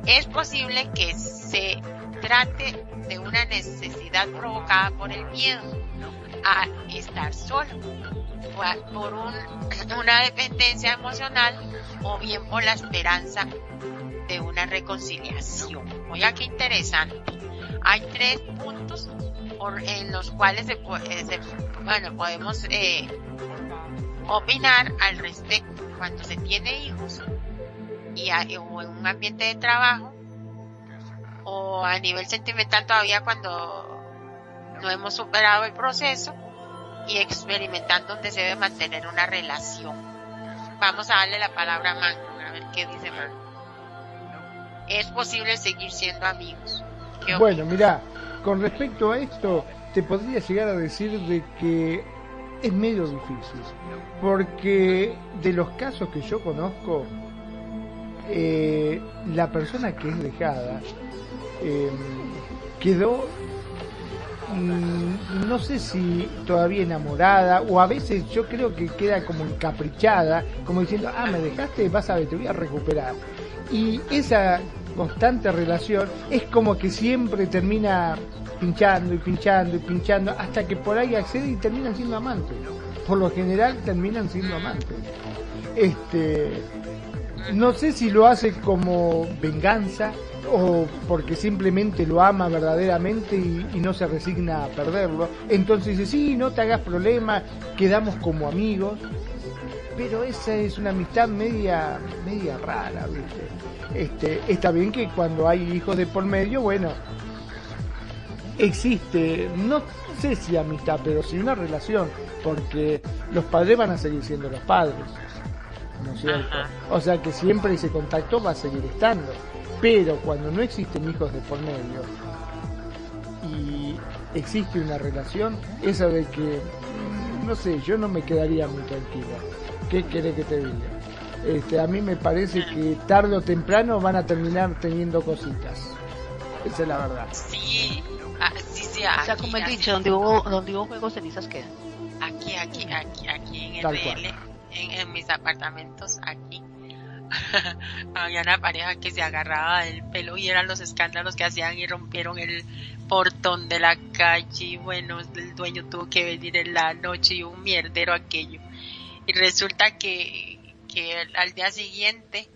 es posible que se trate de una necesidad provocada por el miedo a estar solo, por [clears throat] una dependencia emocional o bien por la esperanza de una reconciliación. Oiga, qué interesante. Hay tres puntos en los cuales se, eh, bueno, podemos eh, opinar al respecto cuando se tiene hijos y o en un ambiente de trabajo o a nivel sentimental todavía cuando no hemos superado el proceso y experimentando donde se debe mantener una relación. Vamos a darle la palabra a Mango, a ver qué dice Mango. Es posible seguir siendo amigos. Bueno, mira, con respecto a esto, te podría llegar a decir de que es medio difícil, porque de los casos que yo conozco, eh, la persona que es dejada eh, quedó mm, no sé si todavía enamorada o a veces yo creo que queda como encaprichada, como diciendo, ah, me dejaste, vas a ver, te voy a recuperar. Y esa constante relación es como que siempre termina pinchando y pinchando y pinchando hasta que por ahí accede y terminan siendo amantes. Por lo general terminan siendo amantes. Este, no sé si lo hace como venganza o porque simplemente lo ama verdaderamente y, no se resigna a perderlo. Entonces dice, sí, no te hagas problema, quedamos como amigos. Pero esa es una amistad media, media rara, ¿viste? Este, está bien que cuando hay hijos de por medio, bueno, existe, no sé si amistad, pero sí una relación, porque los padres van a seguir siendo los padres, ¿no es cierto? O sea que siempre ese contacto va a seguir estando, pero cuando no existen hijos de por medio y existe una relación, esa de que, no sé, yo no me quedaría muy tranquila. ¿Qué querés que te diga? Este, a mí me parece que tarde o temprano van a terminar teniendo cositas. Esa es la verdad. Sí, Ah, sí, sí, o sea, como he dicho, donde hubo, donde hubo juegos cenizas quedan. Aquí, aquí, aquí, aquí en el en, en, mis apartamentos, aquí. [laughs] Había una pareja que se agarraba del pelo y eran los escándalos que hacían y rompieron el portón de la calle y bueno, el dueño tuvo que venir en la noche y un mierdero aquello. Y resulta que, que al día siguiente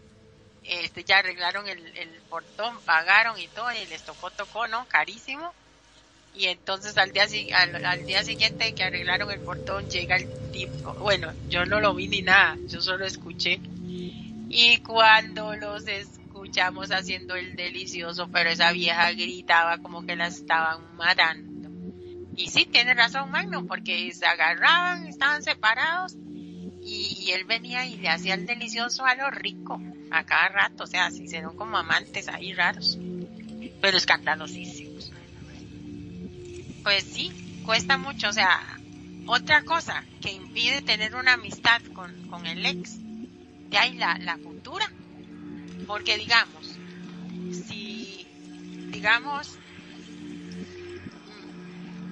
este ya arreglaron el, el portón, pagaron y todo y les tocó tocó, ¿no? Carísimo y entonces al día, al, día siguiente que arreglaron el portón llega el tipo, bueno, yo no lo vi ni nada, yo solo escuché. Y cuando los escuchamos haciendo el delicioso, pero esa vieja gritaba como que la estaban matando. Y sí, tiene razón Magno, porque se agarraban, estaban separados y, él venía y le hacía el delicioso a lo rico, a cada rato, o sea, se hicieron como amantes ahí raros, pero escandalosísimos pues sí, cuesta mucho. O sea, otra cosa que impide tener una amistad con, con el ex, de ahí la, la cultura. Porque digamos, si, digamos,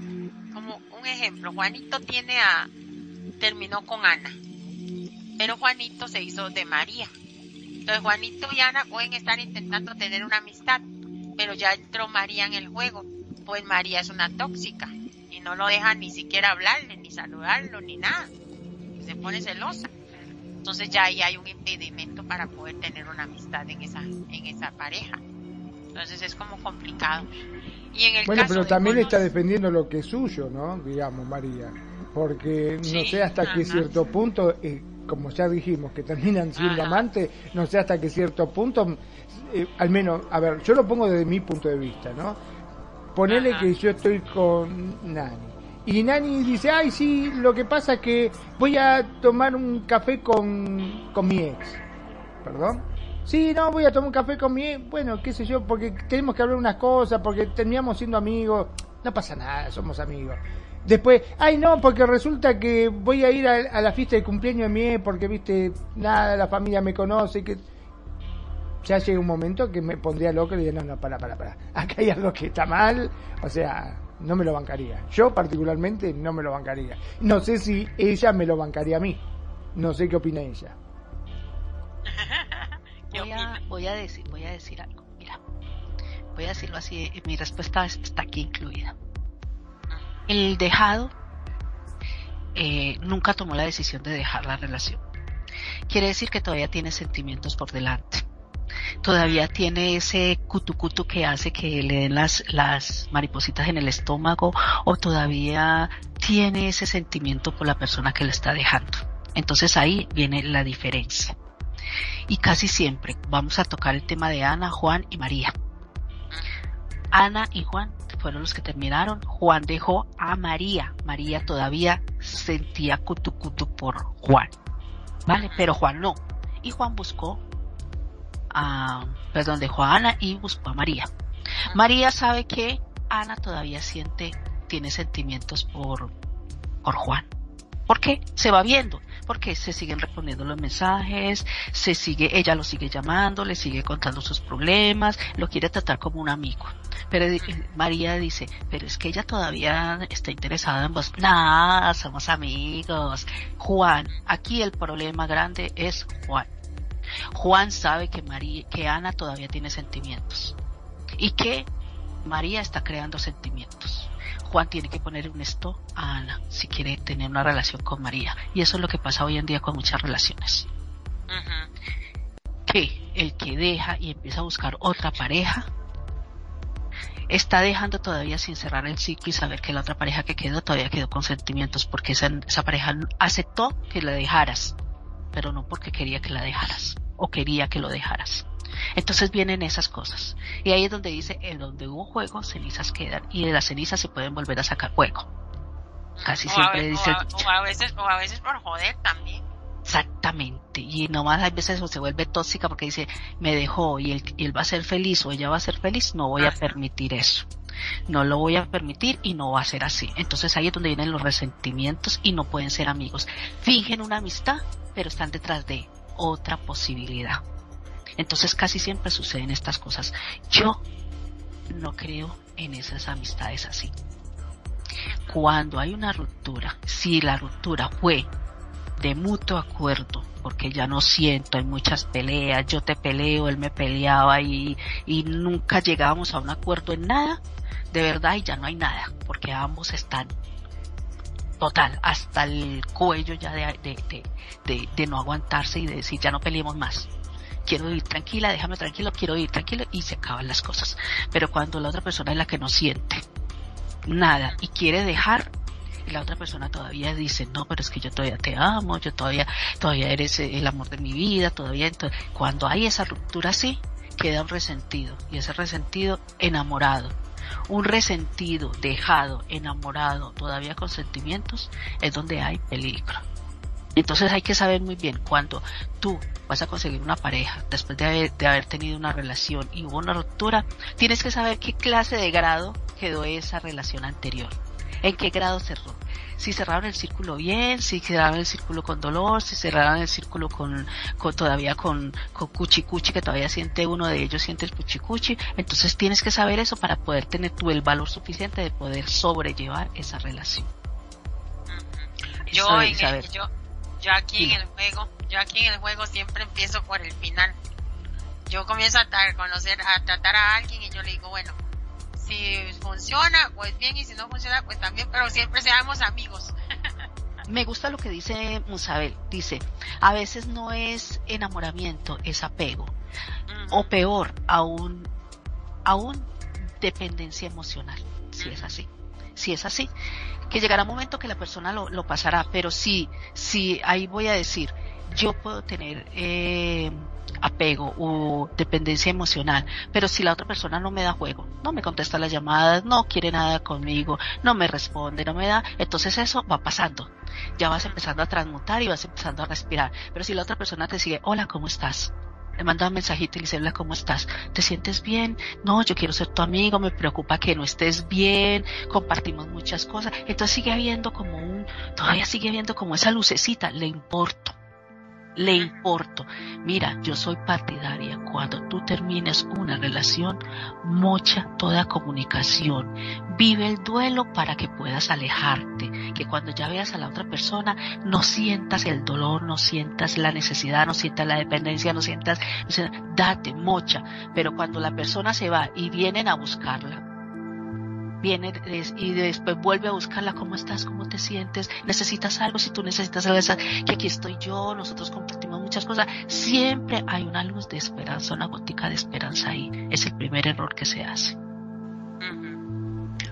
mm, como un ejemplo, Juanito tiene a, terminó con Ana, pero Juanito se hizo de María. Entonces Juanito y Ana pueden estar intentando tener una amistad, pero ya entró María en el juego pues María es una tóxica y no lo deja ni siquiera hablarle, ni saludarlo, ni nada. Se pone celosa. Entonces ya ahí hay un impedimento para poder tener una amistad en esa, en esa pareja. Entonces es como complicado. Y en el bueno, pero también está defendiendo lo que es suyo, ¿no? Digamos, María. Porque no sé hasta qué cierto punto, eh, como ya dijimos, que terminan siendo amantes, no sé hasta qué cierto punto, eh, al menos, a ver, yo lo pongo desde mi punto de vista, ¿no? Ponele que yo estoy con Nani. Y Nani dice, ay, sí, lo que pasa es que voy a tomar un café con, con mi ex. ¿Perdón? Sí, no, voy a tomar un café con mi ex. Bueno, qué sé yo, porque tenemos que hablar unas cosas, porque terminamos siendo amigos. No pasa nada, somos amigos. Después, ay no, porque resulta que voy a ir a, la fiesta de cumpleaños de mi ex, porque viste, nada, la familia me conoce, que ya llega un momento que me pondría loco y diría, no, no, para, para, para, acá hay algo que está mal, o sea, no me lo bancaría. Yo particularmente no me lo bancaría. No sé si ella me lo bancaría a mí. No sé qué opina ella. [laughs] voy, a, voy a decir, voy a decir algo. Mira, voy a decirlo así, mi respuesta está aquí incluida. El dejado eh, nunca tomó la decisión de dejar la relación. Quiere decir que todavía tiene sentimientos por delante. Todavía tiene ese cutucutu que hace que le den las, las maripositas en el estómago o todavía tiene ese sentimiento por la persona que le está dejando. Entonces ahí viene la diferencia. Y casi siempre vamos a tocar el tema de Ana, Juan y María. Ana y Juan fueron los que terminaron. Juan dejó a María. María todavía sentía cutucutu por Juan. ¿Vale? Pero Juan no. Y Juan buscó a, perdón, dejó a Ana y buscó a María. María sabe que Ana todavía siente, tiene sentimientos por, por Juan. ¿Por qué? Se va viendo, porque se siguen respondiendo los mensajes, se sigue, ella lo sigue llamando, le sigue contando sus problemas, lo quiere tratar como un amigo. Pero eh, María dice, pero es que ella todavía está interesada en vos. Nada, somos amigos. Juan, aquí el problema grande es Juan. Juan sabe que María, que Ana todavía tiene sentimientos y que María está creando sentimientos. Juan tiene que poner un esto a Ana si quiere tener una relación con María. Y eso es lo que pasa hoy en día con muchas relaciones. Que el que deja y empieza a buscar otra pareja está dejando todavía sin cerrar el ciclo y saber que la otra pareja que quedó todavía quedó con sentimientos porque esa, esa pareja aceptó que la dejaras, pero no porque quería que la dejaras o quería que lo dejaras. Entonces vienen esas cosas. Y ahí es donde dice, en donde hubo juego, cenizas quedan. Y de las cenizas se pueden volver a sacar fuego. Casi siempre dice... O a, veces, o a veces por joder también. Exactamente. Y nomás a veces se vuelve tóxica porque dice, me dejó y él, y él va a ser feliz o ella va a ser feliz, no voy a permitir eso. No lo voy a permitir y no va a ser así. Entonces ahí es donde vienen los resentimientos y no pueden ser amigos. Fingen una amistad, pero están detrás de otra posibilidad. Entonces casi siempre suceden estas cosas. Yo no creo en esas amistades así. Cuando hay una ruptura, si la ruptura fue de mutuo acuerdo, porque ya no siento, hay muchas peleas, yo te peleo, él me peleaba y, y nunca llegábamos a un acuerdo en nada, de verdad y ya no hay nada, porque ambos están total, hasta el cuello ya de, de, no aguantarse y de decir ya no peleemos más quiero ir tranquila, déjame tranquilo, quiero ir tranquilo y se acaban las cosas. Pero cuando la otra persona es la que no siente nada y quiere dejar, y la otra persona todavía dice, no, pero es que yo todavía te amo, yo todavía, todavía eres el amor de mi vida, todavía, entonces, cuando hay esa ruptura así, queda un resentido, y ese resentido enamorado. Un resentido, dejado, enamorado, todavía con sentimientos, es donde hay peligro. Entonces hay que saber muy bien cuando tú vas a conseguir una pareja después de haber, de haber tenido una relación y hubo una ruptura, tienes que saber qué clase de grado quedó esa relación anterior, en qué grado cerró. Si cerraron el círculo bien, si cerraron el círculo con dolor, si cerraron el círculo con, con todavía con, con cuchi cuchi, que todavía siente uno de ellos, siente el cuchi cuchi, entonces tienes que saber eso para poder tener tú el valor suficiente de poder sobrellevar esa relación. Yo, yo, yo aquí en el juego, yo aquí en el juego siempre empiezo por el final. Yo comienzo a conocer, a tratar a alguien y yo le digo, bueno, si funciona, pues bien, y si no funciona, pues también, pero siempre seamos amigos. [laughs] Me gusta lo que dice Musabel. Dice, a veces no es enamoramiento, es apego. O peor, aún, aún dependencia emocional, si es así. Si es así que llegará un momento que la persona lo, lo pasará, pero sí, sí, ahí voy a decir, yo puedo tener eh, apego o dependencia emocional, pero si la otra persona no me da juego, no me contesta las llamadas, no quiere nada conmigo, no me responde, no me da, entonces eso va pasando. Ya vas empezando a transmutar y vas empezando a respirar. Pero si la otra persona te sigue, hola, ¿cómo estás? le manda un mensajito y le dice, hola, ¿cómo estás? ¿Te sientes bien? No, yo quiero ser tu amigo, me preocupa que no estés bien, compartimos muchas cosas. Entonces sigue habiendo como un, todavía sigue habiendo como esa lucecita, le importo. Le importo. Mira, yo soy partidaria. Cuando tú termines una relación, mocha toda comunicación. Vive el duelo para que puedas alejarte. Que cuando ya veas a la otra persona, no sientas el dolor, no sientas la necesidad, no sientas la dependencia, no sientas, date, mocha. Pero cuando la persona se va y vienen a buscarla, viene y después vuelve a buscarla, ¿cómo estás? ¿Cómo te sientes? ¿Necesitas algo? Si tú necesitas algo, que aquí estoy yo, nosotros compartimos muchas cosas. Siempre hay una luz de esperanza, una gotica de esperanza ahí. Es el primer error que se hace.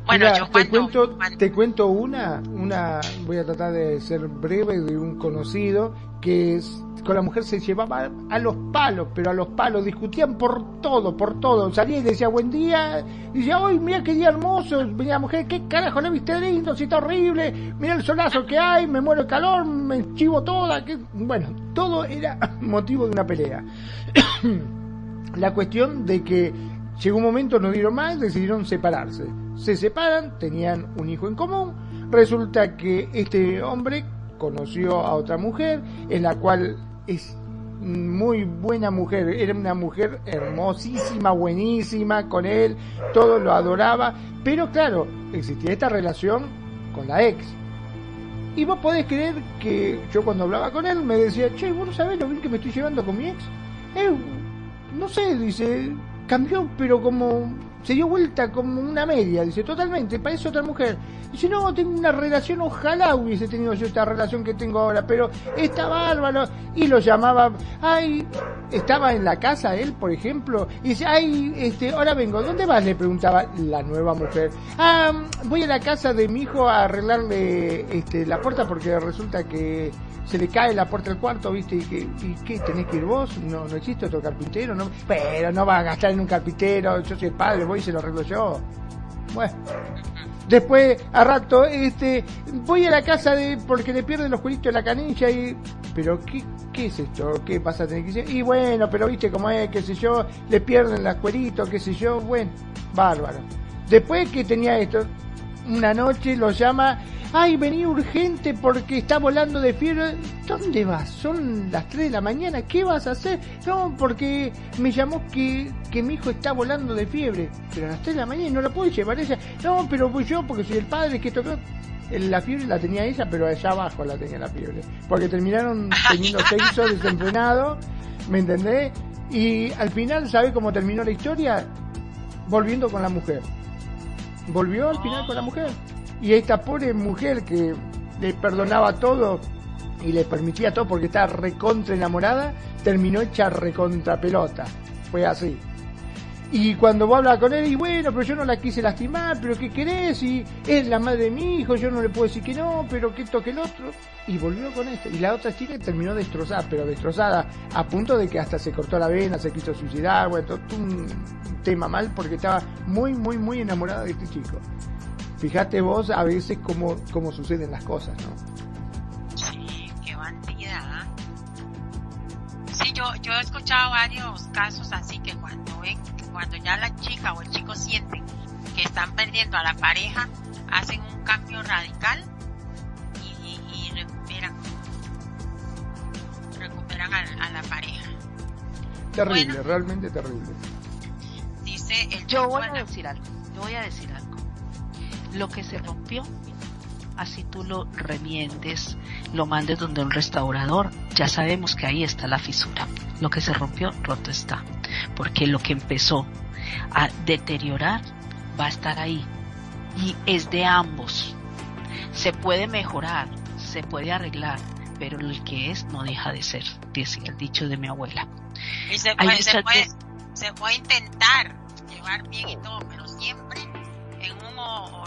Bueno, yo te cuento, te cuento una, una, voy a tratar de ser breve de un conocido que con la mujer se llevaba a los palos, pero a los palos, discutían por todo, por todo. Salía y decía buen día, y decía, hoy mira qué día hermoso, venía la mujer, qué carajo le viste lindo, si está horrible, mira el solazo que hay, me muero el calor, me chivo toda, que... bueno, todo era [laughs] motivo de una pelea. [coughs] la cuestión de que llegó un momento, no dieron más, decidieron separarse se separan, tenían un hijo en común, resulta que este hombre conoció a otra mujer, en la cual es muy buena mujer, era una mujer hermosísima, buenísima con él, todo lo adoraba, pero claro, existía esta relación con la ex. Y vos podés creer que yo cuando hablaba con él me decía, che, vos no sabés lo bien que me estoy llevando con mi ex. No sé, dice, cambió, pero como se dio vuelta como una media, dice, totalmente, parece otra mujer. Dice, no, tengo una relación, ojalá hubiese tenido yo esta relación que tengo ahora, pero está bárbaro. Y lo llamaba, ay, estaba en la casa él, por ejemplo, y dice, ay, este, ahora vengo, ¿dónde vas? Le preguntaba la nueva mujer. Ah, voy a la casa de mi hijo a arreglarle este, la puerta porque resulta que se le cae la puerta del cuarto, ¿viste? ¿Y que y qué? ¿Tenés que ir vos? No, no existe otro carpintero, ¿no? Pero no va a gastar en un carpintero, yo soy el padre, y se lo arreglo yo. Bueno. Después, a rato, este, voy a la casa de, porque le pierden los cueritos de la canilla y, pero ¿qué, qué es esto? ¿Qué pasa a tener que? Y bueno, pero viste cómo es, qué sé yo, le pierden los cueritos, qué sé yo, bueno, bárbaro. Después que tenía esto, una noche lo llama ay, vení urgente porque está volando de fiebre. ¿Dónde vas? Son las 3 de la mañana, ¿qué vas a hacer? No, porque me llamó que, que mi hijo está volando de fiebre. Pero a las 3 de la mañana no la puedo llevar ella. No, pero voy yo porque soy el padre que tocó. La fiebre la tenía ella, pero allá abajo la tenía la fiebre. Porque terminaron teniendo [laughs] sexo desenfrenado, ¿me entendés? Y al final, ¿sabe cómo terminó la historia? Volviendo con la mujer. Volvió al final con la mujer y esta pobre mujer que le perdonaba todo y le permitía todo porque estaba recontra enamorada, terminó hecha recontra pelota. Fue así. Y cuando vos hablas con él, y bueno, pero yo no la quise lastimar, pero ¿qué querés? Y es la madre de mi hijo, yo no le puedo decir que no, pero que toque el otro. Y volvió con esto. Y la otra chica terminó destrozada, pero destrozada a punto de que hasta se cortó la vena, se quiso suicidar, bueno, todo un tema mal porque estaba muy, muy, muy enamorada de este chico. Fíjate vos a veces cómo, cómo suceden las cosas, ¿no? Sí, qué bandida. ¿ah? Sí, yo, yo he escuchado varios casos así que ven, cuando ya la chica o el chico sienten que están perdiendo a la pareja, hacen un cambio radical y, y, recuperan, recuperan a, la pareja. Terrible, realmente terrible. Dice el Yo voy a decir algo, yo voy a decir algo lo que se rompió, así tú lo remiendes, lo mandes donde un restaurador, ya sabemos que ahí está la fisura. Lo que se rompió, roto está. Porque lo que empezó a deteriorar va a estar ahí. Y es de ambos. Se puede mejorar, se puede arreglar, pero el que es no deja de ser, dice el dicho de mi abuela. Y se puede, se puede, se puede intentar llevar bien y todo, pero siempre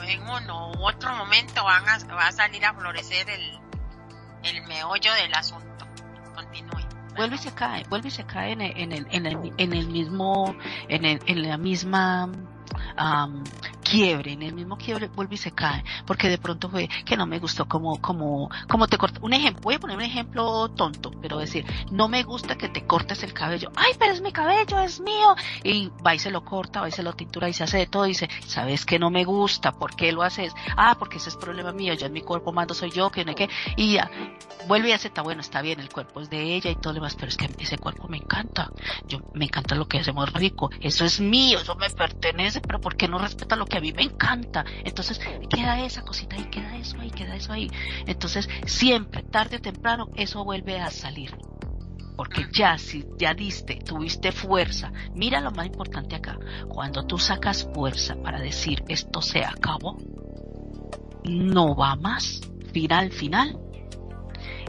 en uno u otro momento van a, va a salir a florecer el, el meollo del asunto. Continúe. Vuelve y se cae, vuelve y se cae en el, en el, en el, en el mismo, en, el, en la misma quiebre, en el mismo quiebre vuelve y se cae, porque de pronto fue que no me gustó como, como, como te corta. Un ejemplo, voy a poner un ejemplo tonto, pero decir, no me gusta que te cortes el cabello. Ay, pero es mi cabello, es mío. Y va y se lo corta, va y se lo tintura y se hace de todo dice, sabes que no me gusta, ¿por qué lo haces? Ah, porque ese es problema mío, ya en mi cuerpo mando soy yo, que no hay que, y ya, vuelve y acepta, bueno, está bien, el cuerpo es de ella y todo lo demás, pero es que ese cuerpo me encanta. Yo, me encanta lo que hacemos rico. Eso es mío, eso me pertenece, pero ¿por qué no respeta lo que a mí me encanta? Entonces, queda esa cosita ahí, queda eso ahí, queda eso ahí. Entonces, siempre, tarde o temprano, eso vuelve a salir. Porque ya, si ya diste, tuviste fuerza, mira lo más importante acá, cuando tú sacas fuerza para decir esto se acabó, no va más, final, final,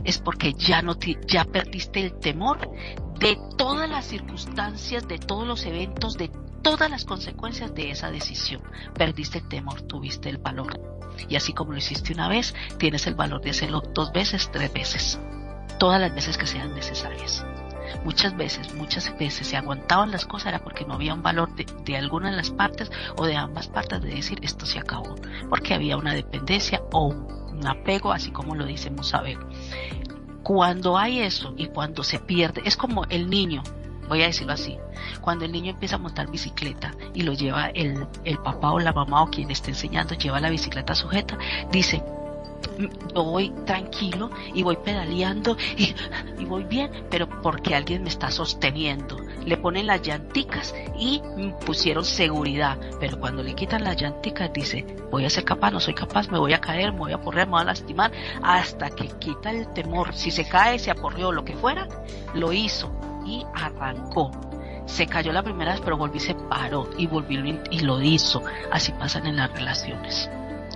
es porque ya no ya perdiste el temor de todas las circunstancias, de todos los eventos, de todas las consecuencias de esa decisión. Perdiste el temor, tuviste el valor. Y así como lo hiciste una vez, tienes el valor de hacerlo dos veces, tres veces, todas las veces que sean necesarias. Muchas veces, muchas veces se aguantaban las cosas era porque no había un valor de, de alguna de las partes o de ambas partes de decir esto se acabó, porque había una dependencia o un apego, así como lo dice Musabel. Cuando hay eso y cuando se pierde, es como el niño, voy a decirlo así, cuando el niño empieza a montar bicicleta y lo lleva el, el papá o la mamá o quien esté enseñando, lleva la bicicleta sujeta, dice, yo voy tranquilo y voy pedaleando y, y, voy bien, pero porque alguien me está sosteniendo. Le ponen las llanticas y pusieron seguridad, pero cuando le quitan las llanticas dice, voy a ser capaz, no soy capaz, me voy a caer, me voy a correr, me voy a lastimar, hasta que quita el temor. Si se cae, se aporrió, lo que fuera, lo hizo y arrancó se cayó la primera vez, pero volví y se paró y volvió y lo hizo. Así pasan en las relaciones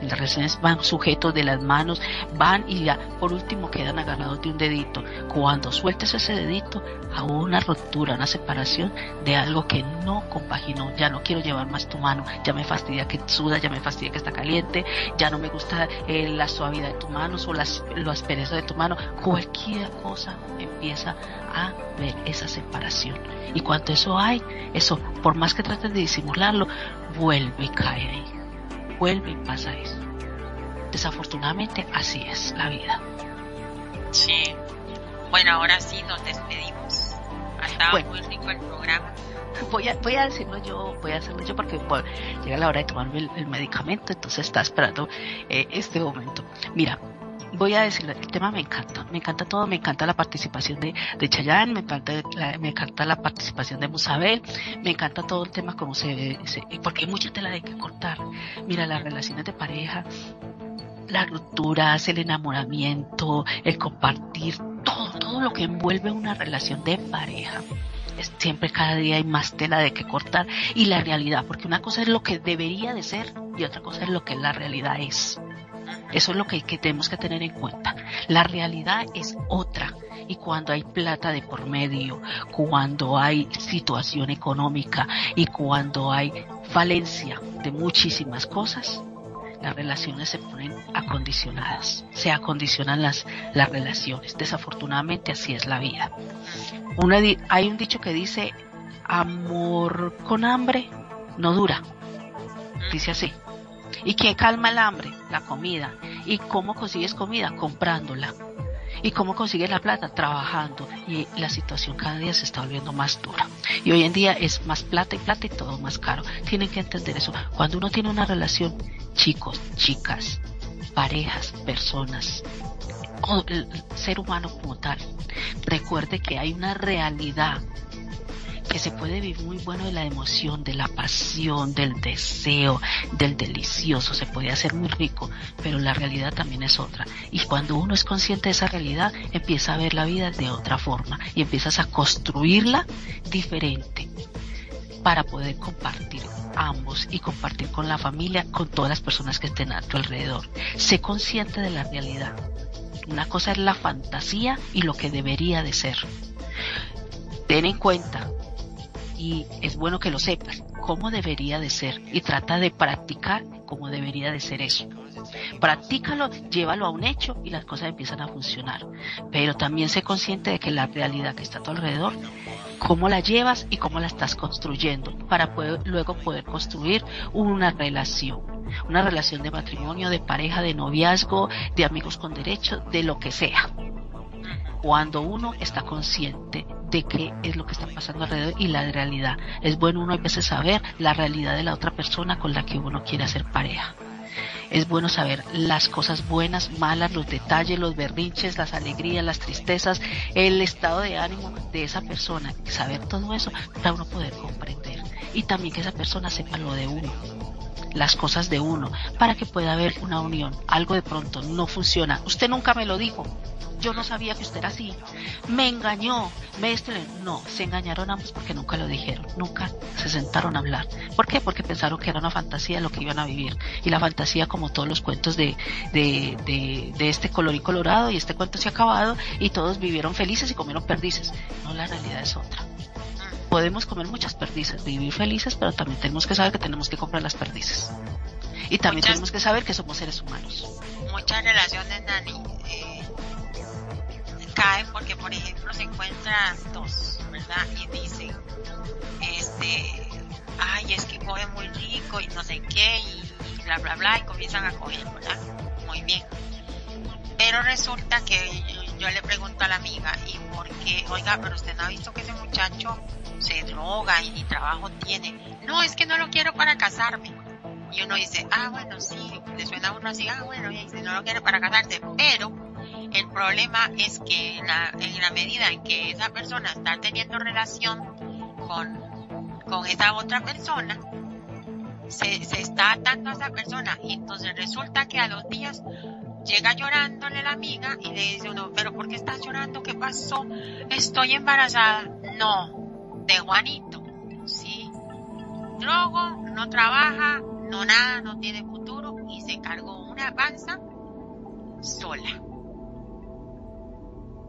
las relaciones van sujetos de las manos, van y ya por último quedan agarrados de un dedito. Cuando sueltes ese dedito, a una ruptura, una separación de algo que no compaginó. Ya no quiero llevar más tu mano, ya me fastidia que suda, ya me fastidia que está caliente, ya no me gusta eh, la suavidad de tus manos o las, la aspereza de tu mano. Cualquier cosa empieza a ver esa separación. Y cuando eso hay, eso, por más que trates de disimularlo, vuelve y cae ahí vuelve y pasa eso. Desafortunadamente así es la vida. Sí. Bueno, ahora sí nos despedimos. Ha estado muy rico el programa. [laughs] Voy a, voy a decirlo yo, voy a hacerlo yo porque llega la hora de tomarme el, medicamento, entonces está esperando eh, este momento. Mira, voy a decir, el tema me encanta, me encanta todo, me encanta la participación de, de Chayanne, me encanta la, me encanta la participación de Musabel, me encanta todo el tema como se, se porque hay mucha tela de que cortar. Mira, las relaciones de pareja, las rupturas, el enamoramiento, el compartir, todo, todo lo que envuelve una relación de pareja. siempre cada día hay más tela de que cortar y la realidad, porque una cosa es lo que debería de ser y otra cosa es lo que la realidad es. Eso es lo que, tenemos que tener en cuenta. La realidad es otra. Y cuando hay plata de por medio, cuando hay situación económica y cuando hay falencia de muchísimas cosas, las relaciones se ponen acondicionadas, se acondicionan las, las relaciones. Desafortunadamente así es la vida. Una, hay un dicho que dice, amor con hambre no dura. Dice así. ¿Y qué calma el hambre? La comida. ¿Y cómo consigues comida? Comprándola. ¿Y cómo consigues la plata? Trabajando. Y la situación cada día se está volviendo más dura. Y hoy en día es más plata y plata y todo más caro. Tienen que entender eso. Cuando uno tiene una relación, chicos, chicas, parejas, personas, o el ser humano como tal, recuerde que hay una realidad que se puede vivir muy bueno de la emoción, de la pasión, del deseo, del delicioso, se puede hacer muy rico, pero la realidad también es otra. Y cuando uno es consciente de esa realidad, empieza a ver la vida de otra forma y empiezas a construirla diferente para poder compartir ambos y compartir con la familia, con todas las personas que estén a tu alrededor. Sé consciente de la realidad. Una cosa es la fantasía y lo que debería de ser. Ten en cuenta y es bueno que lo sepas, cómo debería de ser y trata de practicar cómo debería de ser eso. Practícalo, llévalo a un hecho y las cosas empiezan a funcionar. Pero también sé consciente de que la realidad que está a tu alrededor, cómo la llevas y cómo la estás construyendo para luego poder construir una relación. Una relación de matrimonio, de pareja, de noviazgo, de amigos con derechos, de lo que sea cuando uno está consciente de qué es lo que está pasando alrededor y la realidad. Es bueno uno a veces saber la realidad de la otra persona con la que uno quiere hacer pareja. Es bueno saber las cosas buenas, malas, los detalles, los berrinches, las alegrías, las tristezas, el estado de ánimo de esa persona. Saber todo eso para uno poder comprender. Y también que esa persona sepa lo de uno las cosas de uno, para que pueda haber una unión. Algo de pronto no funciona. Usted nunca me lo dijo yo no sabía que usted era así, me engañó, me este... No, se engañaron ambos porque nunca lo dijeron, nunca se sentaron a hablar. ¿Por qué? Porque pensaron que era una fantasía lo que iban a vivir. Y la fantasía, como todos los cuentos de, de, de, de este color y colorado, y este cuento se ha acabado, y todos vivieron felices y comieron perdices. No, la realidad es otra podemos comer muchas perdices, vivir felices, pero también tenemos que saber que tenemos que comprar las perdices. Y también tenemos que saber que somos seres humanos. Muchas relaciones, Nani, caen porque, por ejemplo, se encuentran dos, ¿verdad? Y dicen, este, ay, es que coge muy rico y no sé qué, y, bla, bla, bla, y comienzan a coger, ¿verdad? Muy bien. Pero resulta que yo, le pregunto a la amiga, ¿y por qué? Oiga, pero usted no ha visto que ese muchacho se droga y ni trabajo tiene. No, es que no lo quiero para casarme. Y uno dice, ah, bueno, sí, le suena a uno así, ah, bueno, y si no lo quiere para casarse, pero el problema es que en la, en la medida en que esa persona está teniendo relación con, con esa otra persona, se, se está atando a esa persona y entonces resulta que a los días llega llorándole la amiga y le dice uno, pero ¿por qué estás llorando? ¿Qué pasó? Estoy embarazada. No, de Juanito, sí. Drogo, no trabaja, no nada, no tiene futuro y se cargó una panza sola.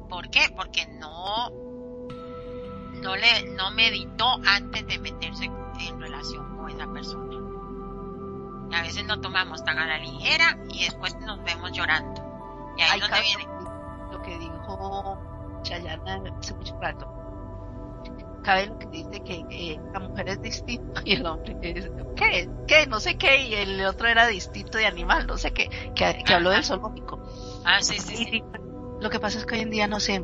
¿Por qué? Porque no, no le, no meditó antes de meterse en relación con esa persona. a veces nos tomamos tan a la ligera y después nos vemos llorando. Y ahí es donde viene. Lo que dijo Chayana hace mucho rato. Cabe lo que dice que la mujer es distinta y el hombre es, ¿qué? ¿Qué? No sé qué, y el otro era distinto de animal, no sé qué, que, que habló del zoológico. Ah, sí, sí, sí. Lo que pasa es que hoy en día no sé,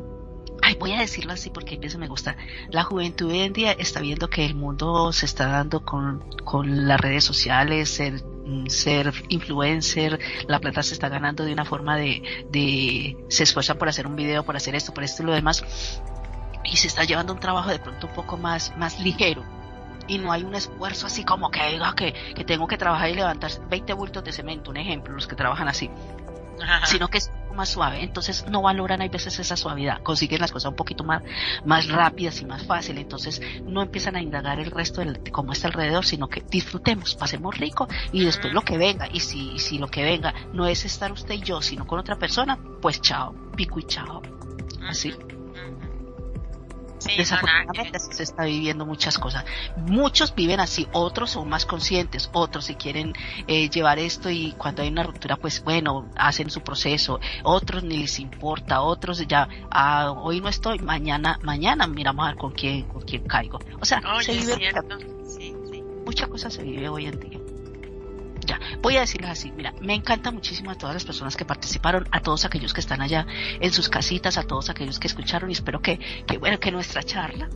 ay, voy a decirlo así porque a veces me gusta. La juventud hoy en día está viendo que el mundo se está dando con, con las redes sociales, ser, mm, ser influencer, la plata se está ganando de una forma de, de, se esfuerzan por hacer un video, por hacer esto, por esto y lo demás, y se está llevando un trabajo de pronto un poco más, más ligero. Y no hay un esfuerzo así como que diga que, que tengo que trabajar y levantar 20 bultos de cemento, un ejemplo, los que trabajan así, sino que es más suave, entonces no valoran hay veces esa suavidad, consiguen las cosas un poquito más, más rápidas y más fáciles, entonces no empiezan a indagar el resto de, cómo está alrededor, sino que disfrutemos, pasemos rico y después lo que venga, y si, si lo que venga no es estar usted y yo, sino con otra persona, pues chao, pico y chao, así. Desafortunadamente se está viviendo muchas cosas. Muchos viven así, otros son más conscientes, otros si quieren eh, llevar esto y cuando hay una ruptura, pues bueno, hacen su proceso. Otros ni les importa, otros ya, ah, hoy no estoy, mañana, mañana miramos a ver con quién, con quién caigo. O sea, se vive muchas cosas se vive hoy en día. Ya, voy a decirles así, mira, me encanta muchísimo a todas las personas que participaron, a todos aquellos que están allá en sus casitas, a todos aquellos que escucharon y espero que, que bueno, que nuestra charla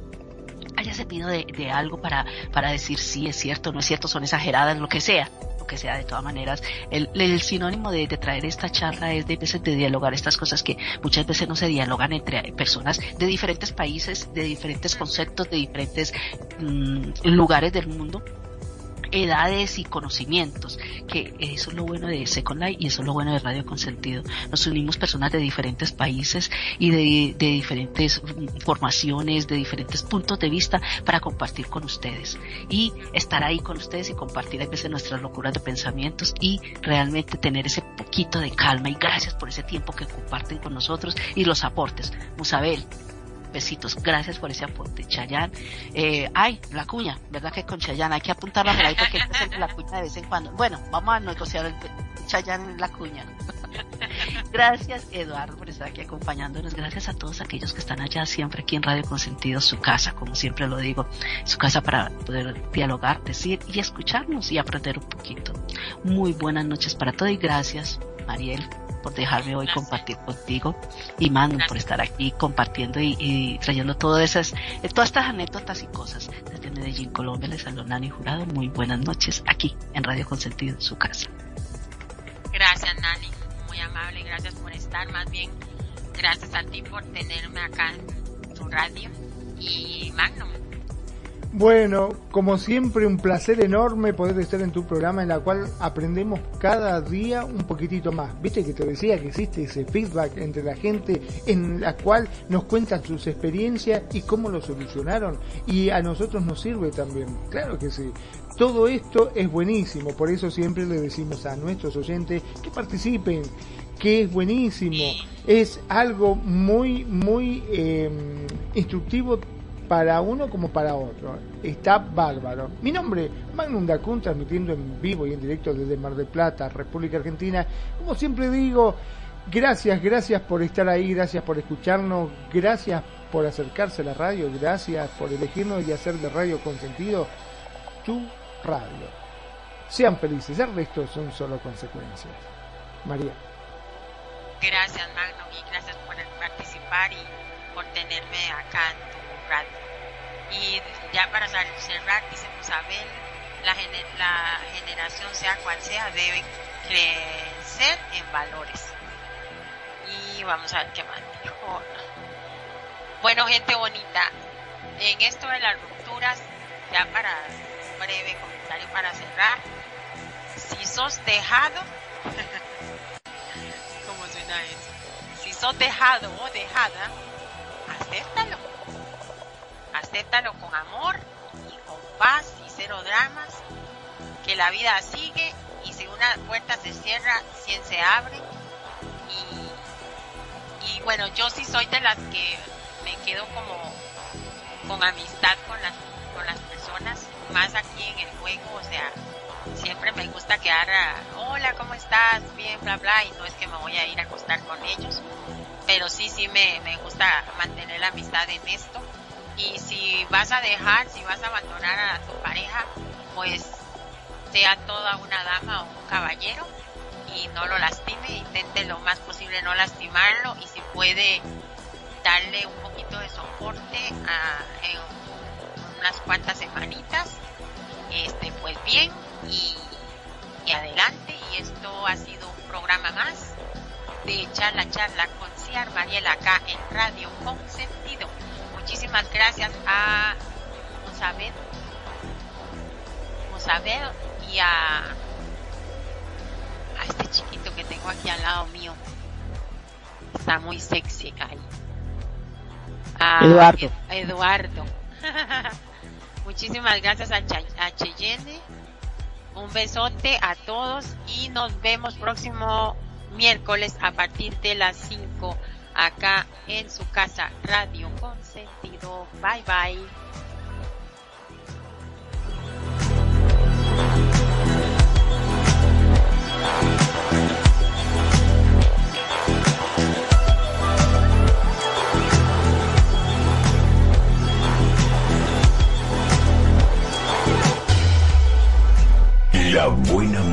haya servido de, de algo para, para decir si es cierto, no es cierto, son exageradas, lo que sea lo que sea de todas maneras. El, el sinónimo de, de, traer esta charla es de veces de dialogar estas cosas que muchas veces no se dialogan entre personas de diferentes países de diferentes conceptos de diferentes mmm, lugares del mundo edades y conocimientos, que eso es lo bueno de Second Life y eso es lo bueno de Radio Consentido. Nos unimos personas de diferentes países y de, diferentes formaciones, de diferentes puntos de vista para compartir con ustedes y estar ahí con ustedes y compartir a veces nuestras locuras de pensamientos y realmente tener ese poquito de calma y gracias por ese tiempo que comparten con nosotros y los aportes. Musabel, besitos. Gracias por ese aporte, Chayán. Eh, ay, la cuña, ¿verdad que con Chayán hay que apuntarla por ahí porque hacer la cuña de vez en cuando? Bueno, vamos a negociar el, Chayan La Cuña. Gracias, Eduardo, por estar aquí acompañándonos. Gracias a todos aquellos que están allá siempre aquí en Radio Consentido, su casa, como siempre lo digo, su casa para poder dialogar, decir y escucharnos y aprender un poquito. Muy buenas noches para todos y gracias, Mariel, por dejarme hoy compartir contigo y Manu por estar aquí compartiendo y, trayendo todas esas, eh, todas estas anécdotas y cosas. Desde Medellín, Colombia, les saludo Nani Jurado. Muy buenas noches aquí en Radio Consentido, su casa. Gracias, Nani amable, gracias por estar, más bien gracias a ti por tenerme acá en tu radio y Magnum. Bueno, como siempre, un placer enorme poder estar en tu programa en la cual aprendemos cada día un poquitito más. Viste que te decía que existe ese feedback entre la gente en la cual nos cuentan sus experiencias y cómo lo solucionaron. Y a nosotros nos sirve también. Claro que sí. Todo esto es buenísimo, por eso siempre le decimos a nuestros oyentes que participen, que es buenísimo, es algo muy, muy eh, instructivo para uno como para otro. Está bárbaro. Mi nombre, Magnum Dacun, transmitiendo en vivo y en directo desde Mar del Plata, República Argentina. Como siempre digo, gracias, gracias por estar ahí, gracias por escucharnos, gracias por acercarse a la radio, gracias por elegirnos y hacer de Radio Consentido tu radio. Sean felices, el resto son solo consecuencias. María. Gracias, Magno, y gracias por participar y por tenerme acá en tu radio. Y ya para cerrar, dice Musabel, la, generación, sea cual sea, debe crecer en valores. Y vamos a ver qué más dijo. Bueno, gente bonita, en esto de las rupturas, ya para breve comentario para cerrar. Si sos dejado, [laughs] ¿cómo suena eso? Si sos dejado o dejada, acéptalo. Acéptalo con amor y con paz y cero dramas. Que la vida sigue y si una puerta se cierra, 100 se abre. Y, bueno, yo sí soy de las que me quedo como con amistad con las, con las personas más aquí en el juego, o sea, siempre me gusta quedar, hola, ¿cómo estás? Bien, bla, bla, y no es que me voy a ir a acostar con ellos, pero sí, sí me, me gusta mantener la amistad en esto. Y si vas a dejar, si vas a abandonar a tu pareja, pues sea toda una dama o un caballero y no lo lastime, intente lo más posible no lastimarlo y si puede darle un poquito de soporte a, unas cuantas semanitas, este, pues bien, y, adelante, y esto ha sido un programa más de charla charla con Ciar Mariela acá en Radio con sentido. Muchísimas gracias a Mosabed, Mosabed y a, a este chiquito que tengo aquí al lado mío. Está muy sexy ahí. Eduardo. Eduardo. [laughs] Muchísimas gracias a, Cheyenne. Un besote a todos y nos vemos próximo miércoles a partir de las 5 acá en su casa Radio Consentido. Bye bye.